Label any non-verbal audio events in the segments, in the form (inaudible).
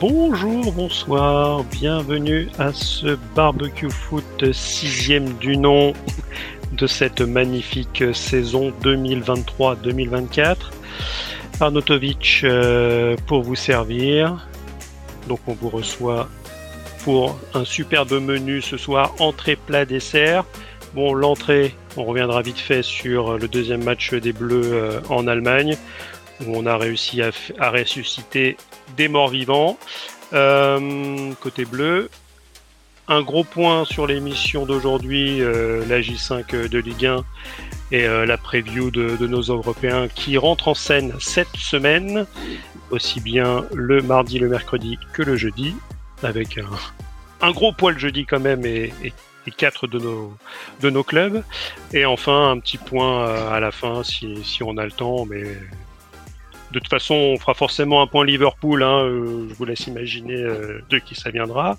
Bonjour, bonsoir, bienvenue à ce barbecue foot sixième du nom de cette magnifique saison 2023-2024. Arnautovic euh, pour vous servir. Donc on vous reçoit pour un superbe menu ce soir, entrée, plat, dessert. Bon, l'entrée, on reviendra vite fait sur le deuxième match des Bleus euh, en Allemagne, où on a réussi à, ressusciter des morts vivants. Euh, côté bleu, un gros point sur l'émission d'aujourd'hui, euh, la J5 de Ligue 1 et euh, la preview de, nos Européens qui rentrent en scène cette semaine, aussi bien le mardi, le mercredi que le jeudi, avec un, gros poil jeudi quand même et, quatre de nos, clubs. Et enfin, un petit point à la fin si, si on a le temps, mais de toute façon, on fera forcément un point Liverpool. Hein, euh, je vous laisse imaginer euh, de qui ça viendra.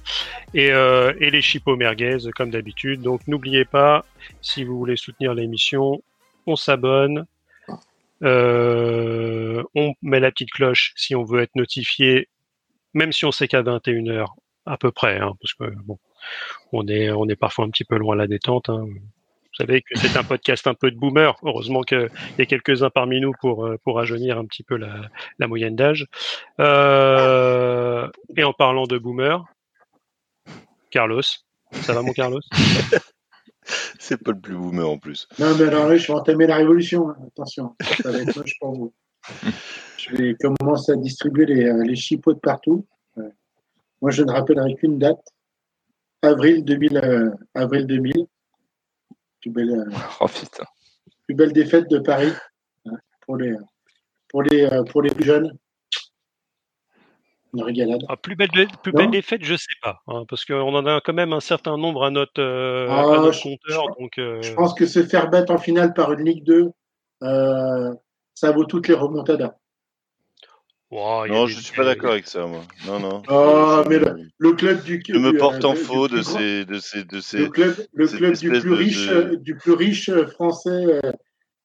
Et, euh, et les chipots merguez, comme d'habitude. Donc, n'oubliez pas, si vous voulez soutenir l'émission, on s'abonne. on met la petite cloche si on veut être notifié, même si on sait qu'à 21h, à peu près, hein, parce que bon, on est, on est parfois un petit peu loin à la détente. Hein. Vous savez que c'est un podcast un peu de boomer. Heureusement qu'il y a quelques-uns parmi nous pour, euh, pour rajeunir un petit peu la, la moyenne d'âge. Euh, et en parlant de boomer, Carlos. Ça va mon Carlos? (laughs) C'est pas le plus boomer en plus. Non, mais alors là, je vais entamer la révolution. Hein. Attention, ça va être moche pour vous. Je vais commencer à distribuer les, euh, les chipots de partout. Moi, je ne rappellerai qu'une date. Avril 2000. avril 2000 plus belle, euh, (laughs) oh, plus belle défaite de Paris hein, pour, les, pour, les, euh, pour les plus jeunes. Une régalade. Ah, plus belle, plus belle défaite, je ne sais pas, hein, parce qu'on en a quand même un certain nombre à notre, euh, à ah, notre compteur. Je, donc, je pense que se faire battre en finale par une Ligue 2, ça vaut toutes les remontadas non, je ne suis pas d'accord avec ça, moi. Non, non. Ah, mais le, club du. Je me porte en faux de ces, de ces, de ces. Le club, le club du plus riche, du plus riche français euh,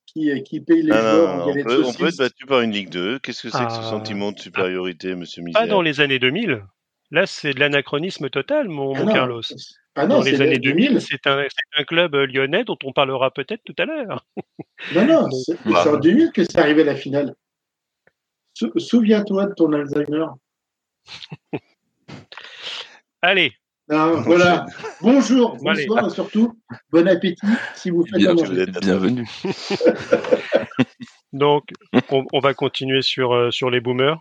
qui, qui paye les joueurs. on, peut, on, peut, être battu par une Ligue 2. Qu'est-ce que c'est que ce ah. sentiment de supériorité, Monsieur Misère Pas dans les années 2000. Là, c'est de l'anachronisme total, mon, ah Carlos. Ah non, dans les années 2000, c'est un, un, club lyonnais dont on parlera peut-être tout à l'heure. Non, non, (laughs) c'est en 2000 que c'est arrivé à la finale. Souviens-toi de ton Alzheimer. (laughs) Allez. voilà. Bonjour, bonsoir et surtout bon appétit si vous faites manger. Bienvenue. (laughs) Donc, on, va continuer sur, euh, sur les boomers,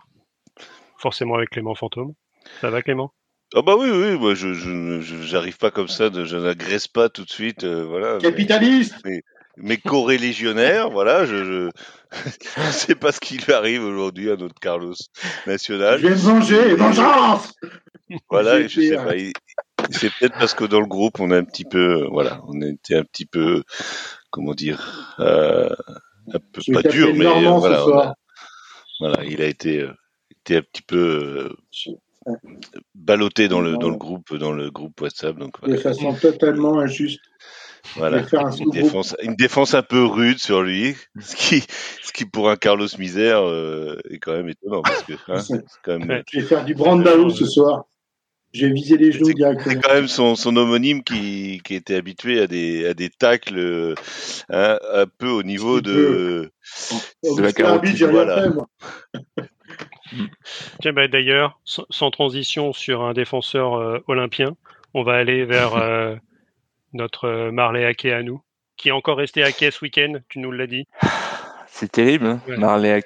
forcément avec Clément Fantôme. Ça va Clément? Ah bah oui, oui, moi je j'arrive pas comme ça, je n'agresse pas tout de suite, euh, voilà. Capitaliste mes co-rélégionnaires, voilà, je, je (laughs) ne sais pas ce qui lui arrive aujourd'hui à notre Carlos national. Je vais me venger, vengeance Voilà, je sais pas. C'est peut-être parce que dans le groupe, on a un petit peu, voilà, on était un petit peu, comment dire, euh, un peu pas dur, mais voilà, voilà, il a été, euh, été un petit peu euh, ballotté dans le dans le groupe, dans le groupe WhatsApp. Donc, De façon totalement injuste. Voilà. Une défense, une défense, un peu rude sur lui, (laughs) ce qui, ce qui pour un Carlos Misère euh, est quand même étonnant. Parce que, hein, quand même, Je vais faire du Brandao ce soir. J'ai visé les genoux directement. C'est quand même son, son homonyme qui, qui était habitué à des, à des tacles hein, un peu au niveau de, de la carotte. Voilà. Tiens, bah, d'ailleurs, sans, transition sur un défenseur euh, olympien, on va aller vers euh, notre euh, Marley Ake à nous, qui est encore resté à ce week-end, tu nous l'as dit. (sighs) C'est terrible, hein Marley.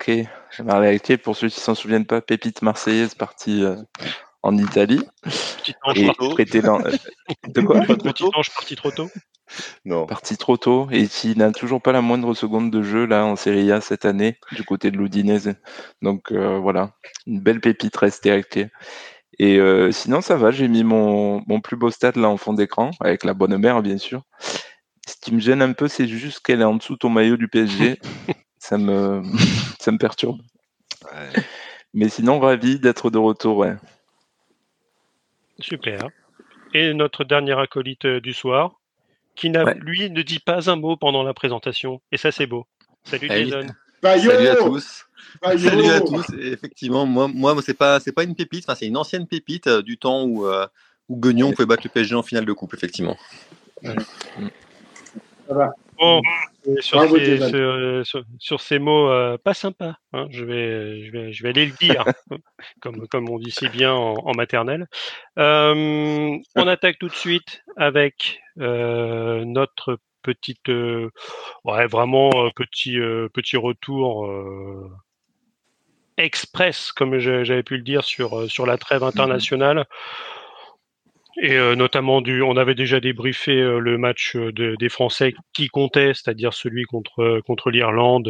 Marley pour ceux qui s'en souviennent pas, pépite marseillaise partie euh, en Italie. Petit ange dans... Euh, (laughs) de quoi Petit ange parti trop tôt (laughs) Non. Parti trop tôt et qui n'a toujours pas la moindre seconde de jeu là en Serie A cette année du côté de l'Udinese. Donc voilà, une belle pépite restée à et euh, sinon, ça va. J'ai mis mon, mon, plus beau stade là en fond d'écran, avec la bonne mère, bien sûr. Ce qui me gêne un peu, c'est juste qu'elle est en dessous de ton maillot du PSG. (laughs) ça, me, (laughs) ça me perturbe. Mais sinon, ravi d'être de retour. Ouais. Super. Et notre dernier acolyte euh, du soir, qui n'a, lui ne dit pas un mot pendant la présentation. Et ça, c'est beau. Salut Jason. Salut à tous. Salut à tous. effectivement, moi, moi c'est pas, c'est pas une pépite. Enfin, c'est une ancienne pépite euh, du temps où, euh, où Guignon pouvait battre le PSG en finale de coupe, effectivement. Ça va. Bon, sur, ces, mots euh, pas sympas, hein, je, vais, je, vais, je vais aller le dire, (laughs) comme, comme on dit si bien en, maternelle. on attaque tout de suite avec notre petite, ouais, vraiment petit, petit retour express, comme j'avais pu le dire sur euh, sur la trêve mmh internationale. Et euh, notamment du, on avait déjà débriefé euh, le match des Français qui comptait, c'est-à-dire celui contre contre l'Irlande,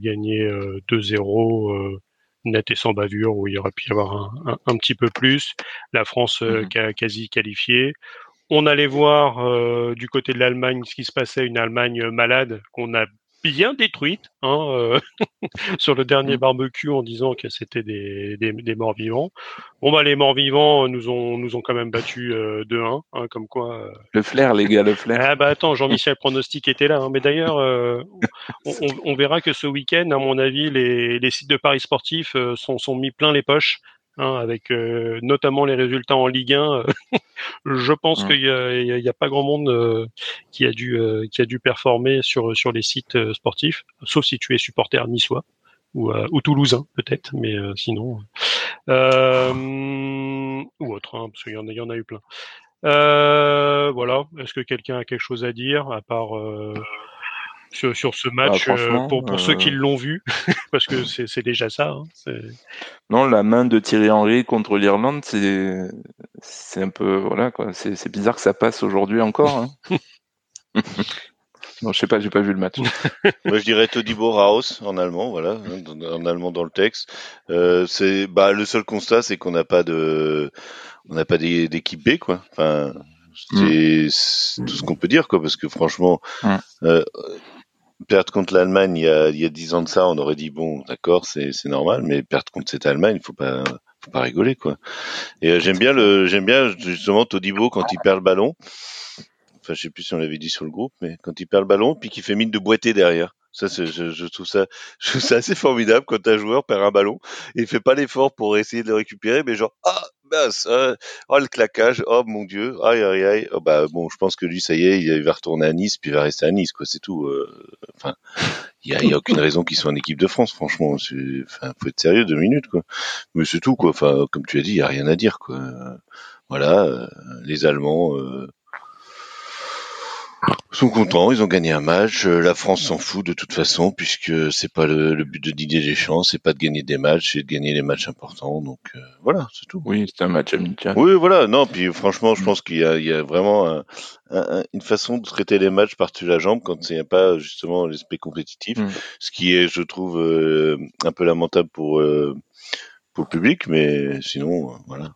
gagné 2-0 net et sans bavure, où il aurait pu y avoir un, petit peu plus. La France mmh quasi qualifiée. On allait voir du côté de l'Allemagne ce qui se passait, une Allemagne malade qu'on a bien détruite hein, euh, (laughs) sur le dernier mmh. barbecue en disant que c'était des, des, morts vivants. Bon bah les morts vivants nous ont nous ont quand même battu euh, 2-1, hein, comme quoi. Euh, le flair les gars, le flair. Ah bah attends, Jean-Michel Pronostic était là, hein, mais d'ailleurs euh, on, on, verra que ce week-end, à mon avis, les, les sites de paris sportifs sont sont mis plein les poches Hein, avec euh, notamment les résultats en Ligue 1. Euh, (laughs) je pense qu'il n'y a, pas grand monde euh, qui a dû qui a dû performer sur sur les sites sportifs, sauf si tu es supporter niçois ou, ou toulousain peut-être, mais sinon ou autre, hein, parce qu'il y en a, y en a eu plein. voilà. Est-ce que quelqu'un a quelque chose à dire à part sur, sur ce match bah, euh, pour, pour ceux qui euh, l'ont vu, (laughs) (laughs) parce que c'est déjà ça. Hein, non, la main de Thierry Henry contre l'Irlande, c'est c'est un peu voilà quoi. C'est bizarre que ça passe aujourd'hui encore. Hein. (laughs) non, je sais pas, j'ai pas vu le match. Moi, je dirais Todibo Raus en allemand, voilà, en allemand dans le texte. Euh, c'est bah le seul constat, c'est qu'on n'a pas de on n'a pas d'équipe B quoi. Enfin, c'est tout ce qu'on peut dire quoi, parce que franchement. Euh, perdre contre l'Allemagne il y a il y a dix ans de ça, on aurait dit bon, d'accord, c'est c'est normal, mais perdre contre cette Allemagne, il faut pas faut pas rigoler quoi. Et euh, j'aime bien le j'aime bien justement Todibo quand il perd le ballon. Enfin, je sais plus si on l'avait dit sur le groupe, mais quand il perd le ballon, puis qu'il fait mine de boiter derrière. Ça, je, je, trouve ça, je trouve ça assez formidable quand un joueur perd un ballon et il fait pas l'effort pour essayer de le récupérer, mais genre ah euh, oh le claquage, oh mon dieu, aïe aïe aïe. Oh, bah bon, je pense que lui, ça y est, il va retourner à Nice, puis il va rester à Nice, quoi. C'est tout. Euh, enfin, il y a, y a, aucune raison qu'il soit en équipe de France, franchement. Enfin, faut être sérieux deux minutes, quoi. Mais c'est tout, quoi. Enfin, comme tu as dit, il y a rien à dire, quoi. Voilà, euh, les Allemands sont contents, ils ont gagné un match. Euh, la France s'en fout de toute façon puisque c'est pas le, but de Didier Deschamps, c'est pas de gagner des matchs, c'est de gagner les matchs importants. Donc euh, voilà, c'est tout. Oui, c'est un match amical. Oui, voilà. Non, puis franchement, je pense qu'il y, y a, vraiment une façon de traiter les matchs par-dessus la jambe quand il n'y a pas justement l'aspect compétitif, mm. ce qui est, je trouve, euh, un peu lamentable pour pour le public, mais sinon, voilà.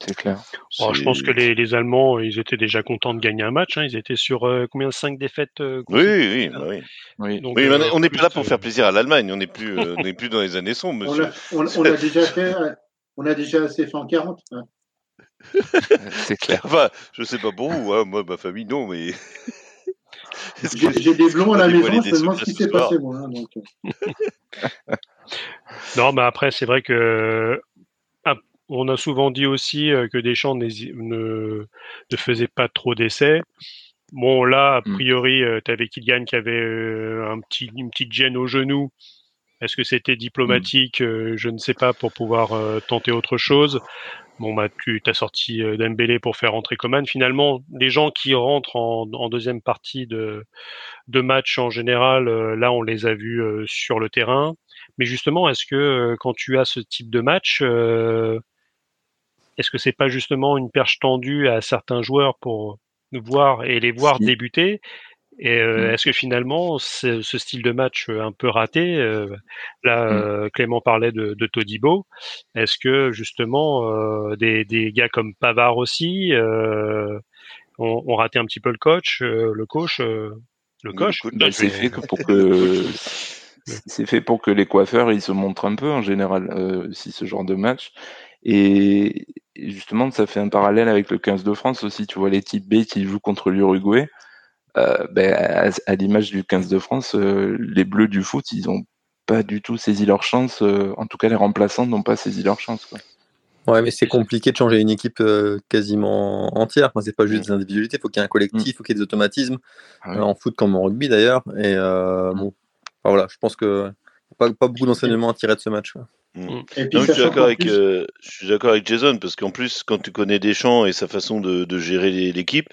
C'est clair. je pense que les, les, Allemands, ils étaient déjà contents de gagner un match. Hein. Ils étaient sur euh, combien cinq défaites euh, Oui, oui, bah oui. oui. Donc, oui on n'est plus là pour faire plaisir à l'Allemagne. On n'est plus, euh, on n'est plus dans les années sombres, monsieur. On a, déjà fait, on a déjà assez fait en 40. Hein. (laughs) C'est clair. Enfin, je sais pas pour vous, hein. moi, ma famille, non, mais. (laughs) J'ai des blonds à la maison, je me demande ce qui s'est passé, moi. Hein, donc... non, mais après, c'est vrai que on a souvent dit aussi euh, que Deschamps ne, ne faisait pas trop d'essais. Bon, là, a mm. priori, euh, tu avais Kylian qui avait euh, un petit, une petite gêne au genou. Est-ce que c'était diplomatique Je ne sais pas, pour pouvoir tenter autre chose. Bon, bah, tu as sorti Dembélé pour faire rentrer Coman. Finalement, les gens qui rentrent en, deuxième partie de, de match en général, là, on les a vus sur le terrain. Mais justement, est-ce que quand tu as ce type de match, est-ce que c'est pas justement une perche tendue à certains joueurs pour nous voir et les voir débuter? Et euh, mmh. est-ce que finalement, ce style de match euh, un peu raté, euh, là mmh. Clément parlait de, de Todibo, est-ce que justement des, des, gars comme Pavard aussi ont, raté un petit peu le coach, le coach, le coach? C'est fait pour que (laughs) c'est fait pour que les coiffeurs ils se montrent un peu en général si ce genre de match et, justement, ça fait un parallèle avec le 15 de France aussi. Tu vois les types B qui jouent contre l'Uruguay. Euh, ben, à, l'image du 15 de France, euh, les Bleus du foot, ils ont pas du tout saisi leur chance. en tout cas, les remplaçants n'ont pas saisi leur chance. Quoi. Ouais, mais c'est compliqué de changer une équipe quasiment entière. Enfin, c'est pas juste mm. des individualités, il faut qu'il y ait un collectif, il mm. faut qu'il y ait des automatismes, ah en foot comme en rugby d'ailleurs. Et mm. bon, voilà, je pense que pas, pas beaucoup d'enseignements à tirer de ce match. Mm. je suis d'accord avec, euh, je suis d'accord avec Jason parce qu'en plus, quand tu connais Deschamps et sa façon de, de gérer l'équipe,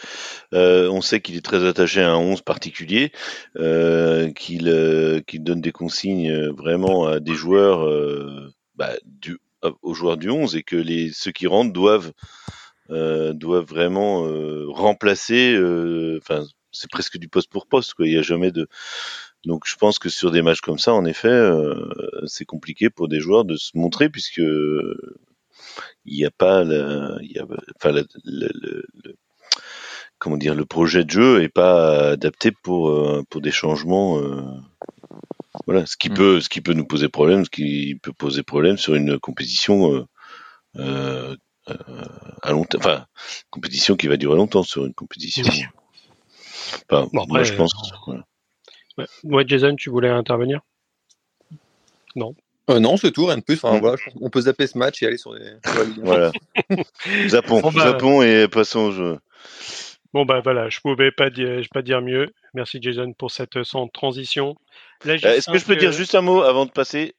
euh, on sait qu'il est très attaché à un 11 particulier, euh, qu'il euh, qu'il donne des consignes vraiment à des joueurs, bah, du, aux joueurs du 11 et que les ceux qui rentrent doivent doivent vraiment remplacer. Enfin, c'est presque du poste pour poste. Quoi. Il n'y a jamais de donc je pense que sur des matchs comme ça, en effet, euh, c'est compliqué pour des joueurs de se montrer puisque il n'y a pas, il y a, enfin, le, le, comment dire, le projet de jeu est pas adapté pour euh, pour des changements. Euh, voilà, ce qui mm. peut, ce qui peut nous poser problème, ce qui peut poser problème sur une compétition euh, à long terme, enfin, compétition qui va durer longtemps sur une compétition. Enfin, moi, je pense. Voilà. Ouais. Jason, tu voulais intervenir? Non. Euh, non, c'est tout, rien de plus. Enfin, voilà, on peut zapper ce match et aller sur les. voilà. (laughs) Zappons, bah, et passons au jeu. Bon bah voilà, je pouvais pas dire, pas dire mieux. Merci Jason pour cette sans transition. Euh, est-ce que je peux dire juste un mot avant de passer?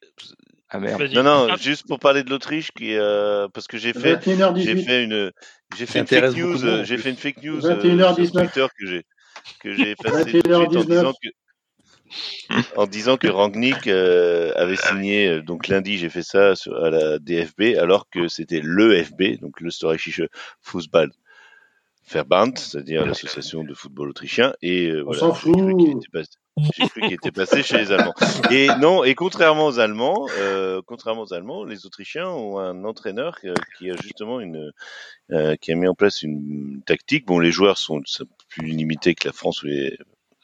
Ah merde. Non non, juste pour parler de l'Autriche qui euh, parce que j'ai fait j'ai fait une j'ai fait une fake news, j'ai fait une fake news sur Twitter que j'ai que j'ai passé en disant que (laughs) en disant que Rangnick euh, avait signé euh, donc lundi j'ai fait ça sur, à la DFB alors que c'était le FB donc le Storische Fußball Verband c'est-à-dire l'association de football autrichien et euh, voilà, j'ai cru qu'il était, passé chez les Allemands. Et non et contrairement aux Allemands contrairement aux Allemands les Autrichiens ont un entraîneur qui a justement une qui a mis en place une tactique. Bon les joueurs sont plus limités que la France ou les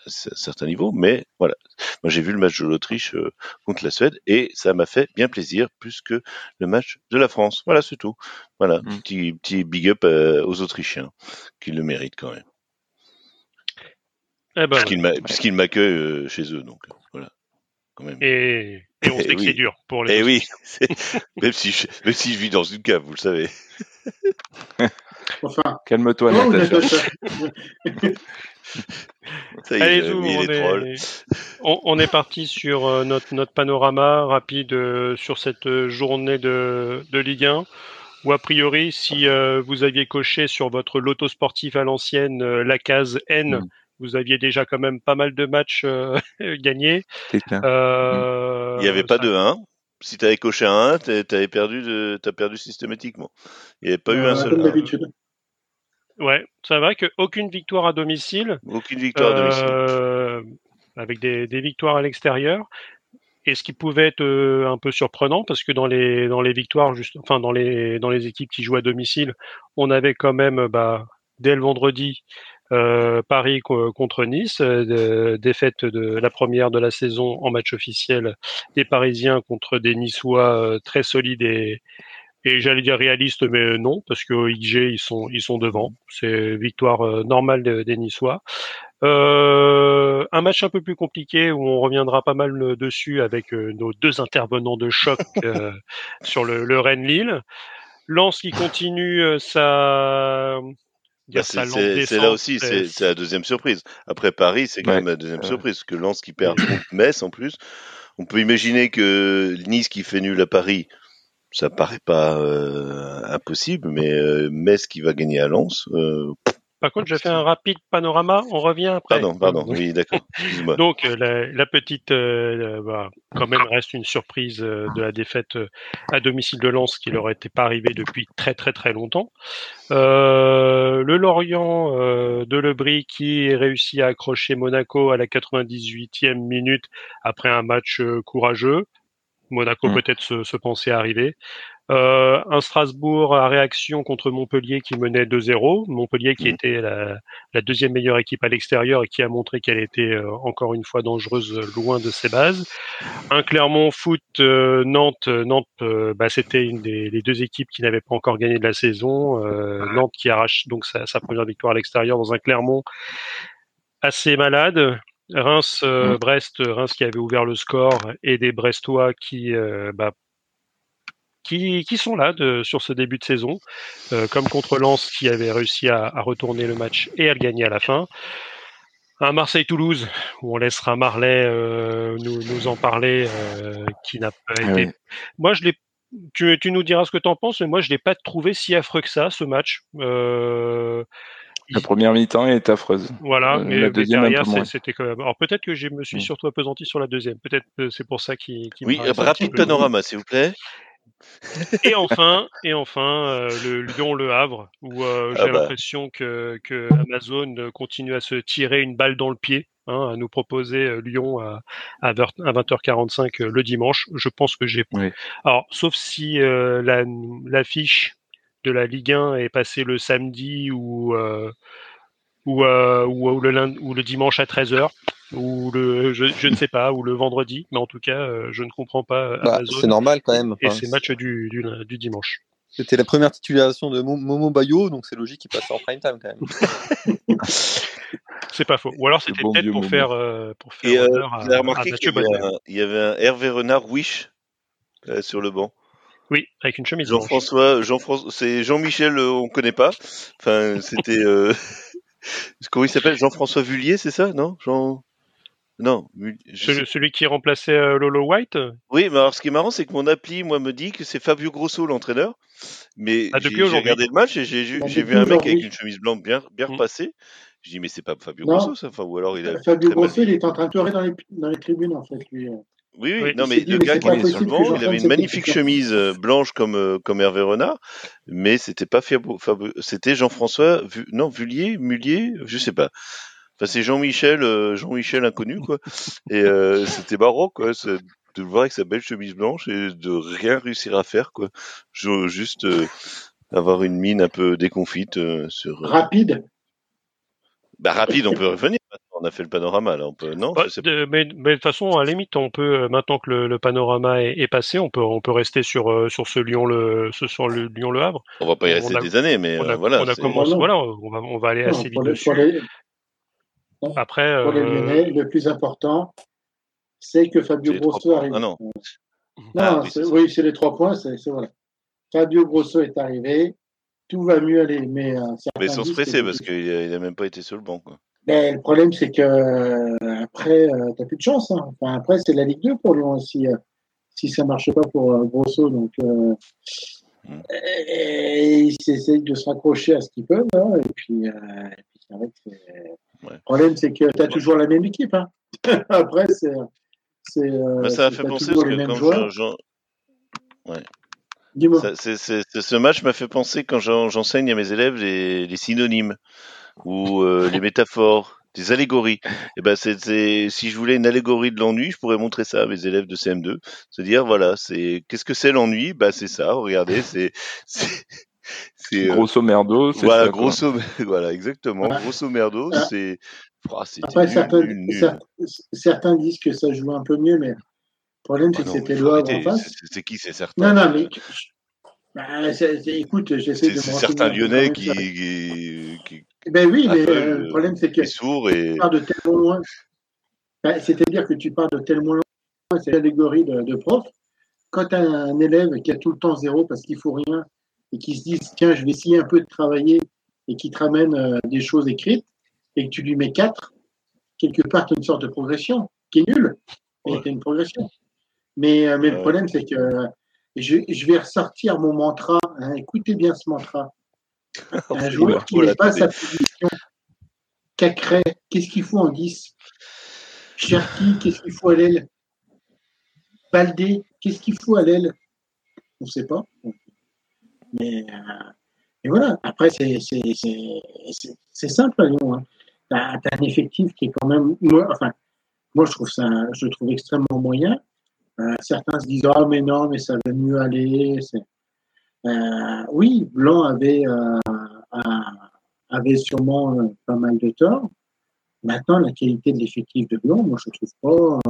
certains niveaux, mais voilà. Moi, j'ai vu le match de l'Autriche euh, contre la Suède et ça m'a fait bien plaisir plus que le match de la France. Voilà, c'est tout. Voilà, mmh. petit, petit big up euh, aux Autrichiens qui le méritent quand même. Eh ben, puisqu'ils m'accueillent euh, chez eux, donc voilà. Quand même. Et, et on (laughs) sait que c'est dur pour les. Et oui, (laughs) même si, je, même si je vis dans une cave, vous le savez. Enfin. Calme-toi, Natacha. (laughs) (laughs) Allez, on, est... parti sur euh, notre, notre panorama rapide euh, sur cette euh, journée de, de Ligue 1 ou a priori, si vous aviez coché sur votre loto sportif à l'ancienne la case N, mm. vous aviez déjà quand même pas mal de matchs (laughs) gagnés. Il n'y avait pas de 1. Si tu avais coché un 1, tu avais perdu, de... as perdu systématiquement. Il n'y avait pas eu un seul. d'habitude. Ouais, c'est vrai qu'aucune victoire à domicile. Aucune victoire à domicile. Euh, avec des, des, victoires à l'extérieur. Et ce qui pouvait être euh, un peu surprenant, parce que dans les dans les victoires, juste, enfin dans les dans les équipes qui jouent à domicile, on avait quand même bah, dès le vendredi euh, Paris contre Nice, euh, défaite de la première de la saison en match officiel des Parisiens contre des Niçois très solides et, et j'allais dire réaliste, mais non, parce que IG ils sont ils sont devant. C'est victoire euh, normale des Niçois. Euh, un match un peu plus compliqué où on reviendra pas mal dessus avec euh, nos deux intervenants de choc (laughs) sur le, le Rennes-Lille. Lens qui continue sa bah c'est là aussi, c'est la deuxième surprise. Après Paris, c'est quand même la deuxième surprise, parce que Lens qui perd Metz en plus. On peut imaginer que Nice qui fait nul à Paris, ça paraît pas euh, impossible, mais euh, Metz qui va gagner à Lens. Euh, Par contre, je fais un rapide panorama. On revient après. Pardon, pardon. Oui, d'accord. (laughs) Donc la, la petite, bah, quand même, reste une surprise de la défaite à domicile de Lens qui leur était pas arrivé depuis très très très longtemps. le Lorient de Lebris qui réussit à accrocher Monaco à la 98e minute après un match courageux. Monaco mmh. peut-être se, se pensait arriver. Euh, un Strasbourg à réaction contre Montpellier qui menait 2-0. Montpellier qui mmh. était la, la, deuxième meilleure équipe à l'extérieur et qui a montré qu'elle était euh, encore une fois dangereuse loin de ses bases. Un Clermont Foot euh, Nantes. Nantes, bah, c'était une des les deux équipes qui n'avaient pas encore gagné de la saison. Nantes qui arrache donc sa, sa première victoire à l'extérieur dans un Clermont assez malade. Reims, mm. Brest, Reims qui avait ouvert le score et des Brestois qui, bah, qui, qui, sont là de, sur ce début de saison, comme contre Lens qui avait réussi à, à, retourner le match et à le gagner à la fin un Marseille-Toulouse où on laissera Marley euh, nous, nous, en parler, euh, qui n'a pas ah été. Moi, je l'ai. Tu, tu, nous diras ce que tu en penses, mais moi, je l'ai pas trouvé si affreux que ça, ce match. Euh, la première mi-temps est affreuse. Voilà, mais, la deuxième derrière, c'était quand même. Alors peut-être que je me suis mm. surtout appesanti sur la deuxième. Peut-être que c'est pour ça qu'il. oui, rapide panorama, s'il vous plaît et enfin, et enfin euh, le Lyon-Le Havre, où euh, j'ai ah bah. l'impression que, que, Amazon continue à se tirer une balle dans le pied, hein, à nous proposer euh, Lyon à, à 20h45 le dimanche. Je pense que j'ai. Alors, sauf si l'affiche la, de la Ligue 1 est passée le samedi ou ou, ou, le lundi, ou le dimanche à 13h ou le je, je, ne sais pas ou le vendredi. Mais en tout cas euh, je ne comprends pas bah, c'est normal quand même et ces matchs du, du, du dimanche. C'était la première titulation de Momo Bayo donc c'est logique qu'il passe en prime time quand même. (laughs) C'est pas faux. Ou alors c'était peut-être pour faire euh, pour faire et, euh, honneur à, à Mathieu il, y avait un Hervé Renard Wish sur le banc oui, avec une chemise. Jean-François, Jean-François, c'est Jean-Michel, on connaît pas. Enfin, c'était. Euh... (laughs) Comment il s'appelle? Jean-François Vullier, c'est ça? Non? Jean. Non. Celui, qui remplaçait euh, Lolo White? Oui, mais alors ce qui est marrant, c'est que mon appli, moi, me dit que c'est Fabio Grosso l'entraîneur. Mais ah, j'ai regardé le match et j'ai bah, vu un mec avec une chemise blanche bien, bien mm. repassée. Je dis, mais c'est pas Fabio Grosso, ça enfin, ou alors il a Fabio Grosso, il est en train de pleurer dans les, dans les tribunes, en fait, lui. Euh. Oui, oui, non, mais le gars qui est sur le banc, il avait une magnifique chemise euh, blanche comme, comme Hervé Renard, mais c'était pas Fabio, c'était Jean-François, non, Vullier, Mullier, je sais pas c'est Jean-Michel, euh, Jean-Michel inconnu, quoi. Et euh, c'était marrant, quoi, de le voir avec sa belle chemise blanche et de rien réussir à faire, quoi. juste euh, avoir une mine un peu déconfite sur. Rapide. Bah rapide, on peut revenir. On a fait le panorama, là. On peut non. Bah, mais, de toute façon, à la limite, on peut maintenant que le, panorama est, passé, on peut on peut rester sur sur ce Lyon le ce sur le Lyon le Havre. On va pas y rester des années, mais voilà. On a commencé, voilà, on va on va aller assez vite dessus. Après, pour les euh, Lyonnais, le plus important, c'est que Fabio Grosso arrive. Ah non. non, ah, oui, c'est les trois points. C'est voilà. Fabio Grosso est arrivé, tout va mieux aller. Mais, euh, mais ils sont stressés parce qu'il n'a même pas été sur le banc. Quoi. Ben, le problème, c'est que euh, après, tu n'as plus de chance. Hein. Enfin, après, c'est la Ligue 2 pour Lyon aussi. si ça ne marche pas pour Grosso, donc hmm. ils essayent de se raccrocher à ce qu'ils peuvent. Hein, et puis, et puis c'est vrai que le problème, c'est que tu as toujours la même équipe. Hein. (laughs) Après, c'est. Euh, ça a fait penser parce que quand Ouais. ce match m'a fait penser quand j'enseigne à mes élèves les, synonymes ou euh, les métaphores, des allégories. Et eh ben c'est si je voulais une allégorie de l'ennui, je pourrais montrer ça à mes élèves de CM2, se dire voilà, c'est qu'est-ce que c'est l'ennui? Bah c'est ça. Regardez, c'est c'est grosso merdo. Voilà, ça, grosso, voilà, exactement. Grosso merdo, c'est. Après, certains, certains, disent que ça joue un peu mieux, mais le problème, c'est que c'était le en face. C'est qui, c'est certain Non, non, mais. Bah, écoute, j'essaie de me C'est certains Lyonnais qui, qui, qui, Ben oui, mais euh, le problème, c'est que. Sourd et... tu pars de tellement loin. Ben, C'est-à-dire que tu pars de tellement loin, c'est l'allégorie de, de prof. Quand tu as un élève qui a tout le temps zéro parce qu'il faut rien, et qui se disent tiens, je vais essayer un peu de travailler et qui te ramènent euh, des choses écrites et que tu lui mets quatre, quelque part, tu as une sorte de progression qui est nulle, mais tu une progression. Mais, euh, mais le problème, c'est que je, je, vais ressortir mon mantra. Hein, écoutez bien ce mantra. Un joueur qui n'est pas sa position, Cacré, qu'est-ce qu'il faut en 10 Cherki, qu'est-ce qu'il faut à l'aile? Baldé, qu'est-ce qu'il faut à l'aile? On ne sait pas. Mais, euh, voilà, après, c'est simple à Lyon. Hein. Tu as, un effectif qui est quand même. Moi, enfin, moi, je trouve ça je trouve extrêmement moyen. Euh, certains se disent Ah, mais non, mais ça va mieux aller. Euh, oui, Blanc avait, avait sûrement pas mal de tort. Maintenant, la qualité de l'effectif de Blanc, moi, je trouve pas.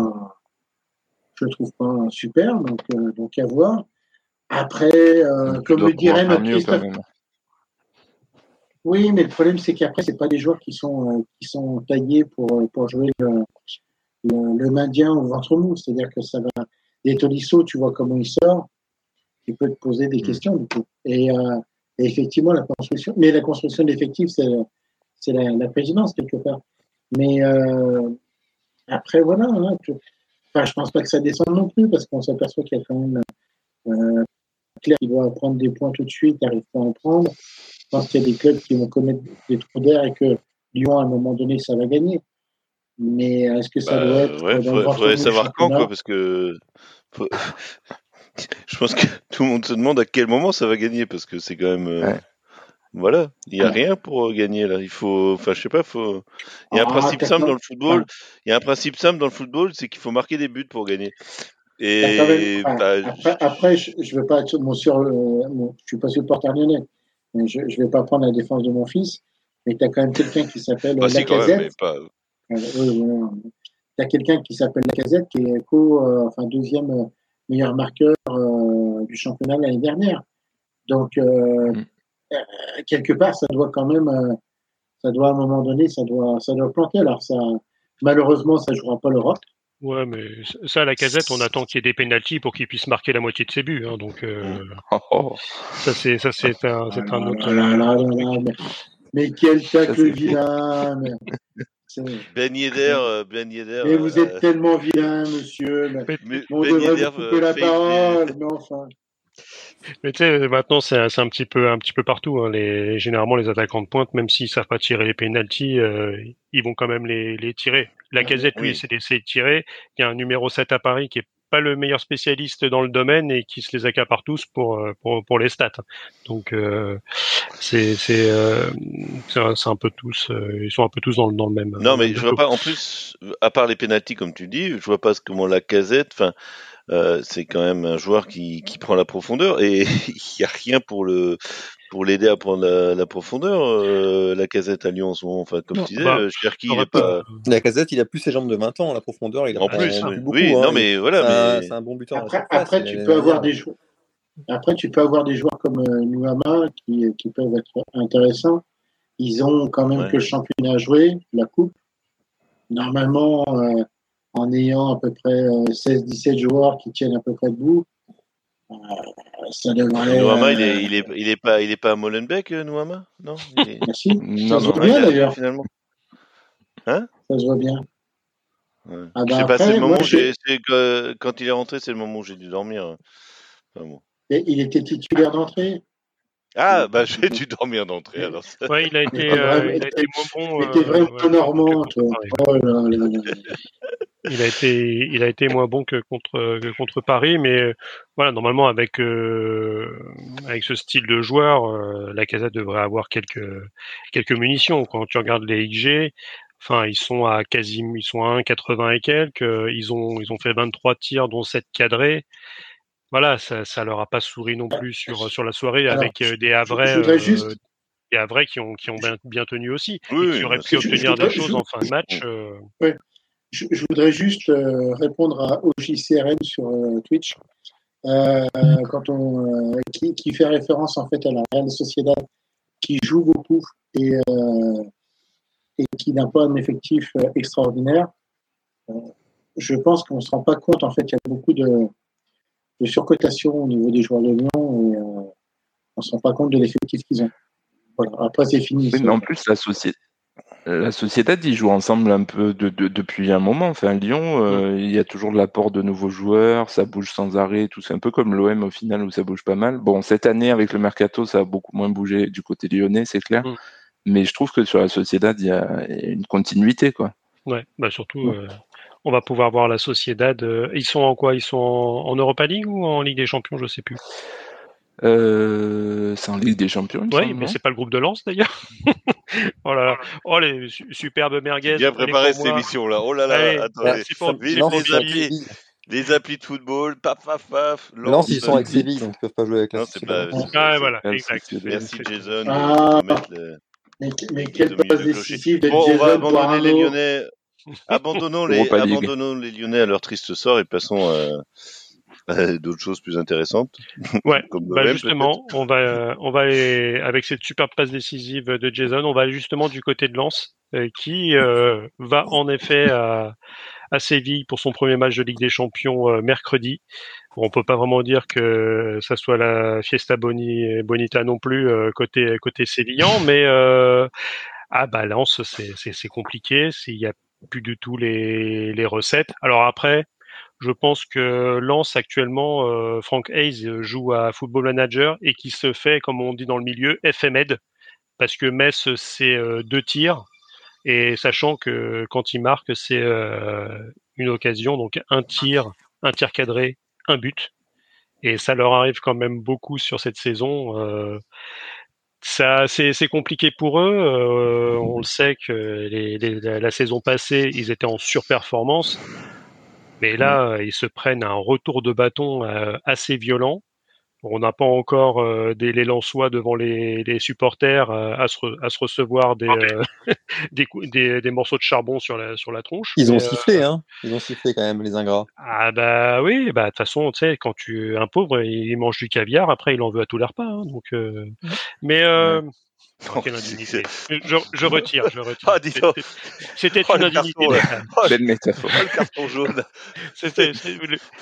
je trouve pas super, donc, donc à voir. Après, euh, comme le dirait notre Christophe. Oui, mais le problème, c'est qu'après, c'est pas des joueurs qui sont, euh, qui sont taillés pour, pour jouer le, le, maintien au ventre mou. C'est-à-dire que ça va. Des Tolisso, tu vois comment il sort, tu peux te poser des mm. questions, du coup. Et, euh, et, effectivement, la construction. Mais la construction d'effectifs, c'est, c'est la, la, présidence, quelque part. Mais euh, après, voilà. Hein, je, enfin, je pense pas que ça descende non plus, parce qu'on s'aperçoit qu'il y a quand même. Euh, Claire qui doit prendre des points tout de suite, n'arrive pas à en prendre. Je pense qu'il y a des clubs qui vont commettre des trous d'air et que Lyon, à un moment donné, ça va gagner. Mais est-ce que ça doit bah, être. Ouais, il faudrait, savoir quand, quoi, parce que. Je pense que (laughs) tout le monde se demande à quel moment ça va gagner, parce que c'est quand même. Euh, voilà, il n'y a rien pour euh, gagner là. Il faut, enfin, je sais pas, faut. Il y a un ah, principe simple dans le football. Il y a un principe simple dans le football, c'est qu'il faut marquer des buts pour gagner. Et bah, après, je ne veux pas être mon sur, euh, je suis pas supporter lyonnais, mais je ne vais pas prendre la défense de mon fils. Mais tu as quand même quelqu'un qui s'appelle bah, Lacazette. Pas... Euh, tu as quelqu'un qui s'appelle Lacazette qui est co, enfin deuxième meilleur marqueur du championnat l'année dernière. Donc mm. quelque part, ça doit quand même, ça doit à un moment donné, ça doit, ça doit planter. Alors ça, malheureusement, ça jouera pas l'Europe. Ouais, mais ça, à la casette, on attend qu'il y ait des pénalties pour qu'il puisse marquer la moitié de ses buts. Hein, donc, euh, oh, (laughs) oh. ça, c'est, ça, c'est un, c'est un autre. mais, mais, quel tacle vilain mais... Ben Yedder, euh, Ben Yedder. Mais vous êtes euh, tellement vilain, monsieur. Mais, mais on ben devrait vous couper la parole. Mais enfin. Mais tu sais, maintenant c'est un, petit peu un petit peu partout. Hein. Les, généralement les attaquants de pointe, même s'ils savent pas tirer les pénalties, euh, ils vont quand même les, les tirer. La casette, lui, c'est d'essayer de tirer. Il y a un numéro 7 à Paris qui est pas le meilleur spécialiste dans le domaine et qui se les accapare tous pour euh, pour, pour les stats. Donc euh, c'est c'est euh, c'est un peu tous ils sont un peu tous dans le dans le même. Non mais je vois pas en plus à part les pénalties comme tu dis, je vois pas comment la casette enfin euh, c'est quand même un joueur qui, qui prend la profondeur et (laughs) il n'y a rien pour le pour l'aider à prendre la, profondeur. Euh, la casette à Lyon en ce moment, enfin comme tu disais, bah, Cherki il est pas. La casette, il a plus ses jambes de 20 ans, la profondeur, il a en plus. oui, non hein, mais voilà, c'est un bon buteur. Après, après tu peux avoir des joueurs. Après, tu peux avoir des joueurs comme euh, Nuama qui, qui peuvent être intéressants. Ils ont quand même que le championnat à jouer, la coupe. Normalement, euh, en ayant à peu près 16-17 euh, joueurs qui tiennent à peu près debout. Euh, ça devrait. Nouama, il, est, euh, il, est, il, est pas, il est pas à Molenbeek, Nouama Non? Merci. ça se voit bien d'ailleurs. Finalement. Hein? Ça se voit bien. Ouais. Ah bah je sais pas, c'est le moment où quand il est rentré, c'est le moment où j'ai dû dormir. Enfin, bon. Et il était titulaire d'entrée? Ah, bah j'ai dû dormir d'entrée alors. (laughs) Ouais, il a été, euh, il a été moins bon. Il était vraiment euh, normand, toi. Oh là là il a été, il a été moins bon que contre, que contre Paris, mais euh, voilà, normalement avec euh, avec ce style de joueur, euh, la Casa devrait avoir quelques quelques munitions. Quand tu regardes les IG, enfin ils sont à quasi, ils sont à 1,80 et quelques. Ils ont ils ont fait 23 tirs, dont 7 cadrés voilà, ça, ça leur a pas souri non plus sur sur la soirée avec euh, des Havrais, euh, des Havrais qui ont qui ont bien, bien tenu aussi, et qui auraient pu obtenir des choses en fin de match. Euh. Oui. Je, je, voudrais juste répondre à OJCRM sur Twitch, quand on qui, qui, fait référence en fait à la Real Sociedad qui joue beaucoup et et qui n'a pas un effectif extraordinaire. je pense qu'on se rend pas compte en fait il y a beaucoup de de surcotation au niveau des joueurs de Lyon et euh, on ne se rend pas compte de l'effectif qu'ils ont. Voilà. Après, c'est fini. mais en plus, la société. La société, ils jouent ensemble un peu de, depuis un moment. Enfin, Lyon, euh, il y a toujours de l'apport de nouveaux joueurs, ça bouge sans arrêt, tout c'est un peu comme l'OM au final où ça bouge pas mal. Bon, cette année avec le mercato, ça a beaucoup moins bougé du côté lyonnais, c'est clair. Mm. Mais je trouve que sur la société, il y a une continuité, quoi. Ouais, bah surtout, euh, on va pouvoir voir la Sociedad. Euh, ils sont en quoi? Ils sont en, Europa League ou en Ligue des Champions? Je sais plus. Euh, c'est en Ligue des Champions. Oui, mais c'est pas le groupe de lance d'ailleurs. (laughs) oh là là, oh les superbes merguez. Bien préparé cette émission là. Oh là là, attendez. les, applis, les applis de football, paf paf paf. Lance, ils sont avec Séville, donc ils peuvent pas jouer avec la. Non, c'est pas. Ah voilà, exact. Merci Jason. Ah, mais, mais quelle passe décisive de Jason. On va abandonner les Lyonnais. (laughs) Abandonnons les, abandonnons les Lyonnais à leur triste sort et passons, euh, d'autres choses plus intéressantes. (laughs) Ouais, bah justement, on va, on va avec cette superbe passe décisive de Jason, on va justement du côté de Lens, qui va en effet à, à Séville pour son premier match de Ligue des Champions mercredi. Bon, on peut pas vraiment dire que ça soit la Fiesta Boni, Bonita non plus côté côté sévillan, mais ah bah Lens c'est c'est compliqué, s'il y a plus du tout les les recettes. Alors après, je pense que Lens actuellement, euh, Frank Hayes joue à Football Manager et qui se fait, comme on dit dans le milieu, FMED, parce que Metz c'est euh, deux tirs et sachant que quand il marque c'est euh, une occasion, donc un tir, un tir cadré, un but, et ça leur arrive quand même beaucoup sur cette saison. ça c'est compliqué pour eux. on le sait que la saison passée ils étaient en surperformance. Mais là, ils se prennent un retour de bâton assez violent. On n'a pas encore euh, des, les Lensois devant les, les supporters euh, à, se à, se recevoir des, (laughs) des, des, des, morceaux de charbon sur la, sur la tronche. Ils ont sifflé, hein Ils ont sifflé quand même, les ingrats. Ah bah oui, bah de toute façon, tu sais, quand tu un pauvre, il mange du caviar, après il en veut à tous les repas. Hein, donc, mais je, je, (laughs) retire, je retire. Ah, C'était oh, une indignité. Oh, (laughs) Belle métaphore. Oh, le carton jaune. C'était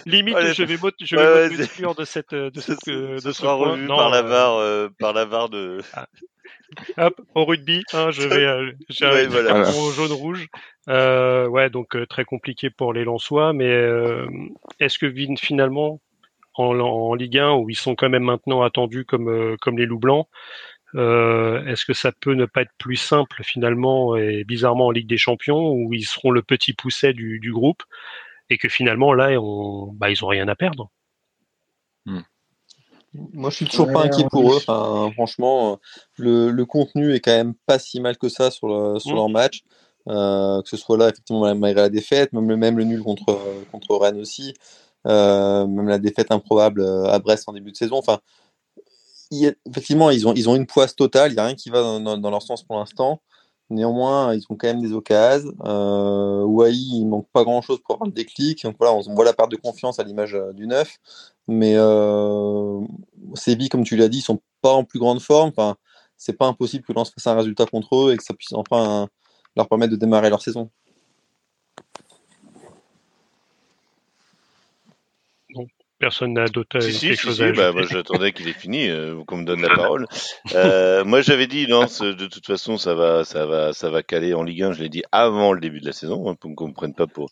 limite, oh, je vais je vais ouais, de cette de cette de ce, sera revu non, par la VAR euh, par la VAR de. Ah. (laughs) Hop, au rugby, hein, je vais euh, j'ai ouais, un voilà. jaune rouge. Euh, ouais, donc euh, très compliqué pour les Lensois, mais euh, est-ce que finalement en, en, Ligue 1 où ils sont quand même maintenant attendus comme comme les loups blancs, euh, Est-ce que ça peut ne pas être plus simple finalement et bizarrement en Ligue des Champions où ils seront le petit pousset du, du groupe et que finalement là on, bah, ils ont rien à perdre? Hmm. Moi, je suis toujours pas inquiet pour eux. Enfin, franchement, le, le, contenu est quand même pas si mal que ça sur, le, sur hmm. leur match. Euh, que ce soit là, effectivement, malgré la défaite, même le, même le nul contre, contre Rennes aussi, euh, même la défaite improbable à Brest en début de saison. Enfin, effectivement, ils ont, ils ont une poisse totale, il n'y a rien qui va dans, leur sens pour l'instant. Néanmoins, ils ont quand même des occasions. Euh, Wai, il manque pas grand chose pour avoir le déclic. Donc voilà, on voit la part de confiance à l'image euh, du neuf. Mais euh, Sébi, comme tu l'as dit, ils sont pas en plus grande forme. Enfin, c'est pas impossible que Lens fasse un résultat contre eux et que ça puisse enfin leur permettre de démarrer leur saison. Personne n'a d'autre si, quelque si, chose si, bah, moi j'attendais qu'il ait fini, euh, qu'on me donne la (laughs) parole. Euh, moi j'avais dit non, de toute façon ça va, ça va, ça va caler en Ligue 1. Je l'ai dit avant le début de la saison, hein, pour qu'on ne prenne pas pour.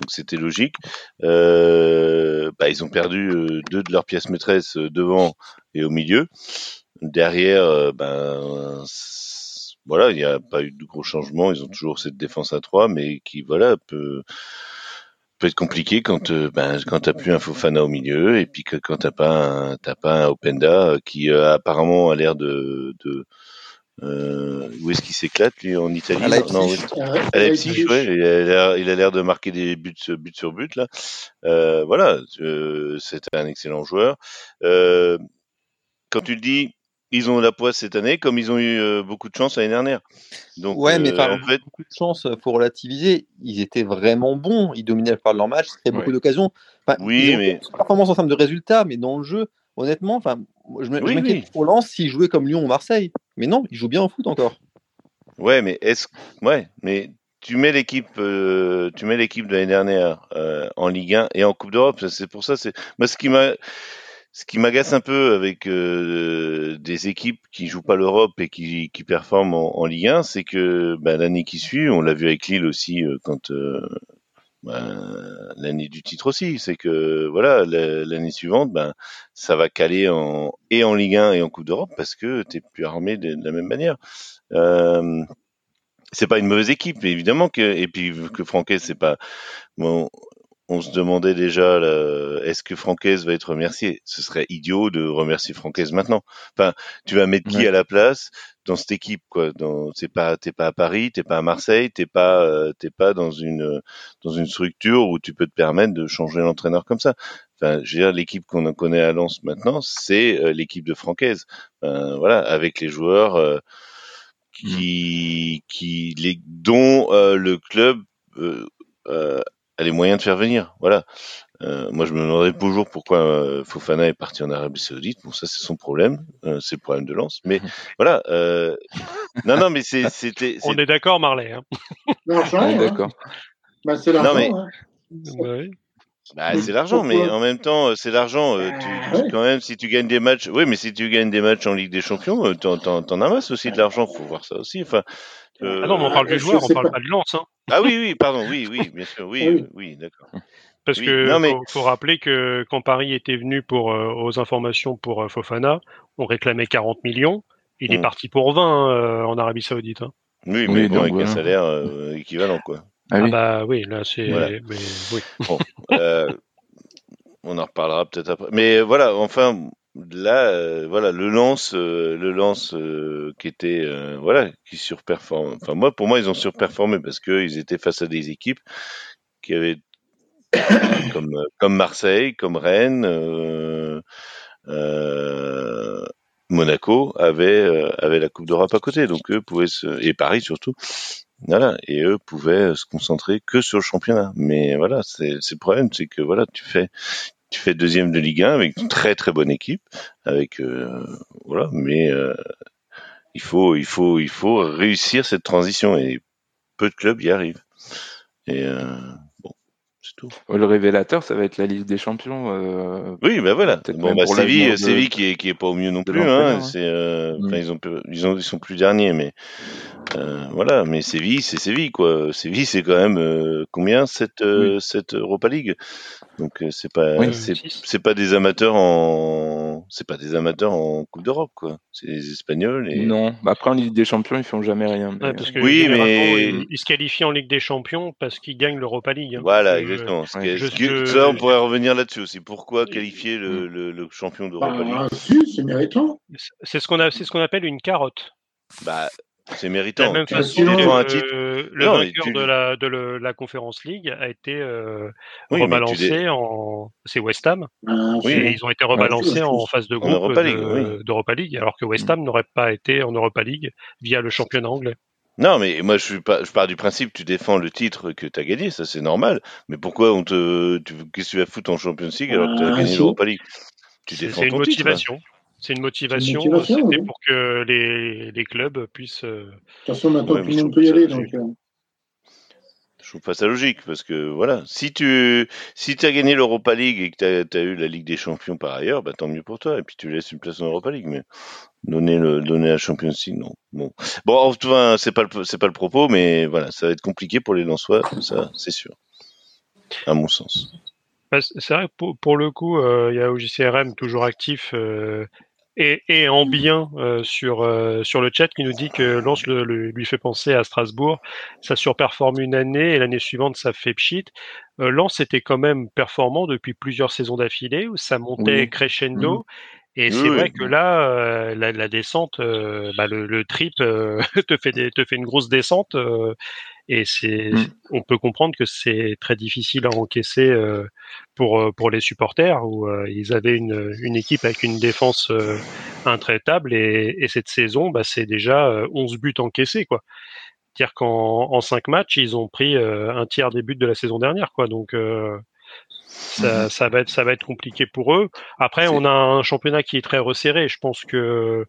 Donc c'était logique. Euh, bah, ils ont perdu euh, deux de leurs pièces maîtresses euh, devant et au milieu. Derrière, ben voilà, il n'y a pas eu de gros changements. Ils ont toujours cette défense à trois, mais qui voilà peut peut être compliqué quand euh, ben quand t'as plus un Fofana au milieu et puis que quand t'as pas un t'as pas un Openda euh, qui euh, apparemment a l'air de, de euh, où est-ce qu'il s'éclate lui en Italie à Leipzig, non, à Leipzig ouais, il a l'air il a l'air de marquer des buts but sur but là. Euh, voilà c'est un excellent joueur. Quand tu le dis ils ont la poisse cette année, comme ils ont eu euh, beaucoup de chance l'année dernière. Donc, ouais, mais euh, en fait... beaucoup de chance pour relativiser. Ils étaient vraiment bons. Ils dominaient de leur match. C'était beaucoup d'occasions. oui, mais performance en termes de résultats, mais dans le jeu, honnêtement, enfin, je m'inquiète pour Lens s'ils jouaient comme Lyon ou Marseille. Mais non, ils jouent bien au foot encore. Ouais, mais est-ce, ouais, mais tu mets l'équipe, euh, tu mets l'équipe de l'année dernière en Ligue 1 et en Coupe d'Europe. C'est pour ça, c'est moi ce qui m'a ce qui m'agace un peu avec euh, des équipes qui jouent pas l'Europe et qui, qui performent en, Ligue 1, c'est que ben, l'année qui suit, on l'a vu avec Lille aussi euh, quand euh, ben, l'année du titre aussi, c'est que voilà l'année suivante, ben ça va caler en et en Ligue 1 et en Coupe d'Europe parce que t'es plus armé de, la même manière. Euh, c'est pas une mauvaise équipe, évidemment que et puis que Franquet c'est pas bon, on se demandait déjà est-ce que Francaise va être remercié Ce serait idiot de remercier Francaise maintenant. Enfin, tu vas mettre qui à la place? Dans cette équipe quoi dans c'est pas t'es pas à Paris, t'es pas à Marseille, t'es pas euh, t'es pas dans une dans une structure où tu peux te permettre de changer l'entraîneur comme ça. Enfin, je veux dire l'équipe qu'on connaît à Lens maintenant, c'est euh, l'équipe de Francaise. voilà, avec les joueurs euh, qui qui les dont le club a les moyens de faire venir. Voilà. Euh, moi, je me demanderais toujours pourquoi euh, Fofana est parti en Arabie Saoudite. Bon, ça, c'est son problème, euh, c'est le problème de Lens. Mais (laughs) voilà. Euh... non, non, mais c'était. On est d'accord, Marley. Hein. L'argent, est d'accord. Bah, c'est l'argent. Mais... Hein. Ouais. Bah, c'est l'argent, mais en même temps, c'est l'argent. Tu, tu, quand même, si tu gagnes des matchs, oui, mais si tu gagnes des matchs en Ligue des Champions, t'en, t'en, t'en amasses aussi de l'argent. Faut voir ça aussi. Enfin, euh... Ah non, mais on parle du joueur, on parle pas, pas du lance. Hein. Ah oui, oui, pardon, oui, oui, (laughs) bien sûr, oui, oui, oui d'accord. Parce Oui, que non, mais- faut, faut rappeler que quand Paris était venu pour euh, aux informations pour euh, Fofana, on réclamait 40 millions. Il est Mm. parti pour 20 euh, en Arabie Saoudite. hein. Oui, Oui, mais bon, donc, avec un salaire euh, équivalent, quoi. Ah Ah, oui. bah oui, là c'est. Voilà. mais oui. Bon, euh, on en reparlera peut-être après. Mais voilà, enfin, là, euh, voilà, le lance, euh, le lance euh, qui était, voilà, qui surperforme. Enfin, moi, pour moi, ils ont surperformé parce que ils étaient face à des équipes qui avaient (coughs) comme comme Marseille, comme Rennes, Monaco avait avait la Coupe d'Europe à côté, donc eux pouvaient se et Paris surtout. Voilà, et eux pouvaient se concentrer que sur le championnat. Mais voilà, c'est le problème, c'est que voilà, tu fais tu fais deuxième de Ligue 1 avec une très très bonne équipe, avec euh, voilà, mais euh, il faut il faut il faut réussir cette transition et peu de clubs y arrivent. Et euh, bon, c'est tout. Le révélateur, ça va être la Ligue des Champions. Oui, ben voilà. Bon, bah Séville, l'avenir de- Séville qui est qui est pas au mieux non plus. Hein. hein. Ils ont ils ont ils sont plus derniers, mais voilà. Mais Séville, c'est Séville quoi. Séville, c'est quand même combien cette cette Europa League? Donc euh, c'est pas Oui. c'est pas des amateurs en c'est pas des amateurs en Coupe d'Europe quoi. C'est des Espagnols et Non, Bah, après en Ligue des Champions, ils font jamais rien. mais- Ouais, parce que Oui, mais- ils, ils se qualifient en Ligue des Champions parce qu'ils gagnent l'Europa League. hein. voilà exactement. Ouais. ça, on pourrait revenir là-dessus aussi. Pourquoi qualifier le, le, le champion d'Europa League? Bah, si, c'est méritant. C'est ce qu'on a, c'est ce qu'on appelle une carotte. Bah c'est De méritant. la même Tu- façon, tu défends un euh, titre. le Non, vainqueur tu- de la de le- la Conférence League a été euh, Oui, rebalancé en c'est West Ham. Ah, Oui, et ils ont été rebalancés Ouais, en phase de groupe Europa de- League, oui. d'Europa League, alors que West Ham n'aurait pas été en Europa League via le championnat anglais. Non, mais moi je suis pas, je pars du principe que tu défends le titre que tu as gagné, ça c'est normal. Mais pourquoi on te, qu'est-ce que tu vas foutre en Champions League alors que tu as Ah, gagné l'Europa League? Tu C'est défends c'est une ton titre. motivation. C'est une motivation. motivation, C'était oui. pour que les, les clubs puissent. euh, De toute façon, maintenant, tout le je monde trouve peut y aller. logique. Donc, euh, Je trouve pas ça logique parce que voilà, si tu, si tu as gagné l'Europa League et que tu as, eu la Ligue des Champions par ailleurs, bah tant mieux pour toi. Et puis tu laisses une place en Europa League, mais donner le, donner la Champions League, non. Bon, bon, enfin c'est pas le, c'est pas le propos, mais voilà, ça va être compliqué pour les Lensois, ça c'est sûr, à mon sens. Bah, C'est vrai que pour, pour le coup, euh, il y a OJCRM toujours actif euh, et, et en bien euh, sur, euh, sur le chat qui nous dit que Lens le, le- lui fait penser à Strasbourg. Ça surperforme une année et l'année suivante, ça fait pchit. Euh, Lens était quand même performant depuis plusieurs saisons d'affilée où ça montait Oui. crescendo. Et Oui, c'est oui. vrai que là, euh, la, la descente, euh, bah, le, le trip euh, (laughs) te fait des, te fait une grosse descente. Euh, et c'est, Mm. on peut comprendre que c'est très difficile à encaisser euh, pour euh, pour les supporters où euh, ils avaient une, une équipe avec une défense euh, intraitable et, et cette saison, bah, c'est déjà euh, 11 buts encaissés quoi. C'est-à-dire qu'en en 5 matchs, ils ont pris euh, un tiers des buts de la saison dernière quoi. Donc euh, ça, ça va être ça va être compliqué pour eux. Après, on a un championnat qui est très resserré. Je pense que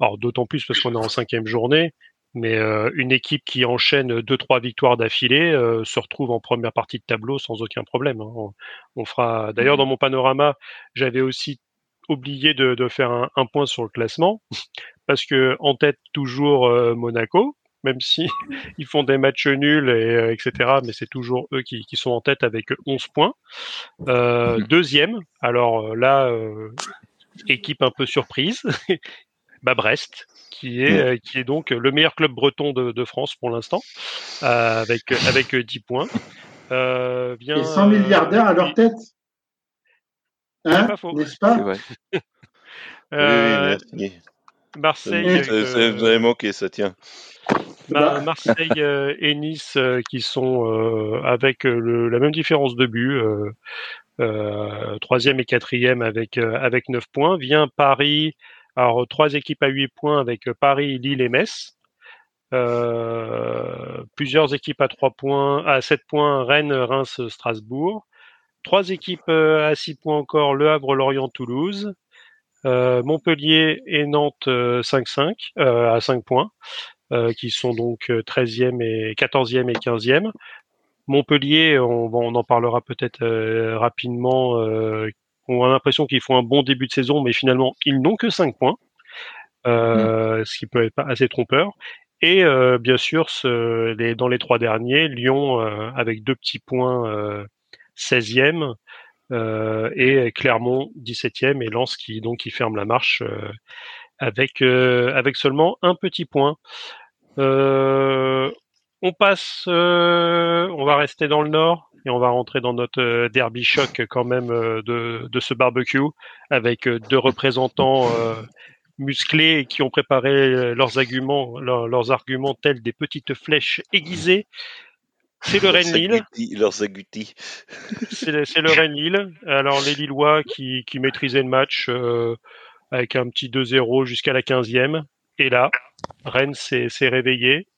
alors d'autant plus parce qu'on est en cinquième journée. Mais euh, une équipe qui enchaîne deux trois victoires d'affilée euh, se retrouve en première partie de tableau sans aucun problème. hein. On, on fera. D'ailleurs, dans mon panorama, j'avais aussi oublié de, de faire un, un point sur le classement parce que en tête toujours euh, Monaco, même si (laughs) ils font des matchs nuls et etc. Mais c'est toujours eux qui, qui sont en tête avec 11 points. Mhm. Deuxième, alors là, équipe un peu surprise, bah Brest, qui est, Mhm. euh, qui est donc le meilleur club breton de, de France pour l'instant, euh, avec, avec euh, 10 points. Euh, vient, et 100 euh, milliardaires à leur tête. Hein pas faux. N'est-ce C'est pas (laughs) euh, oui, merci. Marseille, vous avait manqué, ça tient. Mar- Bah, Marseille euh, et Nice euh, qui sont euh, avec euh, le, la même différence de but, euh, euh, troisième et quatrième avec euh, avec neuf points. Vient Paris, alors trois équipes à huit points avec euh, Paris, Lille et Metz. plusieurs équipes à 3 points, à 7 points, Rennes, Reims, Strasbourg. Trois équipes à 6 points encore, Le Havre, Lorient, Toulouse. Montpellier et Nantes 5-5 à 5 points, qui sont donc 13e et 14e et 15e. Montpellier, on, on en parlera peut-être rapidement, on a l'impression qu'ils font un bon début de saison, mais finalement, ils n'ont que 5 points, euh, ce qui peut être assez trompeur. Et euh, bien sûr, ce, les, dans les trois derniers, Lyon euh, avec deux petits points 16e et Clermont 17e et Lens qui donc qui ferme la marche avec avec seulement un petit point. on passe, on va rester dans le nord et on va rentrer dans notre euh, derby choc quand même euh, de, de ce barbecue avec euh, deux représentants musclés qui ont préparé leurs arguments, leurs, arguments tels des petites flèches aiguisées. C'est le Rennes-Lille. Leurs agoutis. C'est le Rennes-Lille. Alors les Lillois qui, qui maîtrisaient le match avec un petit 2-0 jusqu'à la 15e. Et là, Rennes s'est réveillé.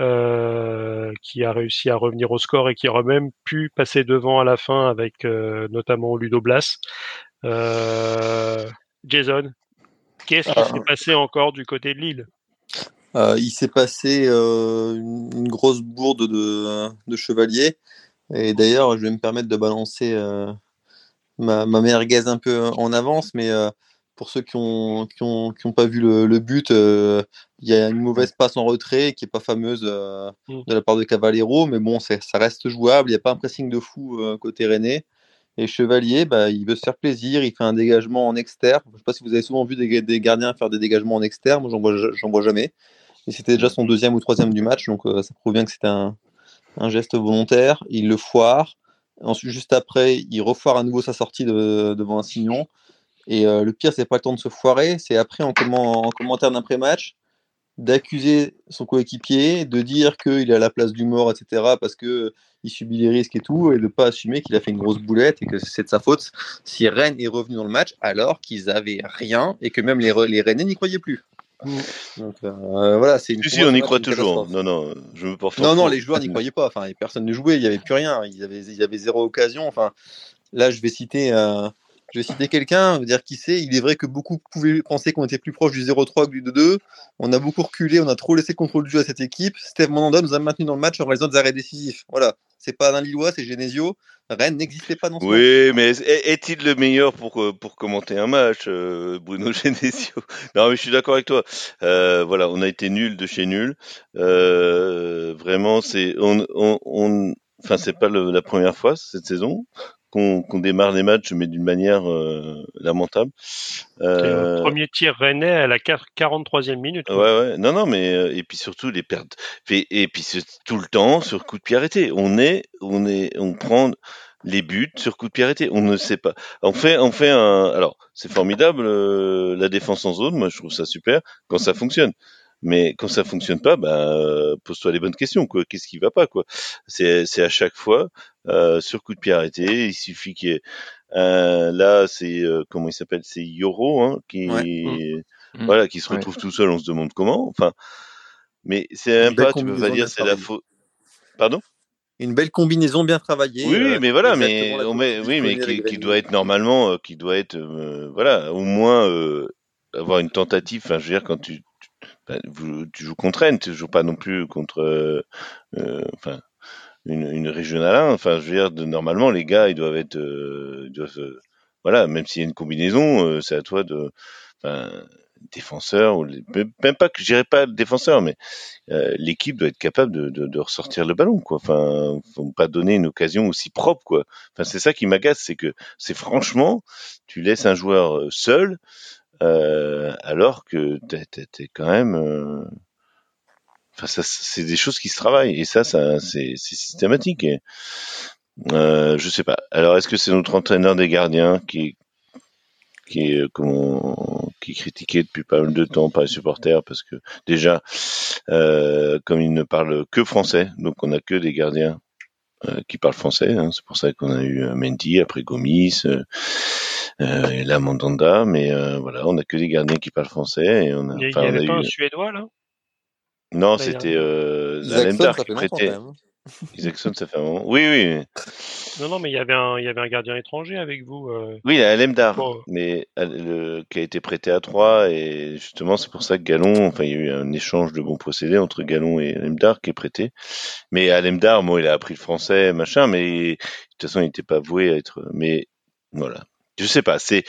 Euh, qui a réussi à revenir au score et qui aurait même pu passer devant à la fin avec euh, notamment Ludo Blas. Euh, Jason, qu'est-ce qui s'est passé encore du côté de Lille? Il s'est passé une, grosse bourde de, de chevalier. Et d'ailleurs, je vais me permettre de balancer ma, ma merguez un peu en avance, mais pour ceux qui n'ont qui ont, qui ont pas vu le, but, euh, il y a une mauvaise passe en retrait qui n'est pas fameuse euh, mm. de la part de Cavallero, mais bon, ça reste jouable. Il n'y a pas un pressing de fou euh, côté René. Et Chevalier, bah, il veut se faire plaisir, il fait un dégagement en externe. Je ne sais pas si vous avez souvent vu des, des gardiens faire des dégagements en externe, moi j'en vois, vois jamais. Et c'était déjà son deuxième ou troisième du match, donc ça prouve bien que c'était un, un, geste volontaire. Il le foire. Ensuite, juste après, il refoire à nouveau sa sortie devant un signon. Et euh, le pire, c'est pas le temps de se foirer, c'est après en, commentaire d'après-match d'accuser son coéquipier, de dire qu'il est à la place du mort, etc., parce qu'il subit les risques et tout, et de ne pas assumer qu'il a fait une grosse boulette et que c'est de sa faute si Rennes est revenu dans le match alors qu'ils avaient rien et que même les, les Rennais n'y croyaient plus. Mm. Donc euh, voilà, c'est une. Si, on y croit toujours. Non, non, je me porte. Non, non, les joueurs (laughs) n'y croyaient pas. Enfin, personne ne jouait, il n'y avait plus rien. Il y avait, il y avait zéro occasion. Enfin, là, je vais citer. Euh, je vais citer quelqu'un, dire qui sait. Il est vrai que beaucoup pouvaient penser qu'on était plus proche du 0-3 que du 2-2. On a beaucoup reculé, on a trop laissé le contrôle du jeu à cette équipe. Steve Mandanda nous a maintenu dans le match en réalisant des arrêts décisifs. Voilà. C'est pas un Lillois, c'est Genesio. Rennes n'existait pas dans ce Oui, mais est-il le meilleur pour, euh, pour commenter un match, euh, Bruno (laughs) Genesio? Non, mais je suis d'accord avec toi. Euh, voilà, on a été nul de chez nul. vraiment, c'est on, on, enfin c'est pas la première fois cette saison qu'on démarre les matchs, mais d'une manière euh, lamentable. Euh, premier tir rennais à la 43e minute. Ouais, ouais. Non, non, mais euh, et puis surtout les pertes. Et, et puis tout le temps sur coup de pied arrêté. On est, on est, on prend les buts sur coup de pied arrêté. On ne sait pas. On fait, on fait un. Alors, c'est formidable la défense en zone. Moi, je trouve ça super quand ça fonctionne. Mais quand ça fonctionne pas, bah, pose-toi les bonnes questions. Quoi. Qu'est-ce qui va pas quoi? C'est, c'est à chaque fois euh, sur coup de pied arrêté. Il suffit qu'il y ait euh, là, c'est euh, comment il s'appelle? C'est Yoro hein, qui mmh. Mmh. voilà qui se retrouve tout seul. On se demande comment. Enfin, mais c'est un pas. Tu peux pas dire c'est la faute. Pardon? Une belle combinaison bien travaillée. Oui, mais voilà, mais, on met, oui, mais qui, qui doit être normalement, qui doit être, voilà, au moins avoir une tentative. Enfin, je veux dire, quand tu, tu joues contre Rennes, tu joues pas non plus contre, euh, enfin, une, une régionale Enfin, je veux dire, normalement, les gars, ils doivent être, euh, euh, voilà, même s'il y a une combinaison, c'est à toi de, défenseur ou même pas que je dirais pas défenseur, mais l'équipe doit être capable de, de, de, ressortir le ballon, quoi. Enfin, faut pas donner une occasion aussi propre, quoi. Enfin, c'est ça qui m'agace, c'est que c'est franchement, tu laisses un joueur seul. Euh, alors que t'es quand même. Euh, enfin, ça, c'est des choses qui se travaillent et ça, ça c'est systématique. Euh, je sais pas. Alors, est-ce que c'est notre entraîneur des gardiens qui qui est comment, qui est critiqué depuis pas mal de temps par les supporters parce que déjà, euh, comme il ne parle que français, donc on n'a que des gardiens euh, qui parlent français. Hein, c'est pour ça qu'on a eu Mendy après Gomis. Euh, et là Mandanda, mais euh, voilà, on a que des gardiens qui parlent français. Et on a, il n'y avait pas un Suédois là? Non, c'était euh, Alemdar qui prêtait. Isaacson, ça fait un moment. Oui, oui. Non, non, mais il y avait un, il y avait un gardien étranger avec vous. Euh... Oui, Alemdar, mais le, qui a été prêté à 3 et justement c'est pour ça que Gallon, enfin il y a eu un échange de bons procédés entre Gallon et Alemdar qui est prêté. Mais Alemdar, moi, il a appris le français, machin, mais de toute façon il n'était pas voué à être. Mais voilà, je sais pas, c'est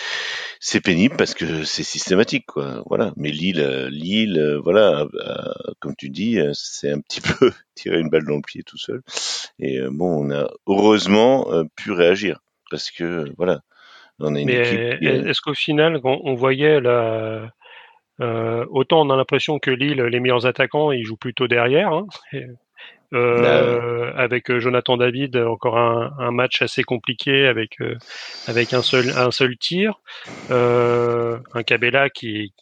c'est pénible parce que c'est systématique, quoi. Voilà. Mais Lille, euh, Lille, euh, voilà, euh, comme tu dis, c'est un petit (laughs) peu tirer une balle dans le pied tout seul. Et bon, on a heureusement pu réagir parce que voilà, on a une Mais Est-ce qu'au final, on, voyait la autant on a l'impression que Lille, les meilleurs attaquants, ils jouent plutôt derrière. Hein, euh, avec euh, Jonathan David, encore un, un, match assez compliqué avec euh, avec un seul un seul tir, euh, un Cabella qui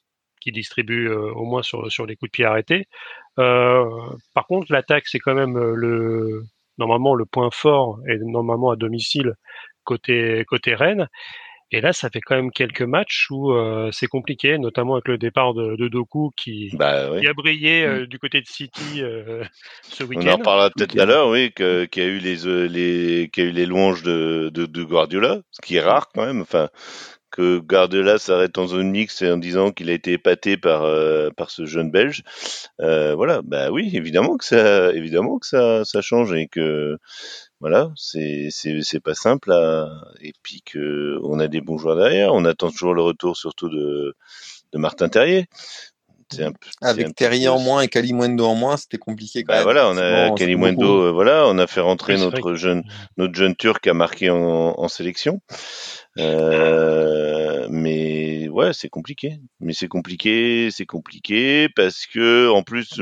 qui distribue au moins sur sur les coups de pied arrêtés. par contre, l'attaque c'est quand même le normalement le point fort et normalement à domicile côté côté Rennes. Et là, ça fait quand même quelques matchs où euh, c'est compliqué, notamment avec le départ de, de Doku qui, bah, a brillé euh, mm. du côté de City euh, (laughs) ce week-end. On en parlera peut-être tout à l'heure, oui, qui a eu les, les, qui a eu les louanges de, de, de, Guardiola, ce qui est rare quand même. Enfin, que Guardiola s'arrête en zone mixte en disant qu'il a été épaté par par ce jeune Belge. voilà, bah oui, évidemment que ça, évidemment que ça, ça change et que voilà, c'est c'est pas simple et puis que on a des bons joueurs derrière. On attend toujours le retour surtout de de Martin Terrier. Un, Avec Terrier en moins et Kalimwendo en moins, c'était compliqué quand bah Voilà, on a Kalimwendo, euh, voilà, on a fait rentrer notre jeune notre jeune Turc à marquer en, en sélection. Euh, mais ouais, c'est compliqué. Mais c'est compliqué, c'est compliqué parce que en plus,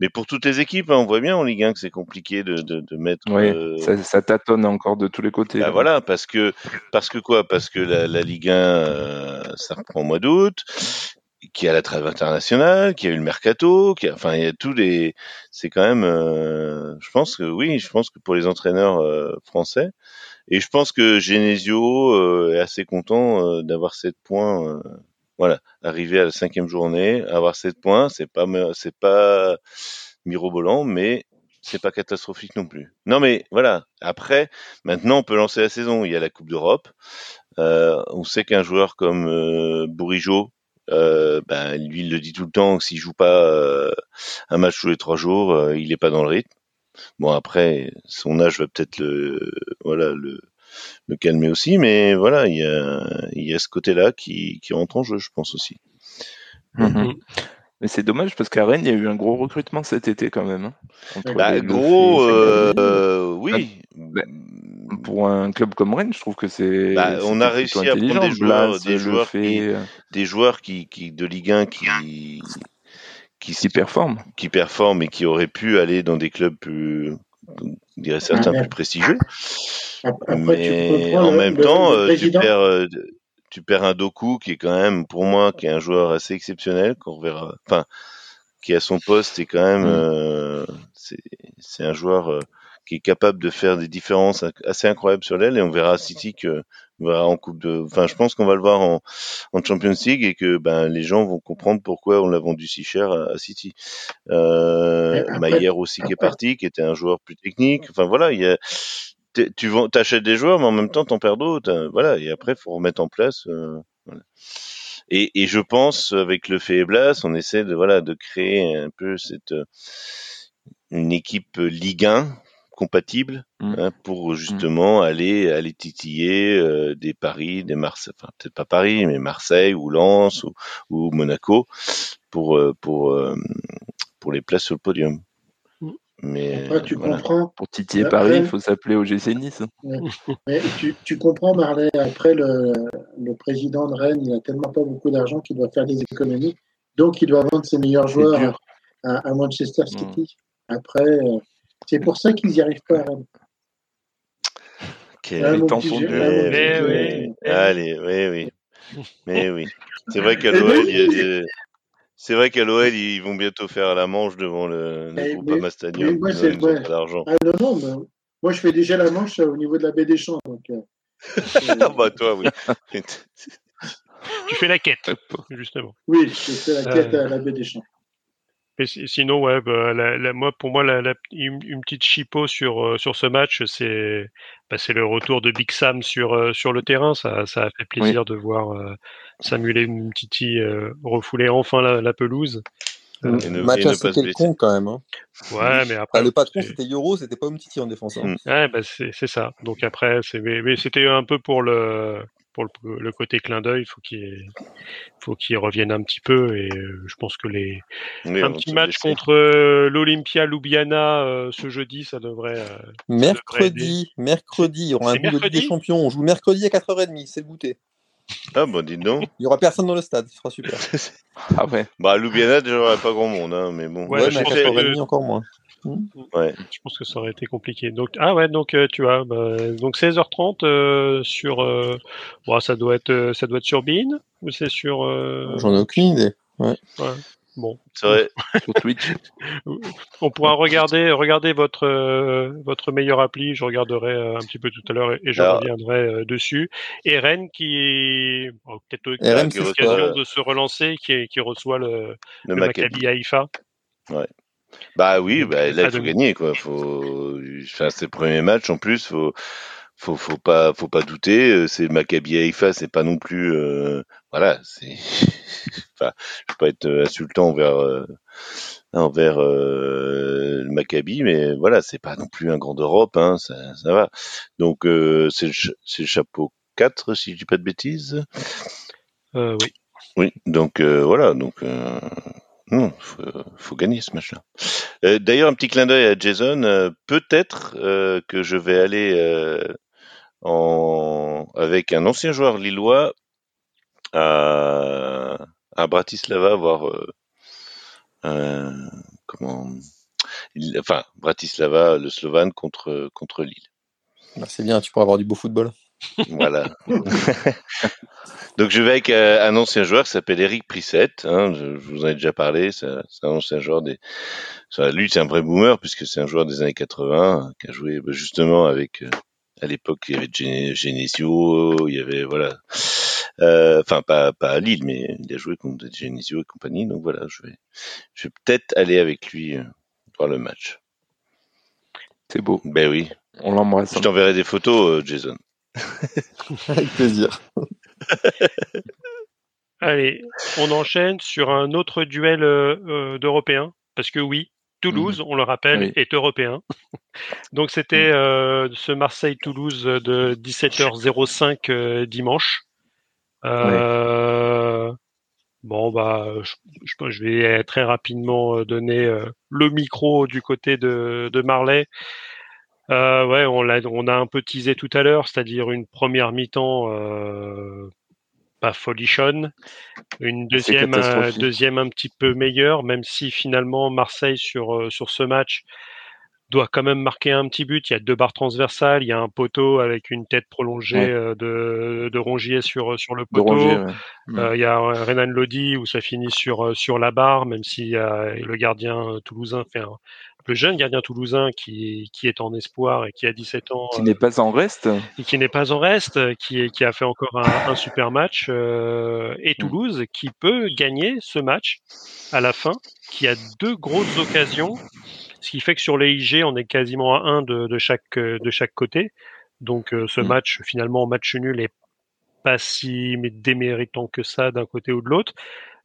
mais pour toutes les équipes, hein, on voit bien en Ligue 1 que c'est compliqué de, de, de mettre. Oui, euh, ça, ça, tâtonne encore de tous les côtés. Bah voilà, parce que parce que quoi? Parce que la, la Ligue 1, euh, ça reprend au mois d'août qui a la trêve internationale, qui a eu le mercato, qui a, enfin il y a tous les, c'est quand même, euh, je pense que oui, je pense que pour les entraîneurs français, et je pense que Genesio euh, est assez content euh, d'avoir 7 points. Euh, voilà, arriver à la cinquième journée, avoir 7 points, c'est pas c'est pas mirobolant, mais c'est pas catastrophique non plus. Non mais voilà, après, maintenant on peut lancer la saison. Il y a la Coupe d'Europe. on sait qu'un joueur comme euh, Bourigeau, ben, lui il le dit tout le temps, s'il joue pas un match tous les trois jours, il est pas dans le rythme. Bon après, son âge va peut-être le voilà le le calmer aussi, mais voilà, il y a il y a ce côté-là qui qui rentre en jeu, je pense aussi. Mhm. Mais c'est dommage parce qu'à Rennes, il y a eu un gros recrutement cet été quand même. Hein, bah, gros, euh, oui. Bah, pour un club comme Rennes, je trouve que c'est. Bah, on a réussi à prendre des joueurs, des joueurs, qui, euh. des joueurs qui, qui de Ligue 1 qui qui, performent, qui performent et qui auraient pu aller dans des clubs plus, on dirait certains plus prestigieux. mais en même temps, euh, tu perds, euh, tu perds un Doku qui est quand même, pour moi, qui est un joueur assez exceptionnel qu'on reverra, enfin, qui à son poste est quand même, mm. euh, c'est un joueur qui est capable de faire des différences assez incroyables sur l'aile et on verra à City que voilà, en coupe de enfin je pense qu'on va le voir en, en Champions League et que ben les gens vont comprendre pourquoi on l'a vendu si cher à, City. Euh, Maillère aussi qui est parti qui était un joueur plus technique. Enfin voilà il y a tu achètes des joueurs mais en même temps t'en perds d'autres voilà et après faut remettre en place euh, voilà. et, et je pense avec le Blas on essaie de voilà de créer un peu cette une équipe Ligue 1 compatibles mmh. hein, pour mmh. justement aller aller titiller euh, des Paris, des Marseille, enfin peut-être pas Paris, mais Marseille ou Lens ou, ou Monaco pour euh, pour euh, pour les places sur le podium. Mmh. Mais tu comprends. Pour titiller Paris, il faut s'appeler au GC Nice. Mais tu, tu, comprends, Marley, après le, le, président de Rennes, il a tellement pas beaucoup d'argent qu'il doit faire des économies. Donc, il doit vendre ses meilleurs joueurs à, à, Manchester City. Après, c'est pour ça qu'ils n'y arrivent pas à Rennes. Quel ah, temps sont mais oui. Allez, oui, oui. Mais oui. C'est vrai qu'à l'OL, des... C'est vrai qu'à l'OL, ils vont bientôt faire la manche devant le, le eh, Groupama Stadium. Moi, c'est pas d'argent. Ah, non, non, mais moi, je fais déjà la manche euh, au niveau de la baie des Champs. Donc, euh, ah, (laughs) bah, toi, oui. tu fais la quête, (laughs) justement. Oui, je fais la quête euh... à la baie des Champs. Mais sinon, ouais, bah, la, moi, pour moi, la, une, petite chipo sur euh, sur ce match, c'est bah, c'est le retour de Big Sam sur euh, sur le terrain. Ça, ça a fait plaisir de voir euh, Samuel Mtiti refouler enfin la, pelouse. Le match assez quelconque quand même. Hein. Ouais, (laughs) mais après. le patron, c'était Yoro, c'était pas Mtiti en défense. Hein. Ouais, bah, c'est ça. Donc après, c'est mais c'était un peu pour le pour le, côté clin d'œil, il faut qu'il faut qu'il revienne un petit peu et euh, je pense que les un petit match contre euh, l'Olympia Ljubljana euh, ce jeudi, ça devrait mercredi, mercredi, il y aura un bout de des champions, on joue mercredi à 4h30, c'est le goûter. Ah bon, dis donc. Il y aura personne dans le stade, ce sera super. (laughs) ah ouais. Bah Ljubljana, déjà, il n'y aura pas grand monde, hein, mais bon. Ouais, mais à 4h30 encore moins. Ouais. Je pense que ça aurait été compliqué. Donc ah ouais, donc euh, tu vois, bah, donc 16h30 euh, sur, euh, bon, ça doit être, ça doit être sur Bean ou c'est sur. J'en ai aucune idée. Ouais. Bon. C'est vrai. (laughs) sur Twitch. On pourra regarder, regarder votre votre meilleure appli. Je regarderai un petit peu tout à l'heure et, je reviendrai dessus. Et Rennes qui peut-être l'occasion de se relancer, qui, qui reçoit le, le, Maccabi Haïfa. Ouais. Bah oui, bah, là il faut gagner quoi. Faut, enfin, c'est le premier match en plus. Faut, faut, faut pas, faut pas douter. Euh, c'est Maccabi Haïfa, c'est pas non plus, euh, voilà. C'est, (laughs) enfin, je veux pas être euh, insultant envers, euh, envers euh, le Maccabi, mais voilà, c'est pas non plus un grand Europe, hein. Ça, ça va. Donc c'est le, c'est le chapeau 4 si je dis pas de bêtises. oui. Oui, donc voilà, donc il faut, gagner ce match-là. Euh, d'ailleurs, un petit clin d'œil à Jason. Euh, peut-être euh, que je vais aller en... avec un ancien joueur lillois à, à Bratislava voir comment. Enfin, Bratislava, le Slovan contre contre Lille. Bah, c'est bien, tu pourras avoir du beau football. Voilà. Donc je vais avec euh, un ancien joueur qui s'appelle Eric Prissette. Hein, je, vous en ai déjà parlé. C'est un ancien joueur des. lui, c'est un vrai boomer puisque c'est un joueur des années 80 qui a joué bah, justement avec. Euh, à l'époque, il y avait Genesio, il y avait voilà. Euh, enfin, pas pas à Lille, mais il a joué contre Genesio et compagnie. Donc voilà, je vais je vais peut-être aller avec lui voir le match. C'est beau. Ben oui. On l'embrasse. Je t'enverrai des photos, Jason. Avec plaisir. Allez, on enchaîne sur un autre duel euh, euh, d'Européens, parce que oui, Toulouse, mhm. on le rappelle, est européen. (laughs) Donc c'était mhm. euh, ce Marseille-Toulouse de 17h05 dimanche. Bon bah, je, je, vais très rapidement donner le micro du côté de, de Marley. Euh, ouais, on l'a, on a un peu teasé tout à l'heure, c'est-à-dire une première mi-temps euh, pas folichonne, une deuxième, euh, deuxième un petit peu meilleure, même si finalement Marseille sur sur ce match doit quand même marquer un petit but. Il y a deux barres transversales, il y a un poteau avec une tête prolongée de, de Rongier sur sur le poteau. il y a Renan Lodi où ça finit sur sur la barre, même si le gardien toulousain fait un, le jeune gardien toulousain qui, qui est en espoir et qui a 17 ans. Qui n'est pas en reste. Et qui n'est pas en reste, qui, qui a fait encore un, super match. Euh, et mm. Toulouse qui peut gagner ce match à la fin, qui a deux grosses occasions. Ce qui fait que sur les IG, on est quasiment à un de, de, chaque, de chaque côté. Donc euh, ce mm. match, finalement, match nul est pas si déméritant que ça d'un côté ou de l'autre.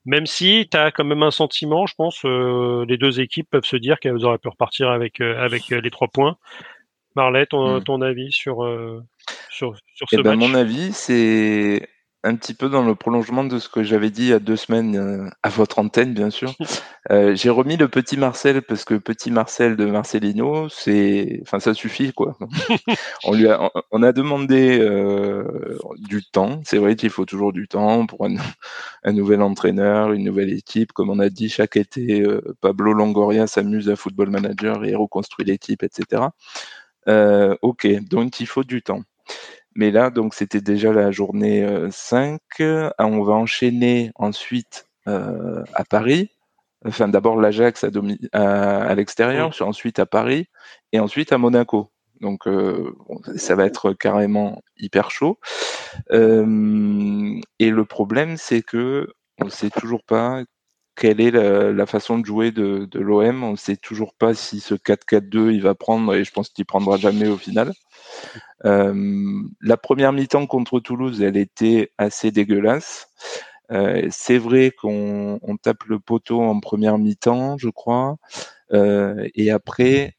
Même si tu as quand même un sentiment, je pense, euh, les deux équipes peuvent se dire qu'elles auraient pu repartir avec, euh, avec euh, les trois points. Marlet, ton, hmm. ton avis sur, sur, sur ce eh ben, Mon avis, c'est un petit peu dans le prolongement de ce que j'avais dit il y a deux semaines euh, à votre antenne, bien sûr. (laughs) Euh, j'ai remis le petit Marcel parce que petit Marcel de Marcelino, c'est, enfin, ça suffit quoi. (laughs) on lui a, on a demandé euh, du temps. C'est vrai qu'il faut toujours du temps pour un, un, nouvel entraîneur, une nouvelle équipe. Comme on a dit chaque été, Pablo Longoria s'amuse à Football Manager et reconstruit l'équipe, etc. Ok, donc il faut du temps. Mais là, donc, c'était déjà la journée 5. Euh, ah, on va enchaîner ensuite euh, à Paris. Enfin, d'abord l'Ajax à, à, l'extérieur, ensuite à Paris et ensuite à Monaco. Donc, euh, ça va être carrément hyper chaud. et le problème, c'est que on ne sait toujours pas quelle est la, façon de jouer de, l'OM. On ne sait toujours pas si ce 4-4-2 il va prendre et je pense qu'il prendra jamais au final. Euh, la première mi-temps contre Toulouse, elle était assez dégueulasse. Euh, c'est vrai qu'on tape le poteau en première mi-temps, je crois, euh, et après,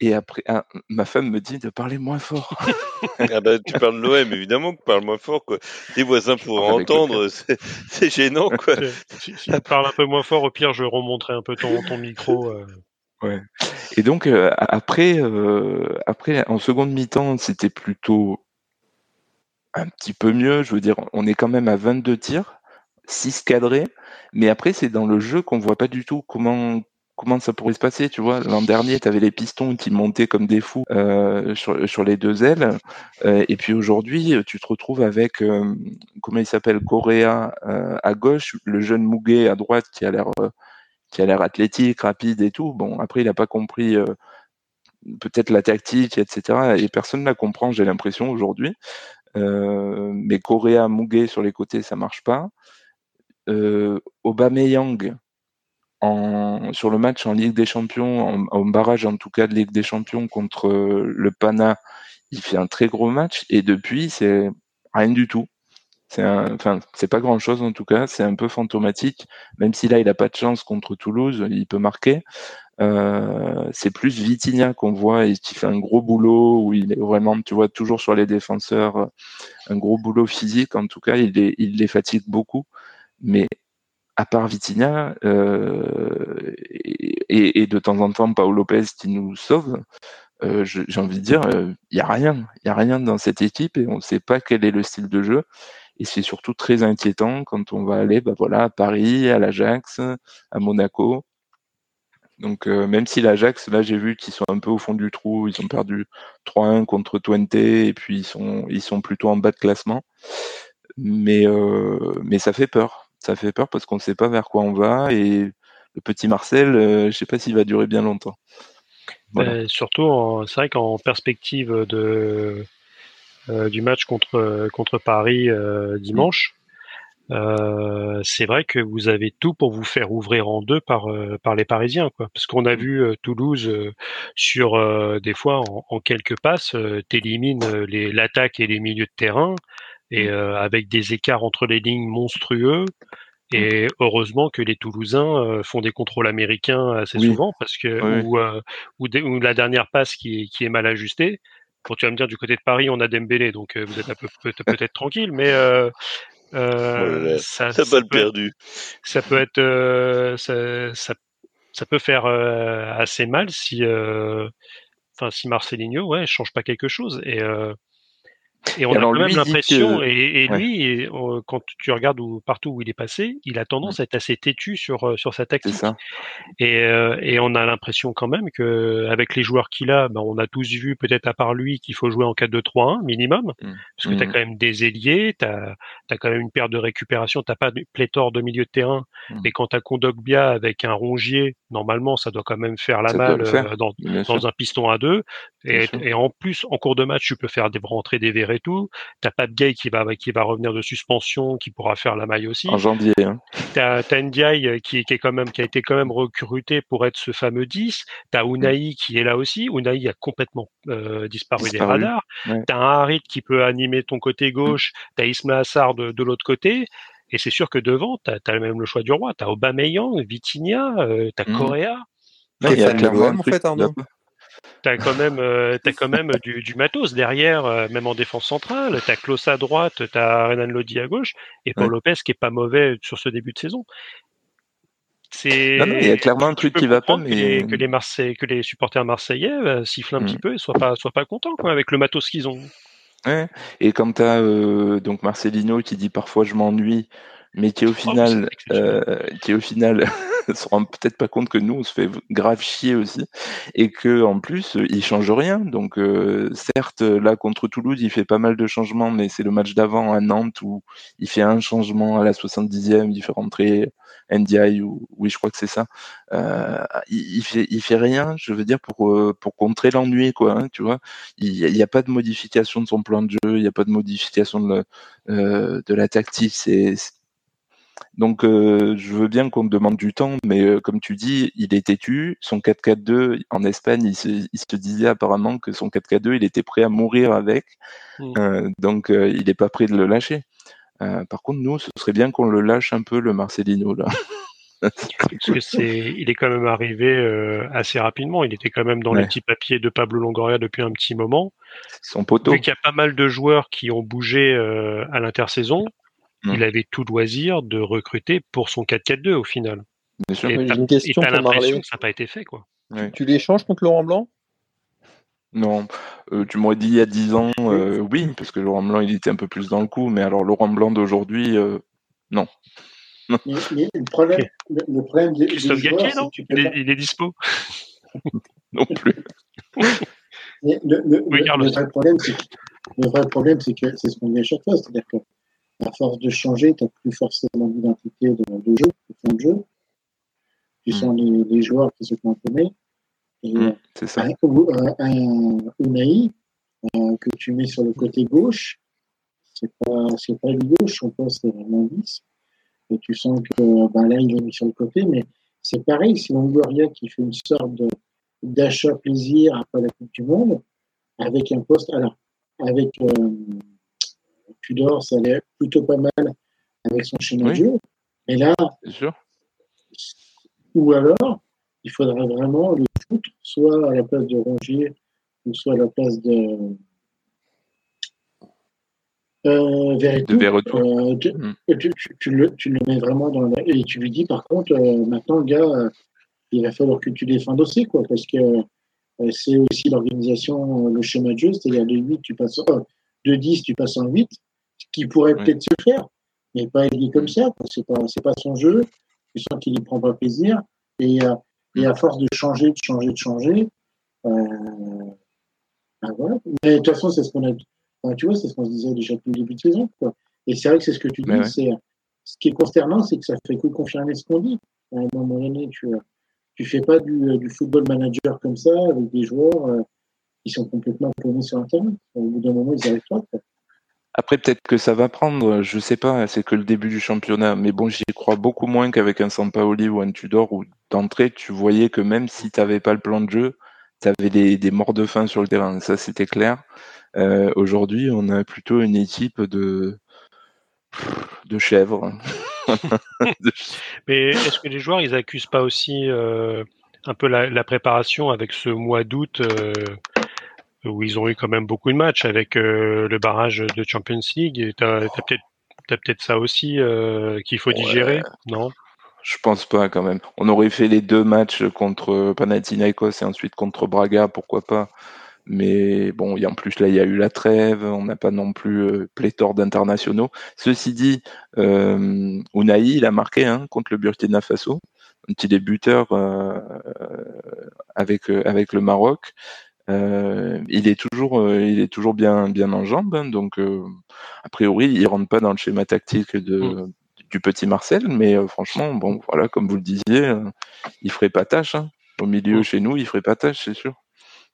et après, ah, ma femme me dit de parler moins fort. (laughs) ah bah, tu parles de l'OM, évidemment que parle moins fort. Quoi. Tes voisins pourront entendre, c'est gênant. Quoi. Si, tu parles un peu moins fort, au pire, je remonterai un peu ton, ton micro. Ouais. Et donc euh, après, euh, après en seconde mi-temps, c'était plutôt un petit peu mieux. Je veux dire, on est quand même à 22 tirs, 6 cadrés, mais après c'est dans le jeu qu'on voit pas du tout comment comment ça pourrait se passer. Tu vois, l'an dernier, tu avais les pistons qui montaient comme des fous euh, sur, les deux ailes, et puis aujourd'hui, tu te retrouves avec comment il s'appelle, Correa à gauche, le jeune Mouguet à droite qui a l'air qui athlétique, rapide et tout. Bon, après, il n'a pas compris euh, peut-être la tactique, etc. Et personne ne la comprend, j'ai l'impression, aujourd'hui. Euh, mais Correa, Muguet sur les côtés, ça marche pas. Euh, Aubameyang, en, sur le match en Ligue des Champions, en, barrage en tout cas de Ligue des Champions contre le Pana, il fait un très gros match. Et depuis, c'est rien du tout. C'est enfin, c'est pas grand chose en tout cas. C'est un peu fantomatique. Même si là, il a pas de chance contre Toulouse, il peut marquer. Euh, c'est plus Vitinha qu'on voit et qui fait un gros boulot où il est vraiment, tu vois, toujours sur les défenseurs, un gros boulot physique. En tout cas, il les, il les fatigue beaucoup. Mais à part Vitinha euh, et, et, de temps en temps Paolo Lopez qui nous sauve, euh, j'ai envie de dire, il euh, y a rien, il y a rien dans cette équipe et on ne sait pas quel est le style de jeu. Et c'est surtout très inquiétant quand on va aller bah voilà, à Paris, à l'Ajax, à Monaco. Donc euh, même si l'Ajax, là j'ai vu qu'ils sont un peu au fond du trou, ils ont perdu 3-1 contre Twente et puis ils sont, ils sont plutôt en bas de classement. Mais, euh, mais ça fait peur. Ça fait peur parce qu'on ne sait pas vers quoi on va et le petit Marcel, euh, je ne sais pas s'il va durer bien longtemps. surtout, c'est vrai qu'en perspective de, euh, du match contre contre Paris euh, dimanche. C'est vrai que vous avez tout pour vous faire ouvrir en deux par par les Parisiens, quoi. Parce qu'on a mm. vu Toulouse sur des fois en, quelques passes t'élimines l'attaque et les milieux de terrain et mm. avec des écarts entre les lignes monstrueux. Et mm. heureusement que les Toulousains font des contrôles américains assez souvent parce que ou, ou, la dernière passe qui est, qui est mal ajustée, quand tu vas me dire du côté de Paris, on a Dembélé, donc euh, vous êtes peu peut-être tranquille, mais euh, euh, ça, ça, peut perdu. ça peut être, ça, ça, ça, peut faire assez mal si, enfin, si Marcelinho, ouais, change pas quelque chose. Et et on a quand même l'impression, et, lui, quand tu regardes où, partout où il est passé, il a tendance à être assez têtu sur euh, sur sa tactique. Et, euh, et on a l'impression quand même que avec les joueurs qu'il a, ben, on a tous vu peut-être à part lui qu'il faut jouer en 4-2-3-1 minimum, mmh. parce que tu as mmh. quand même des ailiers, tu as, quand même une paire de récupération, t'as pas de pléthore de milieu de terrain, mmh. mais quand tu as Kondogbia avec un rongier, normalement ça doit quand même faire la malle euh, dans, dans un piston à deux. Et, et, en plus, en cours de match, tu peux faire des rentrer des verres et tout. T'as pas de Gay qui va qui va revenir de suspension, qui pourra faire la maille aussi. En janvier. Hein. T'as as Ndiaye euh, qui, qui est quand même qui a été quand même recruté pour être ce fameux 10. T'as Unai qui est là aussi. Unai a complètement euh, disparu, des radars. T'as un Harit qui peut animer ton côté gauche. T'as Isma Assar de, de l'autre côté. Et c'est sûr que devant, tu as, même le choix du roi. Tu as Aubameyang, Vitinha, euh, tu as mmh. Correa. il y a clairement en fait, T'as quand même, euh, as quand même du, du, matos derrière, euh, même en défense centrale. T'as Klaus à droite, t'as Renan Lodi à gauche, et Paul Lopez qui est pas mauvais sur ce début de saison. C'est. il y a clairement un truc qui va pas, mais que les, que les, Marseille, que les supporters marseillais euh, sifflent un petit mm. peu et soient pas, soient pas contents quoi, avec le matos qu'ils ont. Ouais. Et quand t'as euh, donc Marcelino qui dit parfois je m'ennuie, mais qui au oh, final, euh, qui au final (laughs) se rend peut-être pas compte que nous on se fait grave chier aussi et que en plus il change rien. Donc euh, certes là contre Toulouse il fait pas mal de changements, mais c'est le match d'avant à Nantes où il fait un changement à la 70e, il fait rentrer NDI ou oui je crois que c'est ça. Euh, il, il, fait il fait rien, je veux dire pour euh, pour contrer l'ennui quoi. Hein, tu vois, il n'y a, pas de modification de son plan de jeu, il n'y a pas de modification de, euh, de la tactique. C'est donc, euh, je veux bien qu'on me demande du temps, mais euh, comme tu dis, il est têtu. Son 4-4-2 en Espagne, il se, il se, disait apparemment que son 4-4-2, il était prêt à mourir avec. Mmh. Euh, donc, il n'est pas prêt de le lâcher. par contre, nous, ce serait bien qu'on le lâche un peu, le Marcelino, là. (laughs) Parce que c'est, il est quand même arrivé assez rapidement. Il était quand même dans les petits papiers de Pablo Longoria depuis un petit moment. Son poteau. Vu qu'il y a pas mal de joueurs qui ont bougé à l'intersaison, il mmh. avait tout loisir de recruter pour son 4-4-2 au final. Bien sûr, j'ai une question pour l'impression que ça n'a pas été fait. Quoi. Tu l'échanges contre Laurent Blanc? Non, euh, tu m'aurais dit il y a 10 ans, euh, oui, parce que Laurent Blanc, il était un peu plus dans le coup, mais alors Laurent Blanc d'aujourd'hui, euh, non. (laughs) le problème, le, problème des, Christophe non il, est, il, est, dispo? (laughs) Non plus. le, le, vrai problème, c'est que, le vrai problème, c'est que c'est ce qu'on dit à chaque fois, c'est-à-dire que à force de changer, tu n'as plus forcément d'identité de, de, jeu, de fond de jeu. Tu sens les, les, joueurs qui se font Et mmh, c'est ça. Un, un, Unai euh, que tu mets sur le côté gauche, c'est pas, c'est pas du gauche, son poste c'est vraiment 10. Et tu sens que ben là, il est mis sur le côté, mais c'est pareil, c'est Longoria qui fait une sorte de, d'achat plaisir après la Coupe du Monde, avec un poste, alors, avec euh, Tudor, ça allait plutôt pas mal avec son schéma de jeu. Et là, ou alors, il faudrait vraiment le foutre soit à la place de Rongier, ou soit à la place de. Euh, euh tu, tu, le, tu, le, mets vraiment dans la... Et tu lui dis, par contre, euh, maintenant, le gars, euh, il va falloir que tu défendes aussi, quoi, parce que c'est aussi l'organisation, le schéma de jeu, c'est-à-dire de 8, tu passes, de 10, tu passes en 8 qui pourrait peut-être se faire, mais pas dit comme ça. C'est pas, c'est pas son jeu. Je sens qu'il n'y prend pas plaisir. Et, euh, et, à force de changer, de changer, de changer, euh, ben voilà. Mais de toute façon, c'est ce qu'on a. tu vois, c'est ce qu'on se disait déjà depuis le début de saison. Quoi. Et c'est vrai que c'est ce que tu dis. C'est ce qui est consternant, c'est que ça fait que confirmer ce qu'on dit. À un moment donné, tu tu fais pas du, du football manager comme ça avec des joueurs euh, qui sont complètement paumés sur terrain. Au bout d'un moment, ils arrivent pas. Quoi. Après, peut-être que ça va prendre, je sais pas, c'est que le début du championnat. Mais bon, j'y crois beaucoup moins qu'avec un Sampaoli ou un Tudor où d'entrée, tu voyais que même si tu n'avais pas le plan de jeu, tu avais des, des, morts de faim sur le terrain. Ça, c'était clair. Euh, Aujourd'hui, on a plutôt une équipe de, (laughs) de chèvres. Mais est-ce que les joueurs, ils accusent pas aussi euh, un peu la, la, préparation avec ce mois d'août euh, où ils ont eu quand même beaucoup de matchs avec euh, le barrage de Champions League. Tu as, peut-être peut-être ça aussi euh, qu'il faut digérer, non? Je pense pas quand même. On aurait fait les deux matchs contre Panathinaikos et ensuite contre Braga, pourquoi pas. Mais bon, y en plus là, il y a eu la trêve, on n'a pas non plus euh, pléthore d'internationaux. Ceci dit, euh, Unai, il a marqué hein, contre le Burkina Faso, un petit débuteur euh, avec avec le Maroc. Euh, il est toujours, euh, il est toujours bien, bien en jambes. Hein, donc, euh, a priori, il rentre pas dans le schéma tactique de, mm. du petit Marcel. Mais franchement, bon, voilà, comme vous le disiez, il ferait pas tâche. Hein. Au milieu, mm. chez nous, il ferait pas tâche, c'est sûr.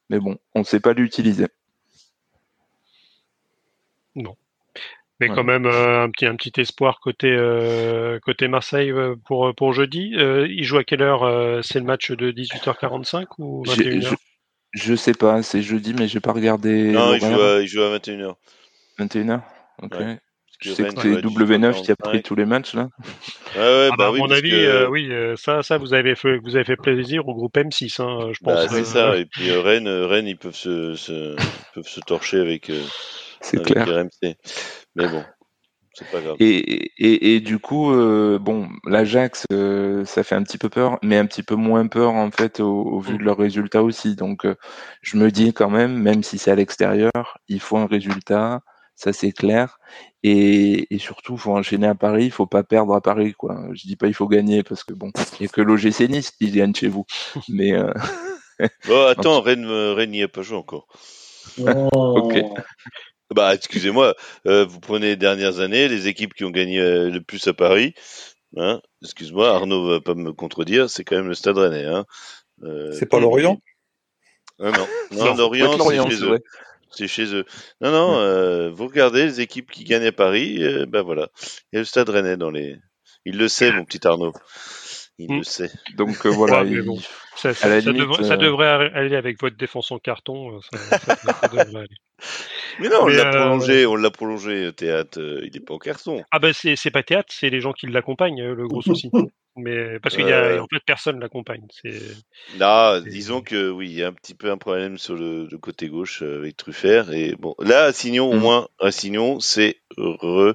Mais bon, on ne sait pas l'utiliser. Non. Mais quand même un petit un petit espoir côté côté Marseille pour pour jeudi. il joue à quelle heure C'est le match de 18h45 ou 21h je sais pas, c'est jeudi, mais j'ai pas regardé. Non, il joue, à, il joue, à, 21h. 21h Ok. Je sais que c'est W9 qui a pris tous les matchs là. Ouais, ouais, ah bah, bah, à mon avis, euh, oui, euh, ça, ça vous avez fait, vous avez fait plaisir au groupe M6, hein, je bah, pense. Bah, c'est ça. Et puis euh, Rennes, Rennes, ils peuvent se, se peuvent se torcher avec. c'est clair. RMC. Mais bon. Et, et, et, du coup, euh, bon, l'Ajax, euh, ça fait un petit peu peur, mais un petit peu moins peur en fait au, vu de leurs résultats aussi. Donc, euh, je me dis quand même, même si c'est à l'extérieur, il faut un résultat, ça c'est clair. Et, et surtout, faut enchaîner à Paris, il faut pas perdre à Paris, quoi. Je dis pas il faut gagner parce que bon, il y a que l'OGC Nice qui gagne chez vous, (laughs) mais. bon, (laughs) attends, Rennes, Rennes n'y a pas joué encore. Oh. ok. (laughs) Bah, excusez-moi, euh, vous prenez les dernières années, les équipes qui ont gagné euh, le plus à Paris, hein, excuse-moi, Arnaud va pas me contredire, c'est quand même le Stade Rennais. Hein. Euh, c'est pas Lorient? Ah, (laughs) Non, non, Lorient, c'est chez eux. C'est chez eux. Non, non, euh, vous regardez les équipes qui gagnent à Paris, ben voilà, il y a le Stade Rennais dans les. Il le sait, mon petit Arnaud. Il hmm. le sait. Donc voilà. ça, devrait, aller avec votre défense en carton. Ça, (laughs) aller. Mais non, on l'a prolongé, on l'a prolongé, Théâtre, il n'est pas en carton. Ah ben c'est pas Théâtre, c'est les gens qui l'accompagnent, le gros (laughs) souci. Mais parce qu'il y a euh. en fait personne l'accompagne. Là, disons que oui, il y a un petit peu un problème sur le, côté gauche euh, avec Truffert. Et bon, là, Assignon, au mmh. moins, Assignon, c'est heureux.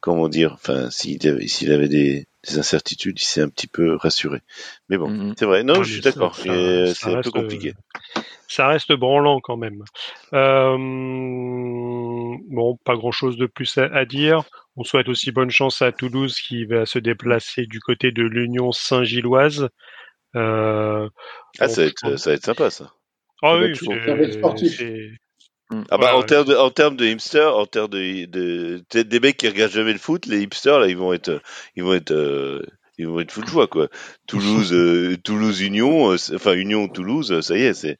Comment dire Enfin, s'il avait, s'il avait des, incertitudes, il s'est un petit peu rassuré. Mais bon, mmh. c'est vrai. Non, je suis d'accord. C'est un peu compliqué. Ça reste branlant quand même. Euh, bon, pas grand chose de plus à dire. On souhaite aussi bonne chance à Toulouse qui va se déplacer du côté de l'Union Saint-Gilloise. Euh, ah, ça va, être, ça va, être, sympa ça. Ah oui. Ah bah, en termes de, en termes de hipsters, en termes de, de, des mecs qui regardent jamais le foot, les hipsters là, ils vont être, ils vont être, euh, ils vont être fous de joie quoi. Toulouse, (laughs) euh, Toulouse Union, euh, enfin Union Toulouse, ça y est, c'est,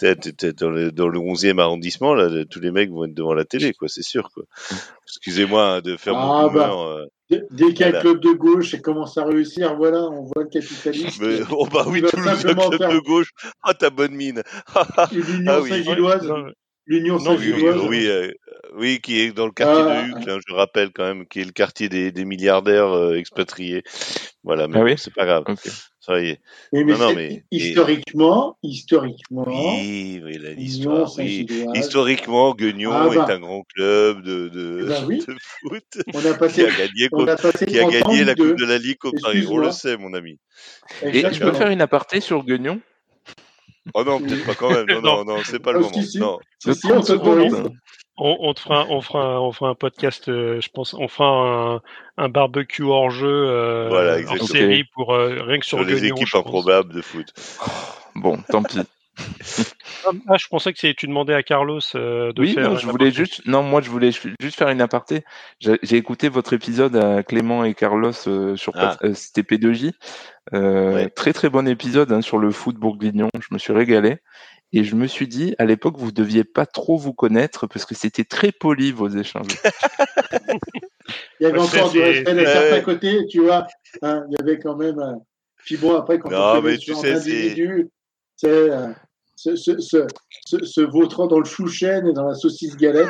dans le, dans le 11e arrondissement, là, tous les mecs vont être devant la télé, quoi, c'est sûr, quoi. Excusez-moi hein, de faire ah, mon bah, euh, Dès qu'il y a un club de gauche commence à réussir, voilà, on voit le capitalisme. Mais, (laughs) oh bah oui, Toulouse, un club de gauche. Ah, ta bonne mine. (laughs) L'Union ah, oui. L'Union Saint-Gilloise. Oui, oui, euh, oui, qui est dans le quartier ah. de Hucle, hein, je rappelle quand même, qui est le quartier des, des milliardaires euh, expatriés. Voilà, mais ah oui? c'est pas grave. Ça y est. mais non, mais, historiquement, historiquement. Oui, oui, l'histoire. Oui. Historiquement, Guignon ah, bah. est un grand club de, de, ben oui. (laughs) de foot on a passé, qui a gagné, on a passé qui a gagné la Coupe de... de la Ligue au Paris. On le sait, mon ami. Et tu peux faire une aparté sur Guignon? Oh non, peut-être pas quand même. Non, (laughs) non, non, c'est pas le moment. Non. on, on, te fera, on fera, on fera un podcast. Euh, je pense, on fera un, un barbecue hors jeu euh, voilà, hors série pour euh, rien que sur, sur les équipes improbables de foot. Bon, tant pis. Ah, je pensais que tu demandais à Carlos euh, de oui, faire. Non, je voulais juste. Non, moi, je voulais juste faire une aparté. J'ai écouté votre épisode à Clément et Carlos euh, sur ah. euh, c'était P2J. Très très bon épisode hein, sur le foot bourguignon. Je me suis régalé. Et je me suis dit, à l'époque, vous deviez pas trop vous connaître parce que c'était très poli vos échanges. (laughs) il y avait encore du respect de certains côtés, tu vois. Hein, il y avait quand même. Puis bon, après, quand non, on mais tu sais, c'est ce, ce, ce, ce, vautrant dans le chou chêne et dans la saucisse galette.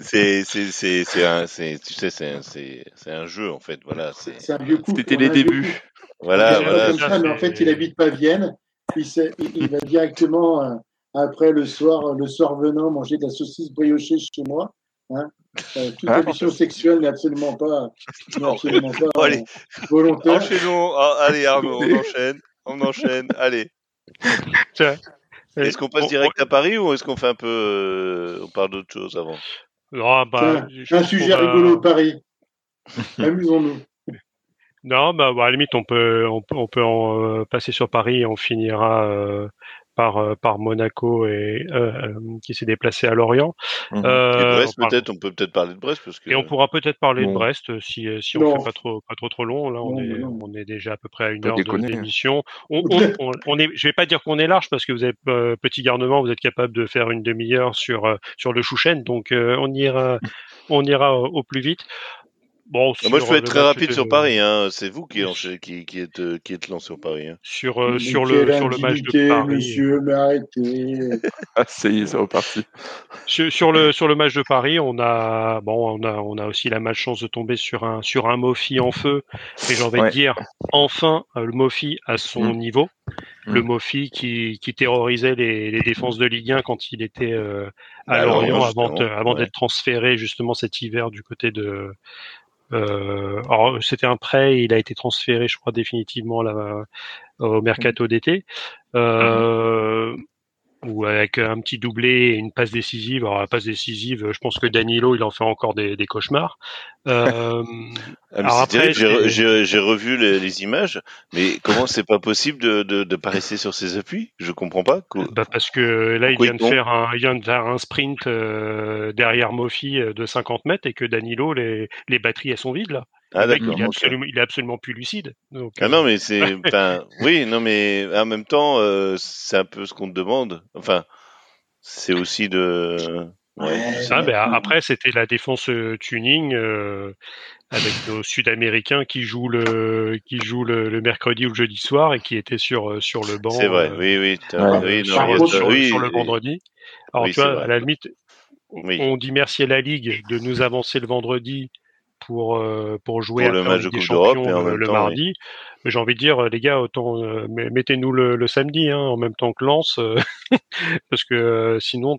c'est c'est un c'est tu sais c'est c'est un jeu en fait voilà c'est un vieux couple c'était les débuts voilà voilà ça, mais en fait il habite pas Vienne il, il, va directement euh, après le soir le soir venant manger de la saucisse briochée chez moi hein. Euh, toute ambition sexuelle n'est absolument pas, absolument pas allez, euh, volontaire. Enchaînons. Ah, allez Arnaud, on enchaîne. On enchaîne. Allez. Est-ce qu'on passe direct à Paris ou est-ce qu'on fait un peu. Euh, on parle d'autre chose avant? Non, bah, Un sujet rigolo, Paris. (laughs) Amusons-nous. Non, bah, bah, à la limite, on peut, on peut, on peut en, euh, passer sur Paris et on finira euh, par, euh, par Monaco et euh, euh, qui s'est déplacé à Lorient. Mmh. Brest peut-être, on peut peut-être parler de Brest parce que... Et on pourra peut-être parler de Brest si, si on fait pas trop pas trop trop long. Là, on est on est déjà à peu près à une heure d'émission. On, (laughs) on, on, est, je vais pas dire qu'on est large parce que vous avez petit garnement, vous êtes capable de faire une demi-heure sur sur le Chouchen, donc on ira (laughs) on ira au plus vite. Bon, ah, moi, je peux être très rapide sur Paris. Hein. C'est vous qui, qui, qui, êtes, euh, qui êtes lent sur Paris. Hein. Sur, euh, sur, le, sur le match de Paris. Monsieur, mais arrêtez. (laughs) ah, ça y est, c'est reparti. Sur, sur, le, sur le match de Paris, on a, bon, on a, on a aussi la malchance de tomber sur un, sur un Mofi en feu. Et j'ai envie de dire, enfin, euh, le Mofi à son mm. niveau. Mm. Le Mofi qui, qui terrorisait les, les défenses de Ligue 1 quand il était euh, à bah, Lorient avant, avant d'être transféré justement cet hiver du côté de, euh, alors c'était un prêt, il a été transféré, je crois définitivement là, au mercato d'été. Euh, ou avec un petit doublé et une passe décisive. Alors la passe décisive, je pense que Danilo, il en fait encore des, des cauchemars. Euh, ah, j'ai revu les, les, images, mais comment c'est pas possible de, de, de pas rester sur ses appuis? Je comprends pas. Bah parce que là, il vient, de faire un, il vient de faire un sprint euh, derrière Mofi euh, de 50 mètres et que Danilo, les, les batteries, elles sont vides là. Ah, d'accord. Il, est absolument, il est absolument plus lucide. Donc, ah non, mais c'est, (laughs) oui, non, mais en même temps, euh, c'est un peu ce qu'on te demande. Enfin, c'est aussi de, ça, ben, après, c'était la défense tuning avec nos Sud-Américains qui jouent le qui jouent le, mercredi ou le jeudi soir et qui étaient sur sur le banc. C'est vrai, oui, oui, sur, le vendredi. Alors tu vois, à la limite, on dit merci à la Ligue de nous avancer le vendredi pour pour jouer le match de Coupe d'Europe le, mardi j'ai envie de dire, les gars, autant euh, mettez-nous le, samedi hein, en même temps que Lance, euh, (laughs) parce que euh, sinon,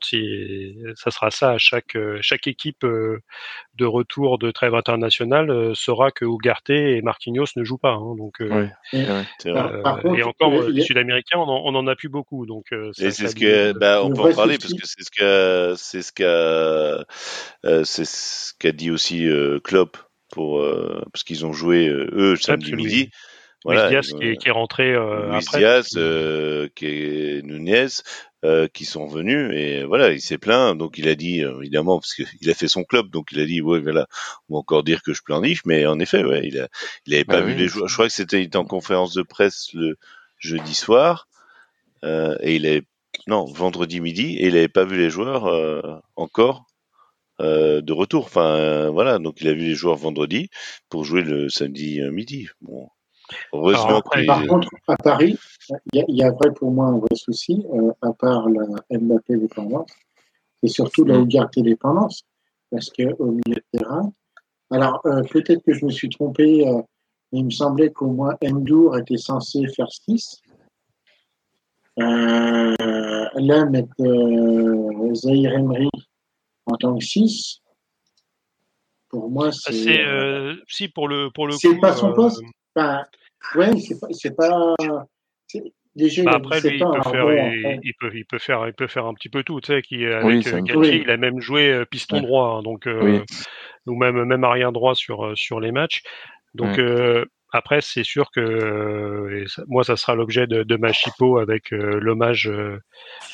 ça sera ça à chaque chaque équipe de retour de trêve internationale saura que Ugarte et Marquinhos ne jouent pas. Hein, donc, et encore, les Sud-Américains, on, en a plus beaucoup. Donc, c'est ce que, bah, on peut en parler parce que c'est ce que c'est ce qu'a c'est ce qu'a dit aussi Klopp pour parce qu'ils ont joué eux samedi midi. Voilà, Diaz qui, est, qui, est, rentré euh, Luis Diaz, euh, qui est Nunez, euh, qui sont venus et voilà, il s'est plaint. Donc il a dit euh, évidemment parce qu'il (laughs) a fait son club, donc il a dit ouais voilà, on va encore dire que je planifie, mais en effet ouais, il a il avait pas bah vu les joueurs. Je crois que c'était il était en conférence de presse le jeudi soir euh, et il est non vendredi midi et il avait pas vu les joueurs euh, encore. de retour, enfin voilà, donc il a vu les joueurs vendredi pour jouer le samedi midi. Bon, Heureusement Par contre, à Paris, il y, a vrai pour moi un vrai souci, euh, à part la Mbappé dépendance, c'est surtout la Ugarte dépendance, parce qu'au milieu de terrain, alors euh, peut-être que je me suis trompé, euh, il me semblait qu'au moins Endur était censé faire 6. là, mettre Zahir Emery en tant que 6, pour moi, ah, c'est. si, pour le, pour le C'est pas son poste ouais, c'est pas. Déjà, bah après, lui, il, peut faire, il, peut, il, peut faire, il peut faire un petit peu tout. Tu sais, qui, avec oui, euh, il a même joué euh, piston droit, hein, donc, euh, ou même, même arrière droit sur, sur les matchs. Donc, euh, après, c'est sûr que euh, moi, ça sera l'objet de, de, ma chipo avec euh, l'hommage euh,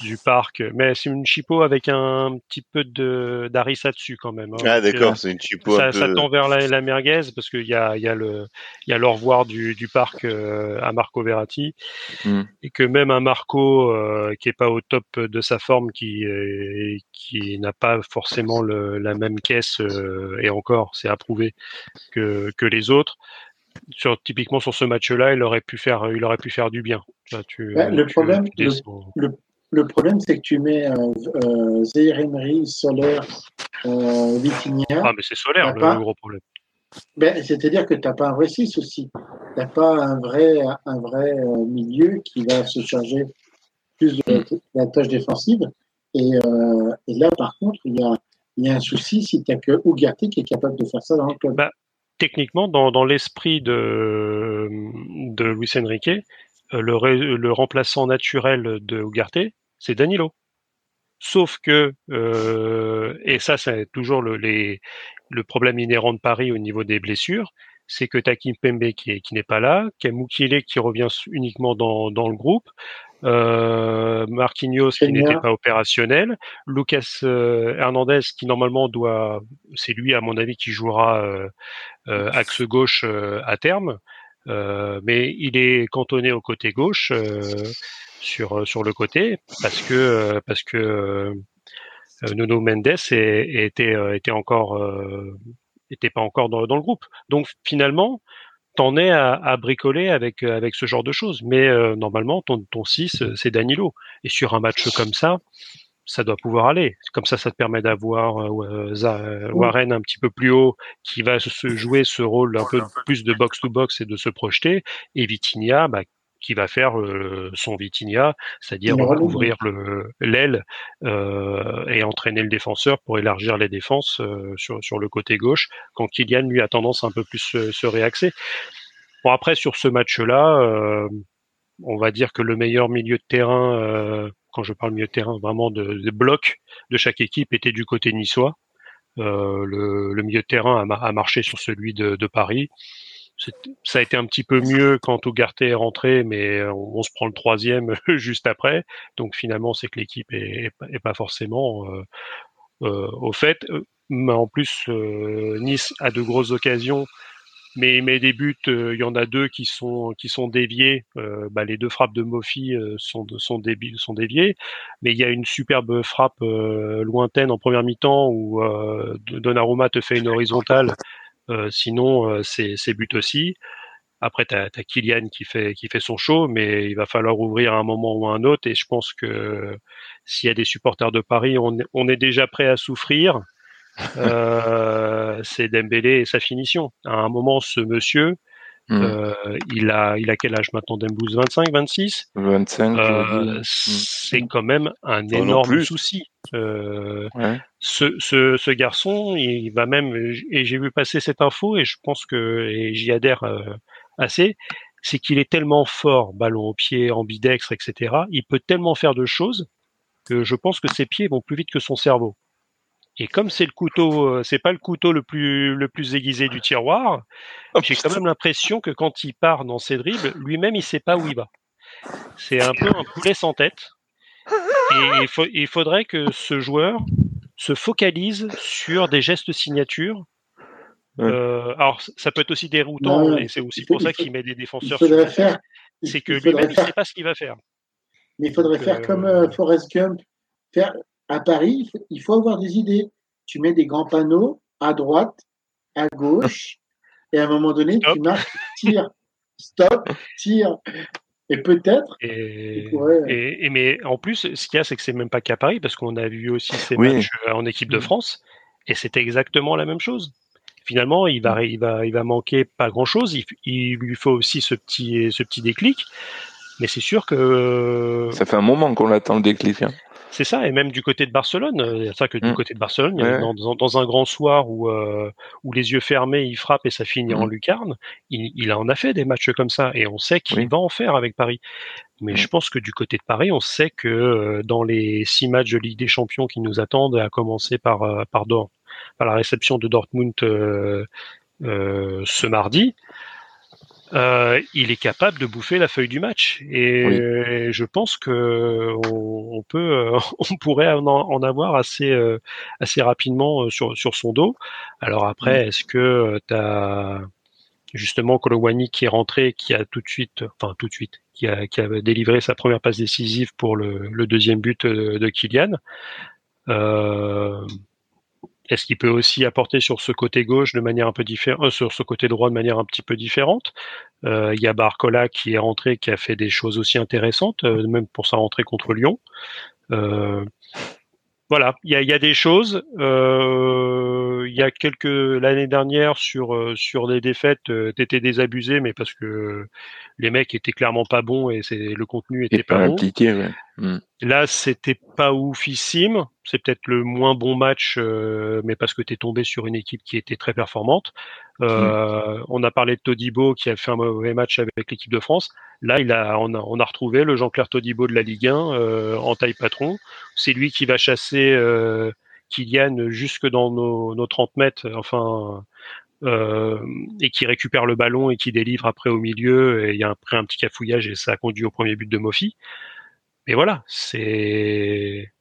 du parc. Mais c'est une chipo avec un petit peu de d'harissa dessus quand même. Hein, ah d'accord, c'est une chipo ça, un peu... ça tend vers la, la merguez parce qu'il y a, y a le il y a le revoir du, du parc à Marco Verratti mm. et que même un Marco qui est pas au top de sa forme, qui qui n'a pas forcément le, la même caisse et encore, c'est approuvé que que les autres sur, typiquement sur ce match-là, il aurait pu faire, il aurait pu faire du bien. le, problème, le, problème, c'est que tu mets euh, euh Emery, Soler, euh, Vitinha. Ah, mais c'est Solaire le, gros problème. Ben, C'est-à-dire que tu n'as pas un vrai 6 aussi. Tu n'as pas un vrai, un vrai euh, milieu qui va se charger plus de la, tâche défensive. Et, euh, et, là, par contre, il y a, y a un souci si tu n'as que Ougarté qui est capable de faire ça dans le club. Bah, techniquement, dans, l'esprit de, Luis Enrique, euh, le, remplaçant naturel de Ugarte, c'est Danilo. Sauf que, euh, et ça c'est toujours le, problème inhérent de Paris au niveau des blessures, c'est que Takim Pembe qui, n'est pas là, Kamukile qui revient uniquement dans le groupe, euh, Marquinhos qui n'était pas opérationnel, Lucas euh, Hernandez qui normalement doit, c'est lui à mon avis qui jouera euh, euh axe gauche euh, à terme, mais il est cantonné au côté gauche sur sur le côté parce que parce que Nuno Mendes était était encore était pas encore dans, dans, le groupe. Donc finalement, t'en es à, à, bricoler avec euh, avec ce genre de choses. Mais euh, normalement, ton ton 6, euh, c'est Danilo. Et sur un match comme ça, ça doit pouvoir aller. Comme ça, ça te permet d'avoir Warren un petit peu plus haut, qui va se jouer ce rôle un peu plus de box to box et de se projeter. Et Vitinha, bah, qui va faire euh, son Vitinha, c'est-à-dire ouvrir l'aile euh, et entraîner le défenseur pour élargir les défenses euh, sur, sur le côté gauche, quand Kylian lui a tendance à un peu plus se, se réaxer. Bon après sur ce match-là, on va dire que le meilleur milieu de terrain, quand je parle milieu de terrain, vraiment de, de bloc de chaque équipe était du côté niçois. le, le, milieu de terrain a, a marché sur celui de, de Paris ça a été un petit peu mieux quand Ugarte est rentré, mais on, se prend le troisième (laughs) juste après. Donc finalement, c'est que l'équipe est, pas forcément euh, euh, au fait. Mais en plus, euh, Nice a de grosses occasions mais, mais des buts, il y en a deux qui sont qui sont déviés. Bah, les deux frappes de Mofi sont sont, sont déviées, mais il y a une superbe frappe lointaine en première mi-temps où Donnarumma te fait une horizontale. Sinon, c'est c'est but aussi. Après, tu as, Kylian qui fait, qui fait son show, mais il va falloir ouvrir un moment ou un autre. Et je pense que s'il y a des supporters de Paris, on, on est déjà prêt à souffrir. (laughs) Euh, c'est Dembélé et sa finition. À un moment, ce monsieur, hmm. euh, il a, il a quel âge maintenant, Dembélé 25, 26 25. Euh, c'est quand même un énorme souci. Euh, ce, ce, ce, garçon, il va même, et j'ai vu passer cette info, et je pense que, et j'y adhère euh, assez, c'est qu'il est tellement fort, ballon au pied, ambidextre, etc. Il peut tellement faire de choses que je pense que ses pieds vont plus vite que son cerveau. Et comme c'est le couteau, euh, c'est pas le couteau le plus le plus aiguisé du tiroir, oh, j'ai quand même l'impression que quand il part dans ses dribbles, lui-même il sait pas où il va. C'est un peu un poulet sans tête. Et il, faudrait que ce joueur se focalise sur des gestes signature. Euh, alors ça peut être aussi déroutant, et c'est aussi pour ça qu'il met des défenseurs. C'est que lui-même il sait pas ce qu'il va faire. Mais il faudrait faire euh, comme Forrest Gump, faire à Paris, il faut avoir des idées. Tu mets des grands panneaux à droite, à gauche, et à un moment donné, tu marques tire, stop, tire. Et peut-être. Et, mais en plus, ce qu'il y a, c'est que c'est même pas qu'à Paris, parce qu'on a vu aussi ces matchs euh, en équipe de mm. France, et c'était exactement la même chose. Finalement, il va, il va, il va manquer pas grand chose. Il, il lui faut aussi ce petit, ce petit déclic. Mais c'est sûr que. Ça fait un moment qu'on attend le déclic. Hein. C'est ça, et même du côté de Barcelone, euh, c'est ça que du mm. côté de Barcelone, dans, un grand soir où, euh, où les yeux fermés, il frappe et ça finit en mm. lucarne, il, en a fait des matchs comme ça, et on sait qu'il va en faire avec Paris. Mais mm. je pense que du côté de Paris, on sait que euh, dans les six matchs de Ligue des Champions qui nous attendent, à commencer par, par, par la réception de Dortmund ce mardi, euh, il est capable de bouffer la feuille du match. Et je pense que on, peut, euh, (laughs) on pourrait en, avoir assez, euh, assez rapidement sur, sur son dos. Alors après, mm. est-ce que tu as justement Kolowani qui est rentré, qui a tout de suite, enfin tout de suite, qui a, qui a délivré sa première passe décisive pour le, le deuxième but de, de Kylian. Euh, est-ce qu'il peut aussi apporter sur ce côté gauche de manière un peu différente, euh, sur ce côté droit de manière un petit peu différente? Euh, Il y a Barcola qui est rentré, qui a fait des choses aussi intéressantes, euh, même pour sa rentrée contre Lyon. voilà, il y a, des choses. il y a quelques l'année dernière sur sur des défaites, t'étais désabusé, mais parce que les mecs étaient clairement pas bons et c'est le contenu était pas, bon. Mm. Là, c'était pas oufissime. C'est peut-être le moins bon match, euh, mais parce que tu es tombé sur une équipe qui était très performante. Euh, mm. On a parlé de Todibo qui a fait un mauvais match avec l'équipe de France. Là, il a, on, a, on a retrouvé le Jean-Claire Todibo de la Ligue 1 euh, en taille patron. C'est lui qui va chasser Kylian jusque dans nos, nos 30 mètres. Enfin, euh, et qui récupère le ballon et qui délivre après au milieu. Et il y a après un petit cafouillage et ça a conduit au premier but de Mofi. Mais voilà, c'est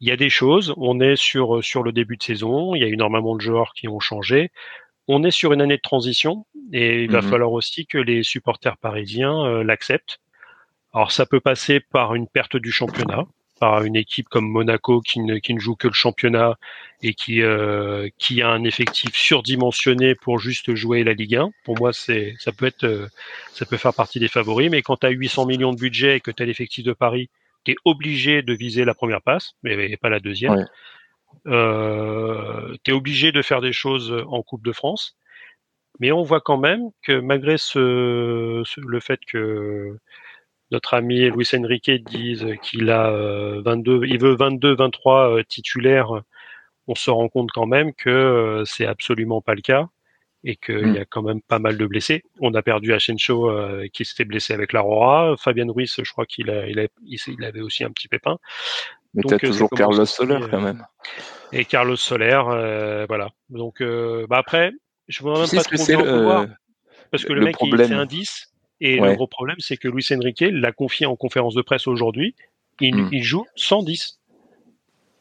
il y a des choses. On est sur sur le début de saison. Il y a énormément de joueurs qui ont changé. On est sur une année de transition et il va mhm. falloir aussi que les supporters parisiens euh, l'acceptent. Alors ça peut passer par une perte du championnat par une équipe comme Monaco qui ne, qui ne joue que le championnat et qui, euh, qui a un effectif surdimensionné pour juste jouer la Ligue 1. Pour moi, c'est ça peut être euh, ça peut faire partie des favoris, mais quand tu as 800 millions de budget et que tu as l'effectif de Paris, tu es obligé de viser la première passe, mais pas la deuxième. Euh, tu es obligé de faire des choses en Coupe de France. Mais on voit quand même que malgré ce, le fait que notre ami Luis Enrique dise qu'il a 22, euh, il veut 22, 23 euh, titulaires, on se rend compte quand même que euh, c'est absolument pas le cas et qu'il y a mm. quand même pas mal de blessés. On a perdu Asensio qui s'était blessé avec l'Aurora. Fabien Ruiz, je crois qu'il a, il, il, avait aussi un petit pépin. Mais tu as toujours Carlos Soler quand même. Et Carlos Soler, voilà. Donc bah après, je ne même pas trop le, parce que le, mec il fait un 10 et le gros problème, c'est que Luis Enrique l'a confié en conférence de presse aujourd'hui. Il, hmm. il, joue 110.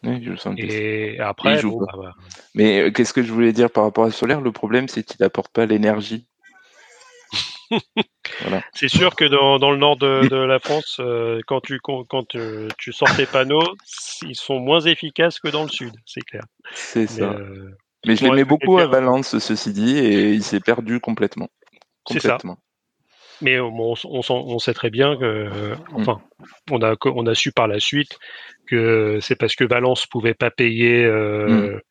Oui, il joue 110. Et après, bah, bah. mais euh, qu'est-ce que je voulais dire par rapport à Solaire? Le problème, c'est qu'il n'apporte pas l'énergie (laughs) C'est sûr que dans, dans le nord de, de la France, euh, quand tu quand tu, sors tes panneaux, ils sont moins efficaces que dans le sud, c'est clair. C'est ça. Euh, Mais je l'aimais beaucoup à Valence, ceci dit, et il s'est perdu complètement. C'est ça. Mais on, on, on, sait très bien que, mm. enfin, on a on a su par la suite que c'est parce que Valence pouvait pas payer. Euh, mm.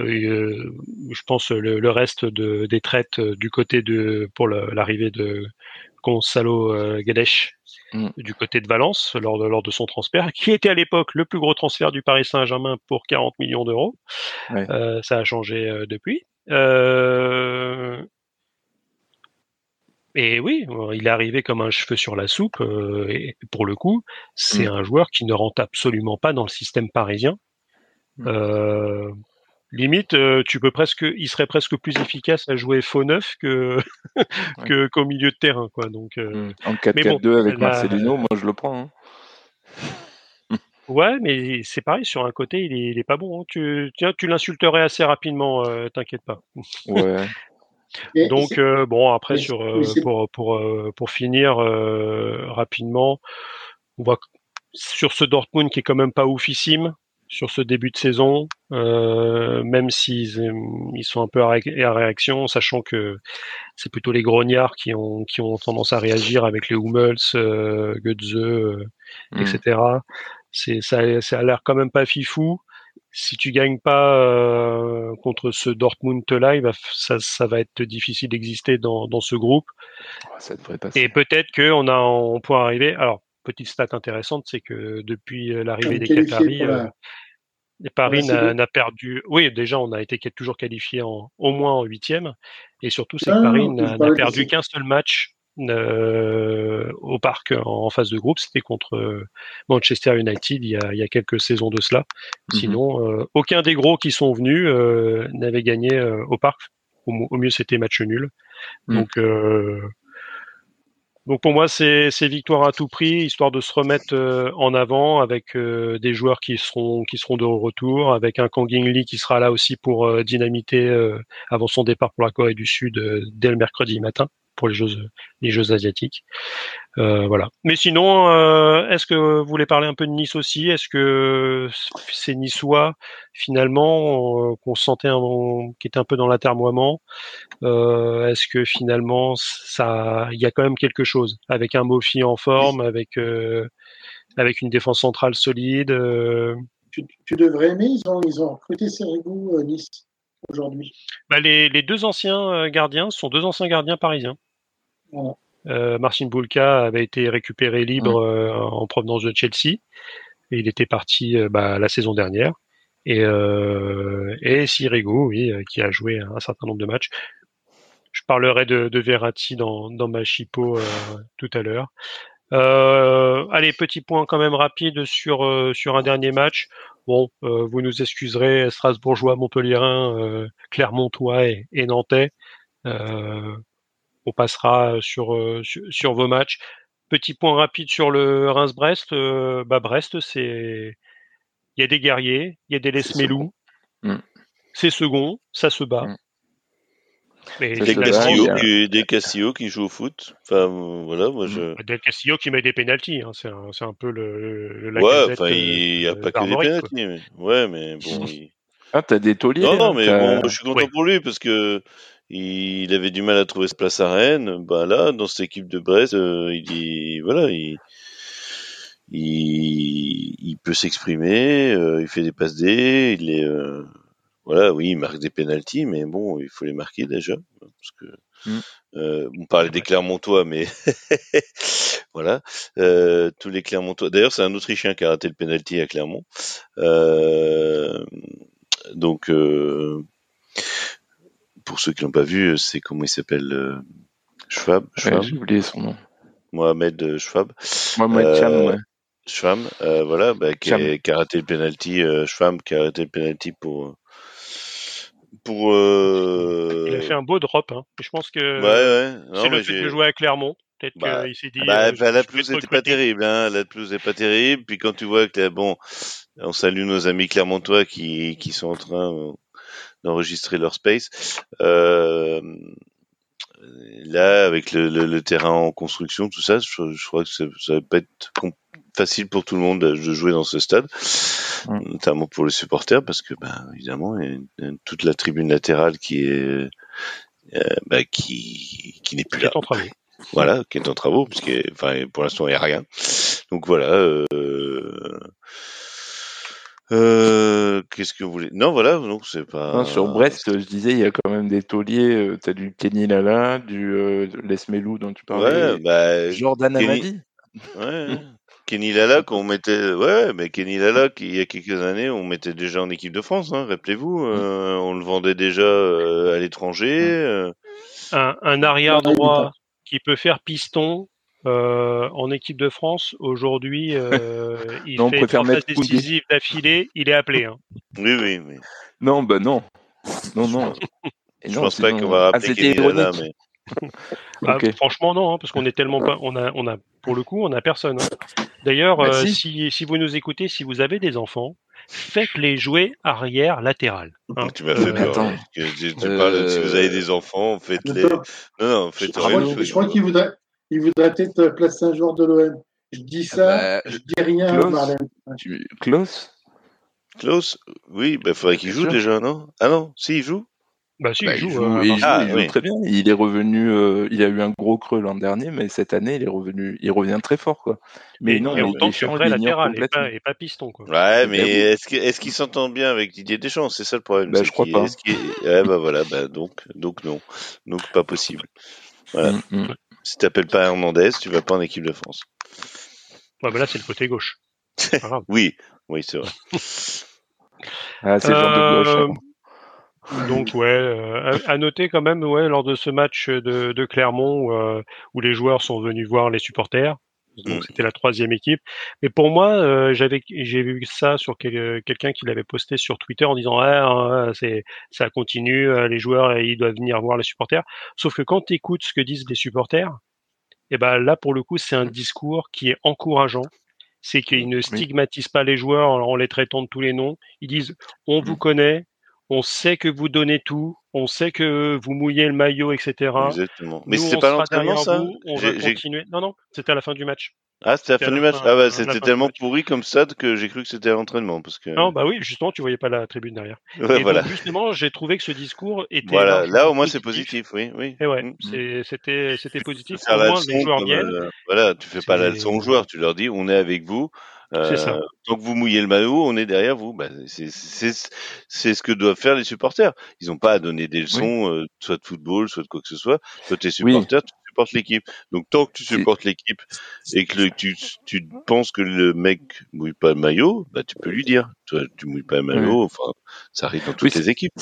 Euh, je pense le, le reste de, des traites euh, du côté de pour l'arrivée de Gonzalo euh, Gadesh mm. du côté de Valence lors de, lors de son transfert, qui était à l'époque le plus gros transfert du Paris Saint-Germain pour 40 millions d'euros. Euh, ça a changé depuis. Euh, et oui, il est arrivé comme un cheveu sur la soupe. et pour le coup, c'est mm. un joueur qui ne rentre absolument pas dans le système parisien. Mm. Euh, limite, euh, tu peux presque, il serait presque plus efficace à jouer faux neuf que (laughs) qu'au milieu de terrain, quoi. Donc euh, mmh. en 4-4-2 avec Marcelino, moi je le prends. Hein. ouais, mais c'est pareil sur un côté, il est, pas bon. Hein. Tu, tiens, tu l'insulterais assez rapidement, euh, t'inquiète pas. Ouais. (laughs) Donc bon, après sur pour pour pour finir rapidement, on voit sur ce Dortmund qui est quand même pas oufissime sur ce début de saison, euh, même s'ils ils sont un peu à, réaction, sachant que c'est plutôt les grognards qui ont qui ont tendance à réagir avec les Hummels, euh, Götze, euh, mm. etc. C'est ça, ça a l'air quand même pas fifou. Si tu gagnes pas euh, contre ce Dortmund là, ça, ça va être difficile d'exister dans, dans ce groupe. Ça devrait Et peut-être qu'on a on peut arriver. Alors petite stat intéressante, c'est que depuis l'arrivée des Qataris, Paris n'a perdu. Oui, déjà, on a été toujours qualifié en, au moins en huitième. Et surtout, c'est que Paris n'a perdu qu'un seul match euh, au parc en, phase de groupe. C'était contre euh, Manchester United il y, a, il y, a, quelques saisons de cela. Mmh Sinon, euh, aucun des gros qui sont venus euh, n'avait gagné au parc. Au, mieux, c'était match nul. Mmh. Donc, donc pour moi, c'est victoire à tout prix, histoire de se remettre euh, en avant avec euh, des joueurs qui seront qui seront de retour, avec un Kang Lee qui sera là aussi pour euh, dynamiter avant son départ pour la Corée du Sud dès le mercredi matin pour les Jeux, les Jeux asiatiques. Euh, voilà. Mais sinon, euh, est-ce que vous voulez parler un peu de Nice aussi? Est-ce que c'est Niçois finalement euh, qu'on sentait un, qui était un peu dans l'atermoiement? Est-ce que finalement ça, il y a quand même quelque chose avec un Mofi en forme, avec avec une défense centrale solide tu, devrais aimer. Ils ont ils ont recruté Serigou Nice aujourd'hui. Bah les, les deux anciens gardiens sont deux anciens gardiens parisiens. Euh, Marcin Bulka avait été récupéré libre euh, en provenance de Chelsea. Et il était parti euh, bah, la saison dernière. Et, euh, et Sirigu, oui, qui a joué un certain nombre de matchs. Je parlerai de, de Verratti dans, dans ma chipo tout à l'heure. Allez, petit point quand même rapide sur sur un dernier match. Bon, vous nous excuserez, Strasbourgeois, Montpellierin, Clermontois et, et Nantais on passera sur, euh, sur, vos matchs. Petit point rapide sur le Reims-Brest. Euh, bah Brest, c'est il y a des guerriers, il y a des Lesmelou. Mm. C'est second, ça se bat. Mm. Des, Castillo qui, des Castillo qui jouent au foot. Enfin, voilà, moi je. Mm. Des Castillo qui met des pénalties. Hein. C'est un, un, peu le. la ouais, enfin, il n'y a pas que des pénalties. Mais... Ouais, mais bon. Il... Ah, t'as des tauliers. Non, non, mais bon, je suis content pour lui parce que il avait du mal à trouver sa place à Rennes. Bah là, dans cette équipe de Brest, euh, il dit voilà, il, il, peut s'exprimer, euh, il fait des passes D, il est euh, voilà, oui, il marque des pénalties, mais bon, il faut les marquer déjà parce que mm. on parlait des Clermontois, mais (laughs) voilà, tous les Clermontois. D'ailleurs, c'est un Autrichien qui a raté le pénalty à Clermont. donc pour ceux qui l'ont pas vu, c'est comment il s'appelle euh, Schwab. J'ai oublié son nom. Mohamed euh, Schwab. Mohamed euh, Cham, ouais. Schwab, euh, voilà, bah, qui, a, qui, a, arrêté le penalty. Euh, Schwab qui a arrêté le penalty pour pour. Euh... Il a fait un beau drop. Hein. Je pense que ouais, ouais. c'est le fait de jouer à Clermont. Peut-être bah, qu'il s'est dit. Bah, bah, la pelouse n'était pas terrible. Hein. La pelouse n'est pas terrible. Puis quand tu vois que bon, on salue nos amis clermontois qui qui sont en train d'enregistrer leur space. Euh, là, avec le, terrain en construction, tout ça, je, crois que ça, ça va pas être facile pour tout le monde de jouer dans ce stade, notamment pour les supporters, parce que, ben, évidemment, il y a toute la tribune latérale qui est, euh, bah, qui, qui n'est plus là. en travaux. Voilà, qui est en travaux, puisque, enfin, pour l'instant, il n'y a rien. Donc voilà. Euh, euh, qu'est-ce que vous voulez? Non, voilà, donc c'est pas. sur Brest, je disais, il y a quand même des tauliers. Euh, T'as du Kenny Lala, du euh, Lesmelou dont tu parlais. Ouais, bah, Jordan Kenny... Ouais. Kenny Lala, qu'on mettait, ouais, mais Kenny Lala, il y a quelques années, on mettait déjà en équipe de France, hein, rappelez-vous, euh, on le vendait déjà euh, à l'étranger. Un, un, arrière droit qui peut faire piston, euh, en équipe de France, aujourd'hui, euh, (laughs) il non, fait trois phases décisives d'affilée, il est appelé. Hein. Oui, oui, oui. Non, bah non. Non, non. (laughs) Je pense pas qu'on va rappeler ah, là, mais... Ah, franchement, non, hein, parce qu'on est tellement pas. On a, on a, pour le coup, on a personne. Hein. D'ailleurs, euh, si. si, vous nous écoutez, si vous avez des enfants, faites-les jouer arrière latéral. Hein. Tu m'as fait peur. Tu, parles, si vous avez des enfants, faites-les. Non, non, faites Je, je crois qu'il voudrait, il voudrait peut-être placer un joueur de l'OM. Je dis ça, bah, je dis rien, Marlène. Klaus? Klaus Oui, il bah, faudrait qu'il joue déjà, non? Ah non, si, il joue bah si, bah, il, joue, euh, il, joue, ah, il joue, très bien. Il est revenu, euh, il a eu un gros creux l'an dernier, mais cette année, il est revenu, il revient très fort, quoi. Mais, non, il autant que vrai latéral et pas, et pas, piston, quoi. Ouais, mais est-ce qu'il est qu'il s'entend bien avec Didier Deschamps? C'est ça le problème. Bah, je crois pas. Ouais, bah voilà, bah donc, donc non, donc pas possible. Voilà. Mm, mm. Si t'appelles pas Hernandez, tu vas pas en équipe de France. Ouais, bah là, c'est le côté gauche. (laughs) oui, oui, c'est vrai. (laughs) ah, c'est le genre de gauche. Hein. Euh, donc ouais, euh, à, noter quand même, ouais, lors de ce match de, de Clermont où, euh, où, les joueurs sont venus voir les supporters, donc c'était la troisième équipe. Mais pour moi, euh, j'avais j'ai vu ça sur quelqu'un qui l'avait posté sur Twitter en disant ah, c'est ça continue, euh, les joueurs ils doivent venir voir les supporters. Sauf que quand tu écoutes ce que disent les supporters, et eh ben là pour le coup c'est un discours qui est encourageant. C'est qu'ils ne stigmatisent pas les joueurs en les traitant de tous les noms. Ils disent on vous mm. connaît, on sait que vous donnez tout, on sait que vous mouillez le maillot, etc. Exactement. Mais c'est pas l'entraînement ça On va continuer. Non, non, c'était à la fin du match. Ah, c'était à la fin du match. ah bah c'était tellement pourri comme ça que j'ai cru que c'était à l'entraînement parce que. Non, bah oui, justement, tu voyais pas la tribune derrière. (laughs) Ouais, voilà. donc, justement, j'ai trouvé que ce discours était. Voilà, là au moins c'est positif, oui, oui. Et ouais, mm. c'était c'était positif. Au moins les joueurs viennent. Euh, voilà, tu fais pas la leçon aux joueurs, tu leur dis on est avec vous. Euh, tant que vous mouillez le maillot, on est derrière vous. Bah, c'est ce que doivent faire les supporters. Ils n'ont pas à donner des leçons, euh, soit de football, soit de quoi que ce soit. Toi, tu es supporter, tu supportes l'équipe. Donc, tant que tu supportes l'équipe et que tu, tu penses que le mec mouille pas le maillot, bah, tu peux lui dire. Toi, tu mouilles pas le maillot. Enfin, ça arrive dans toutes les équipes.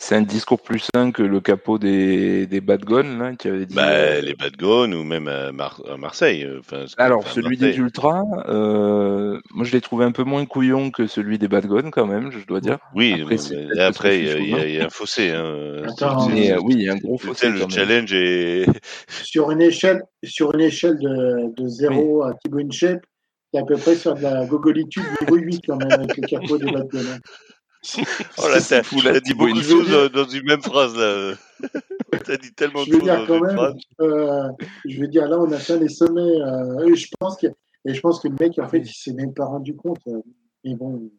C'est un discours plus sain que le capot des, des Bad là, qui avait dit. Bah, euh, les Bad ou même à, Marseille. Euh, enfin, Alors, celui des Ultras, euh, moi je l'ai trouvé un peu moins couillon que celui des Bad quand même, je dois dire. Oui, après, il y, a un fossé. Hein. mais, oui, il y a un gros fossé. Le challenge est. (laughs) Sur une échelle, sur une échelle de, de 0 à Thibaut Inchep, c'est à peu près sur de la gogolitude niveau 8 quand même avec le capot des Bad oh là, (laughs) t'as dit beaucoup de choses dans, une même phrase là. (laughs) t'as dit tellement de choses dans quand une même, phrase. Euh, je veux dire, là, on a fait les sommets. Euh, et je pense que, et je pense que le mec, en fait, il s'est même pas rendu compte. Euh, mais bon.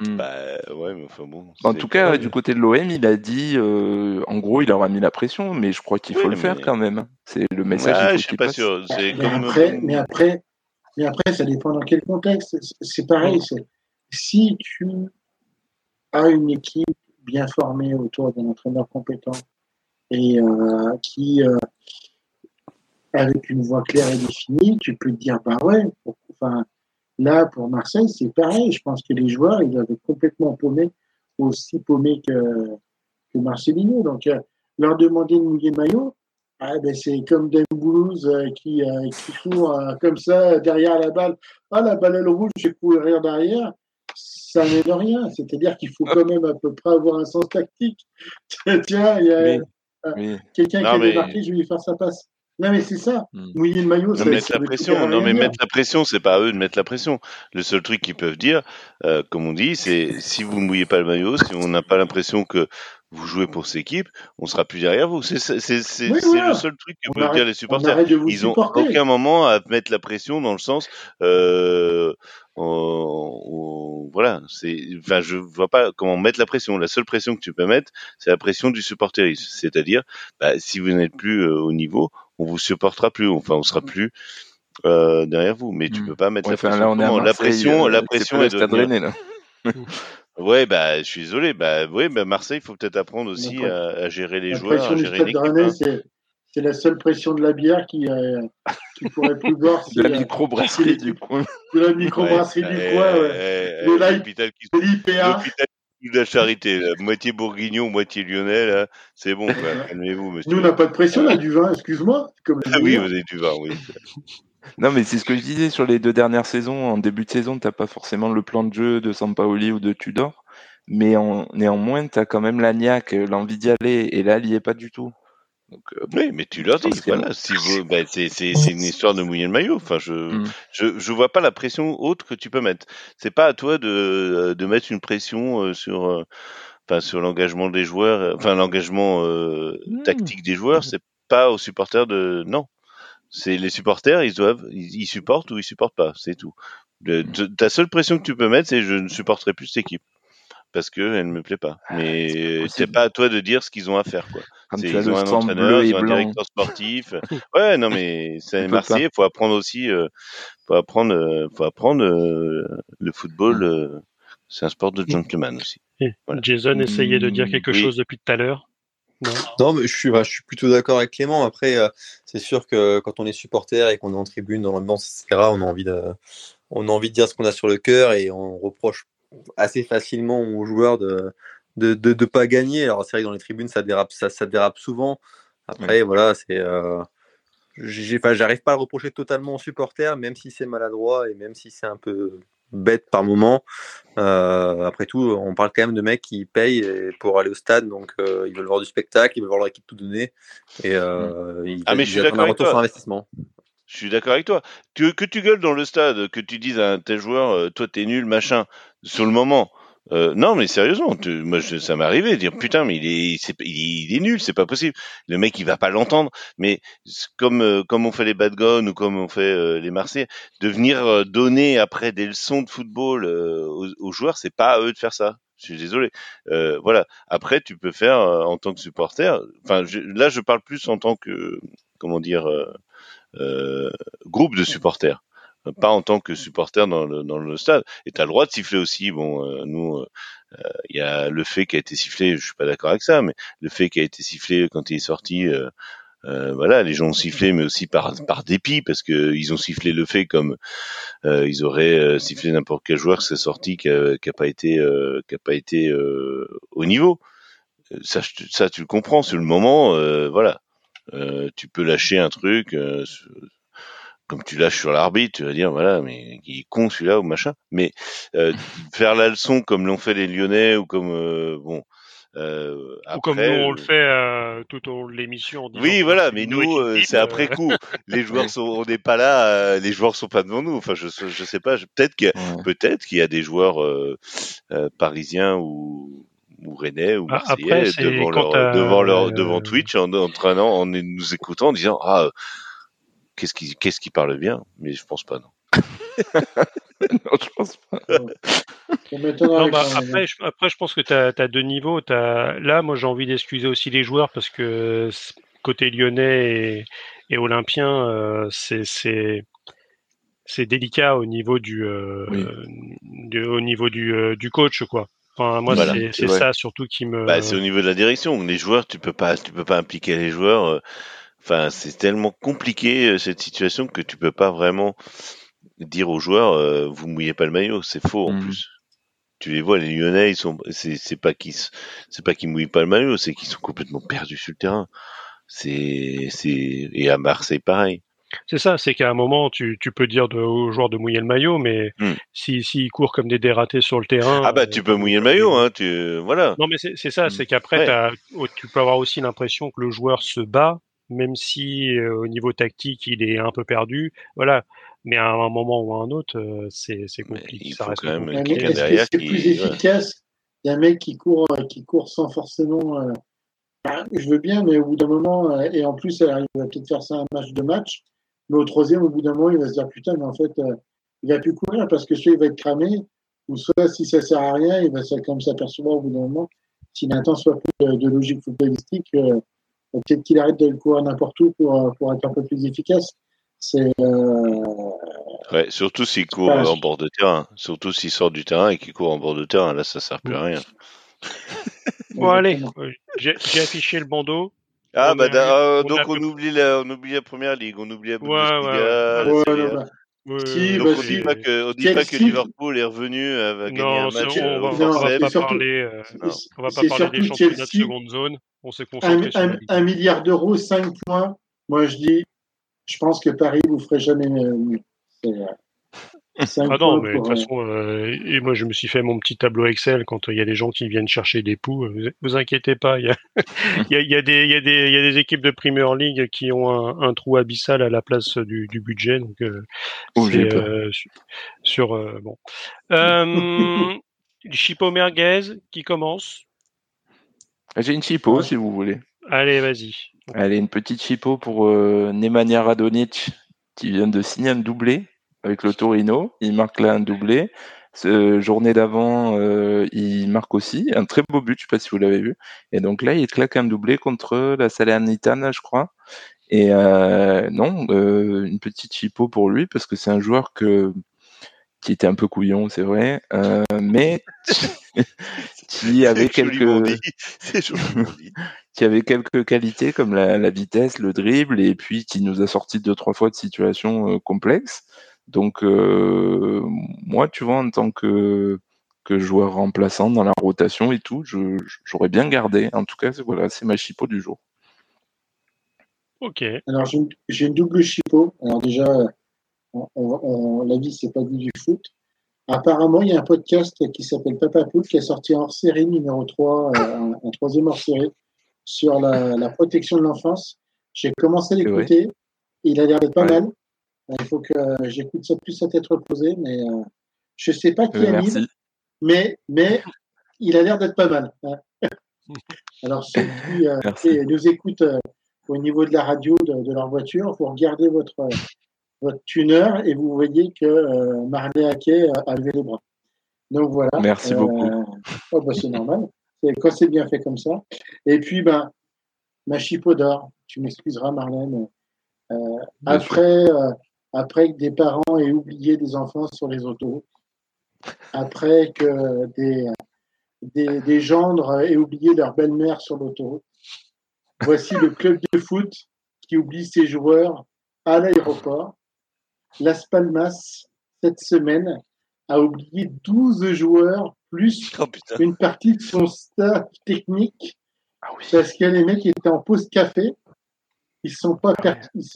Hmm. Bah ouais, mais enfin bon. En tout cas, du côté de l'OM, il a dit, euh, en gros, il aura mis la pression, mais je crois qu'il faut le faire quand même. C'est le message. Ah, je suis pas sûr. Mais, après, mais, après, mais après, ça dépend dans quel contexte. C'est pareil. Si tu une équipe bien formée autour d'un entraîneur compétent et euh, qui, euh, avec une voix claire et définie, tu peux te dire, bah ouais, enfin, là, pour Marseille, c'est pareil. Je pense que les joueurs, ils être complètement paumés, aussi paumés que, que Marcelino. Donc, euh, leur demander de mouiller le maillot, ah, ben c'est comme Demboulouse qui, qui court comme ça derrière la balle. Ah, la balle elle rouge, j'ai courir derrière ça n'aide rien. C'est-à-dire qu'il faut quand même à peu près avoir un sens tactique. (laughs) Tiens, il y a euh, quelqu'un qui a débarqué, je vais lui faire sa passe. Non, mais c'est ça. Hmm. Mouiller le maillot, non, mettre la pression. Non, mais mettre la pression, c'est pas à eux de mettre la pression. Le seul truc qu'ils peuvent dire, euh, comme on dit, c'est si vous mouillez pas le maillot, si on n'a pas l'impression que vous jouez pour cette équipe, on sera plus derrière vous. C'est c'est c'est le seul truc que peuvent dire les supporters. Ils ont aucun moment à mettre la pression dans le sens euh, voilà, c'est enfin je vois pas comment mettre la pression. La seule pression que tu peux mettre, c'est la pression du supporterisme, c'est-à-dire bah, si vous n'êtes plus euh, au niveau, on vous supportera plus, enfin on sera plus euh, derrière vous, mais tu mmh. peux pas mettre la, pression. la pression. la pression, est drainée là. Ouais, bah, je suis désolé. Bah, oui, bah, Marseille, il faut peut-être apprendre aussi à, à, gérer les joueurs, à gérer l'équipe. Hein. C'est la seule pression de la bière qui, euh, qui pourrait plus boire. (laughs) de la microbrasserie du coin. De la microbrasserie du coin, ouais. L'hôpital qui L'IPA. de la charité, moitié bourguignon, moitié lyonnais, c'est bon, calmez-vous, monsieur. Nous, on n'a pas de pression, on a du vin, excuse-moi. Ah oui, vous avez du vin, oui. Non, mais c'est ce que je disais sur les deux dernières saisons. En début de saison, t'as pas forcément le plan de jeu de Sampaoli ou de Tudor, mais en, néanmoins, tu as quand même l'agnac, l'envie d'y aller, et là, il n'y est pas du tout. Donc, euh, oui, mais tu l'as dit, voilà. Si vous, bah, c'est, c'est, c'est une histoire de mouiller le maillot. Enfin, je, mm. je, je vois pas la pression haute que tu peux mettre. C'est pas à toi de, de mettre une pression euh, sur, euh, enfin, sur l'engagement des joueurs, enfin, l'engagement mm. tactique des joueurs. C'est pas aux supporters de, non. C'est les supporters, ils doivent, ils, supportent ou ils supportent pas, c'est tout. Mm. ta seule pression que tu peux mettre, c'est je ne supporterai plus cette équipe parce que elle me plaît pas. Ah, mais c'est pas à toi de dire ce qu'ils ont à faire, quoi. ils ont un entraîneur, ils ont un directeur sportif. ouais, non, mais (laughs) c'est Marseillais. Faut apprendre aussi, euh, faut apprendre, euh, faut apprendre euh, le football. Euh, c'est un sport de gentleman aussi. Jason essayait de dire quelque chose depuis tout à l'heure. Non. non, mais je suis, je suis plutôt d'accord avec Clément. Après, c'est sûr que quand on est supporter et qu'on est en tribune, dans l'ambiance, etc., on a envie de, on a envie de dire ce qu'on a sur le cœur et on reproche assez facilement aux joueurs de de, de, pas gagner. Alors c'est vrai que dans les tribunes ça dérape ça, ça dérape souvent. Après voilà c'est euh, j'arrive pas à le reprocher totalement aux supporters même si c'est maladroit et même si c'est un peu bête par moment. Euh, après tout on parle quand même de mecs qui payent pour aller au stade donc euh, ils veulent voir du spectacle, ils veulent voir leur équipe tout donner et euh, ils, ah, mais je suis retour sur investissement. Je suis d'accord avec toi. Que, que tu gueules dans le stade, que tu dises à un tel joueur, euh, toi t'es nul, machin, sur le moment. Euh, non, mais sérieusement, tu, moi ça m'est arrivé de dire putain, mais il est, c'est, il, est nul, c'est pas possible. Le mec, il va pas l'entendre. Mais comme euh, comme on fait les bad guns ou comme on fait euh, les Marseillais, de venir donner après des leçons de football aux, aux, joueurs, c'est pas à eux de faire ça. Je suis désolé. voilà. Après, tu peux faire en tant que supporter. Enfin, là, je parle plus en tant que comment dire groupe de supporters pas en tant que supporter dans le, dans le stade. Et tu as le droit de siffler aussi. Bon, euh, nous, il euh, y a le fait qui a été sifflé, je suis pas d'accord avec ça, mais le fait qui a été sifflé quand il est sorti, euh, voilà, les gens ont sifflé, mais aussi par, par dépit, parce que ils ont sifflé le fait comme ils auraient sifflé n'importe quel joueur qui s'est sorti, qui a, qui a, pas été, qui a pas été au niveau. Ça, ça, tu le comprends sur le moment, voilà. tu peux lâcher un truc, comme tu lâches sur l'arbitre, tu vas dire voilà, mais il est con celui-là ou machin. Mais euh, (laughs) faire la leçon comme l'ont fait les Lyonnais ou comme euh, bon. Euh, après, ou comme nous on le fait euh, tout au long de l'émission. Oui, voilà, mais nous euh, c'est après coup. (laughs) les joueurs sont, on n'est pas là, les joueurs sont pas devant nous. Enfin, je, je sais pas. Peut-être qu'il peut-être qu'il y a des joueurs parisiens ou ou Rennais ou ah, Marseillais devant, leur, devant leur devant Twitch en, en traînant en nous écoutant en disant ah qu'est-ce qui, qu'est-ce qui parle bien? Mais je pense pas, non. (laughs) non, je pense pas. Bah, après, je, après, je pense que tu as, deux niveaux. As, là, moi, j'ai envie d'excuser aussi les joueurs parce que côté lyonnais et, olympien, euh, c'est c'est délicat au niveau du, euh, au niveau du, euh, du coach, quoi. Enfin, moi, c'est ça surtout qui me. Bah, c'est au niveau de la direction. Les joueurs, tu peux pas, tu peux pas impliquer les joueurs. Enfin, c'est tellement compliqué euh, cette situation que tu peux pas vraiment dire aux joueurs euh, vous mouillez pas le maillot, c'est faux en mmh. plus. Tu les vois les Lyonnais, ils sont c'est pas qu'ils c'est pas qu'ils mouillent pas le maillot, c'est qu'ils sont complètement perdus sur le terrain. C'est c'est et à Marseille pareil. C'est ça, c'est qu'à un moment, tu, tu peux dire aux joueurs de mouiller le maillot, mais mmh. s'ils si, courent comme des dératés sur le terrain. Ah bah tu peux mouiller le maillot, hein, tu voilà. Non mais c'est ça, mmh. c'est qu'après tu peux avoir aussi l'impression que le joueur se bat même si euh, au niveau tactique il est un peu perdu, voilà. Mais à un moment ou à un autre, euh, c'est compliqué. ça reste quand même quelqu'un derrière qui. plus efficace il y a un mec qui court, qui court sans forcément. Bah, je veux bien, mais au bout d'un moment, et en plus, il va peut-être faire ça un match de match, mais au troisième, au bout d'un moment, il va se dire putain, mais en fait, il va plus courir parce que soit il va être cramé, ou soit si ça sert à rien, il va comme s'apercevoir au bout d'un moment, s'il a un temps soit plus de, logique footballistique, peut-être qu'il arrête de courir n'importe où pour, pour être un peu plus efficace. C'est euh... ouais, surtout s'il court en bord de terrain, surtout s'il sort du terrain et qu'il court en bord de terrain, là ça sert plus à rien. (laughs) bon allez, j'ai affiché le bandeau. Ah bah euh, donc on, oublie la, on oublie la première ligue, on oublie la Bundesliga. Ouais, ouais, ouais, si, donc bah, on ne dit pas que, on dit pas que Liverpool est revenu, euh, va gagner un match. On, va, on va pas parler, euh, on va pas parler des championnats de seconde zone. On s'est concentré un, sur un, un milliard d'euros, 5 points. Moi je dis je pense que Paris vous ferait jamais mieux. Ah non, mais de toute façon, euh, et moi je me suis fait mon petit tableau Excel quand il y a des gens qui viennent chercher des poux. Vous, vous inquiétez pas, il y a, (laughs) y, a, y, a des, y, a des, y a des équipes de Premier League qui ont un, un trou abyssal à la place du, du budget. Donc, euh, oh, euh, sur, euh, bon. Euh, (laughs) Chipo Merguez qui commence. J'ai une Chipo si vous voulez. Allez, vas-y. Allez, une petite chipo pour euh, Nemanja Radonic qui vient de signer un doublé avec le Torino. Il marque là un doublé. Ce journée d'avant, euh, il marque aussi un très beau but, je sais pas si vous l'avez vu. Et donc là, il claque un doublé contre la Salernitana, je crois. Et euh, non, euh, une petite chipo pour lui parce que c'est un joueur que qui était un peu couillon, c'est vrai, mais (laughs) qui avait quelques (laughs) (laughs) qui avait quelques qualités comme la, la, vitesse, le dribble, et puis qui nous a sorti deux trois fois de situations complexes. Donc euh, moi, tu vois, en tant que que joueur remplaçant dans la rotation et tout, j'aurais bien gardé. En tout cas, voilà, c'est ma chipo du jour. Ok. Alors j'ai une, double chipo. Alors déjà, on, on, la vie c'est pas du foot. Apparemment, il y a un podcast qui s'appelle Papa Poule qui a sorti hors série numéro 3, euh, un, troisième hors série sur la, la protection de l'enfance. J'ai commencé à l'écouter. Il a l'air d'être pas mal. Il faut que j'écoute ça plus à tête reposée, mais euh, je sais pas qui euh, mis, mais, mais il a l'air d'être pas mal. Hein. (laughs) Alors, ceux qui euh, nous écoutent euh, au niveau de la radio de, de, leur voiture, vous regardez votre, votre tuner et vous voyez que euh, Marley Hackey a, levé les bras. Donc voilà. Merci beaucoup. Oh, bah, c'est normal. Quand c'est bien fait comme ça. Et puis, ben, ma chipo d'or, tu m'excuseras, Marlène. après, après que des parents aient oublié des enfants sur les autos, après que des, des, des gendres aient oublié leur belle-mère sur l'autoroute. Voici le club de foot qui oublie ses joueurs à l'aéroport. Las Palmas, cette semaine, a oublié 12 joueurs plus oh, une partie de son staff technique ah parce que les mecs étaient en pause café ils sont pas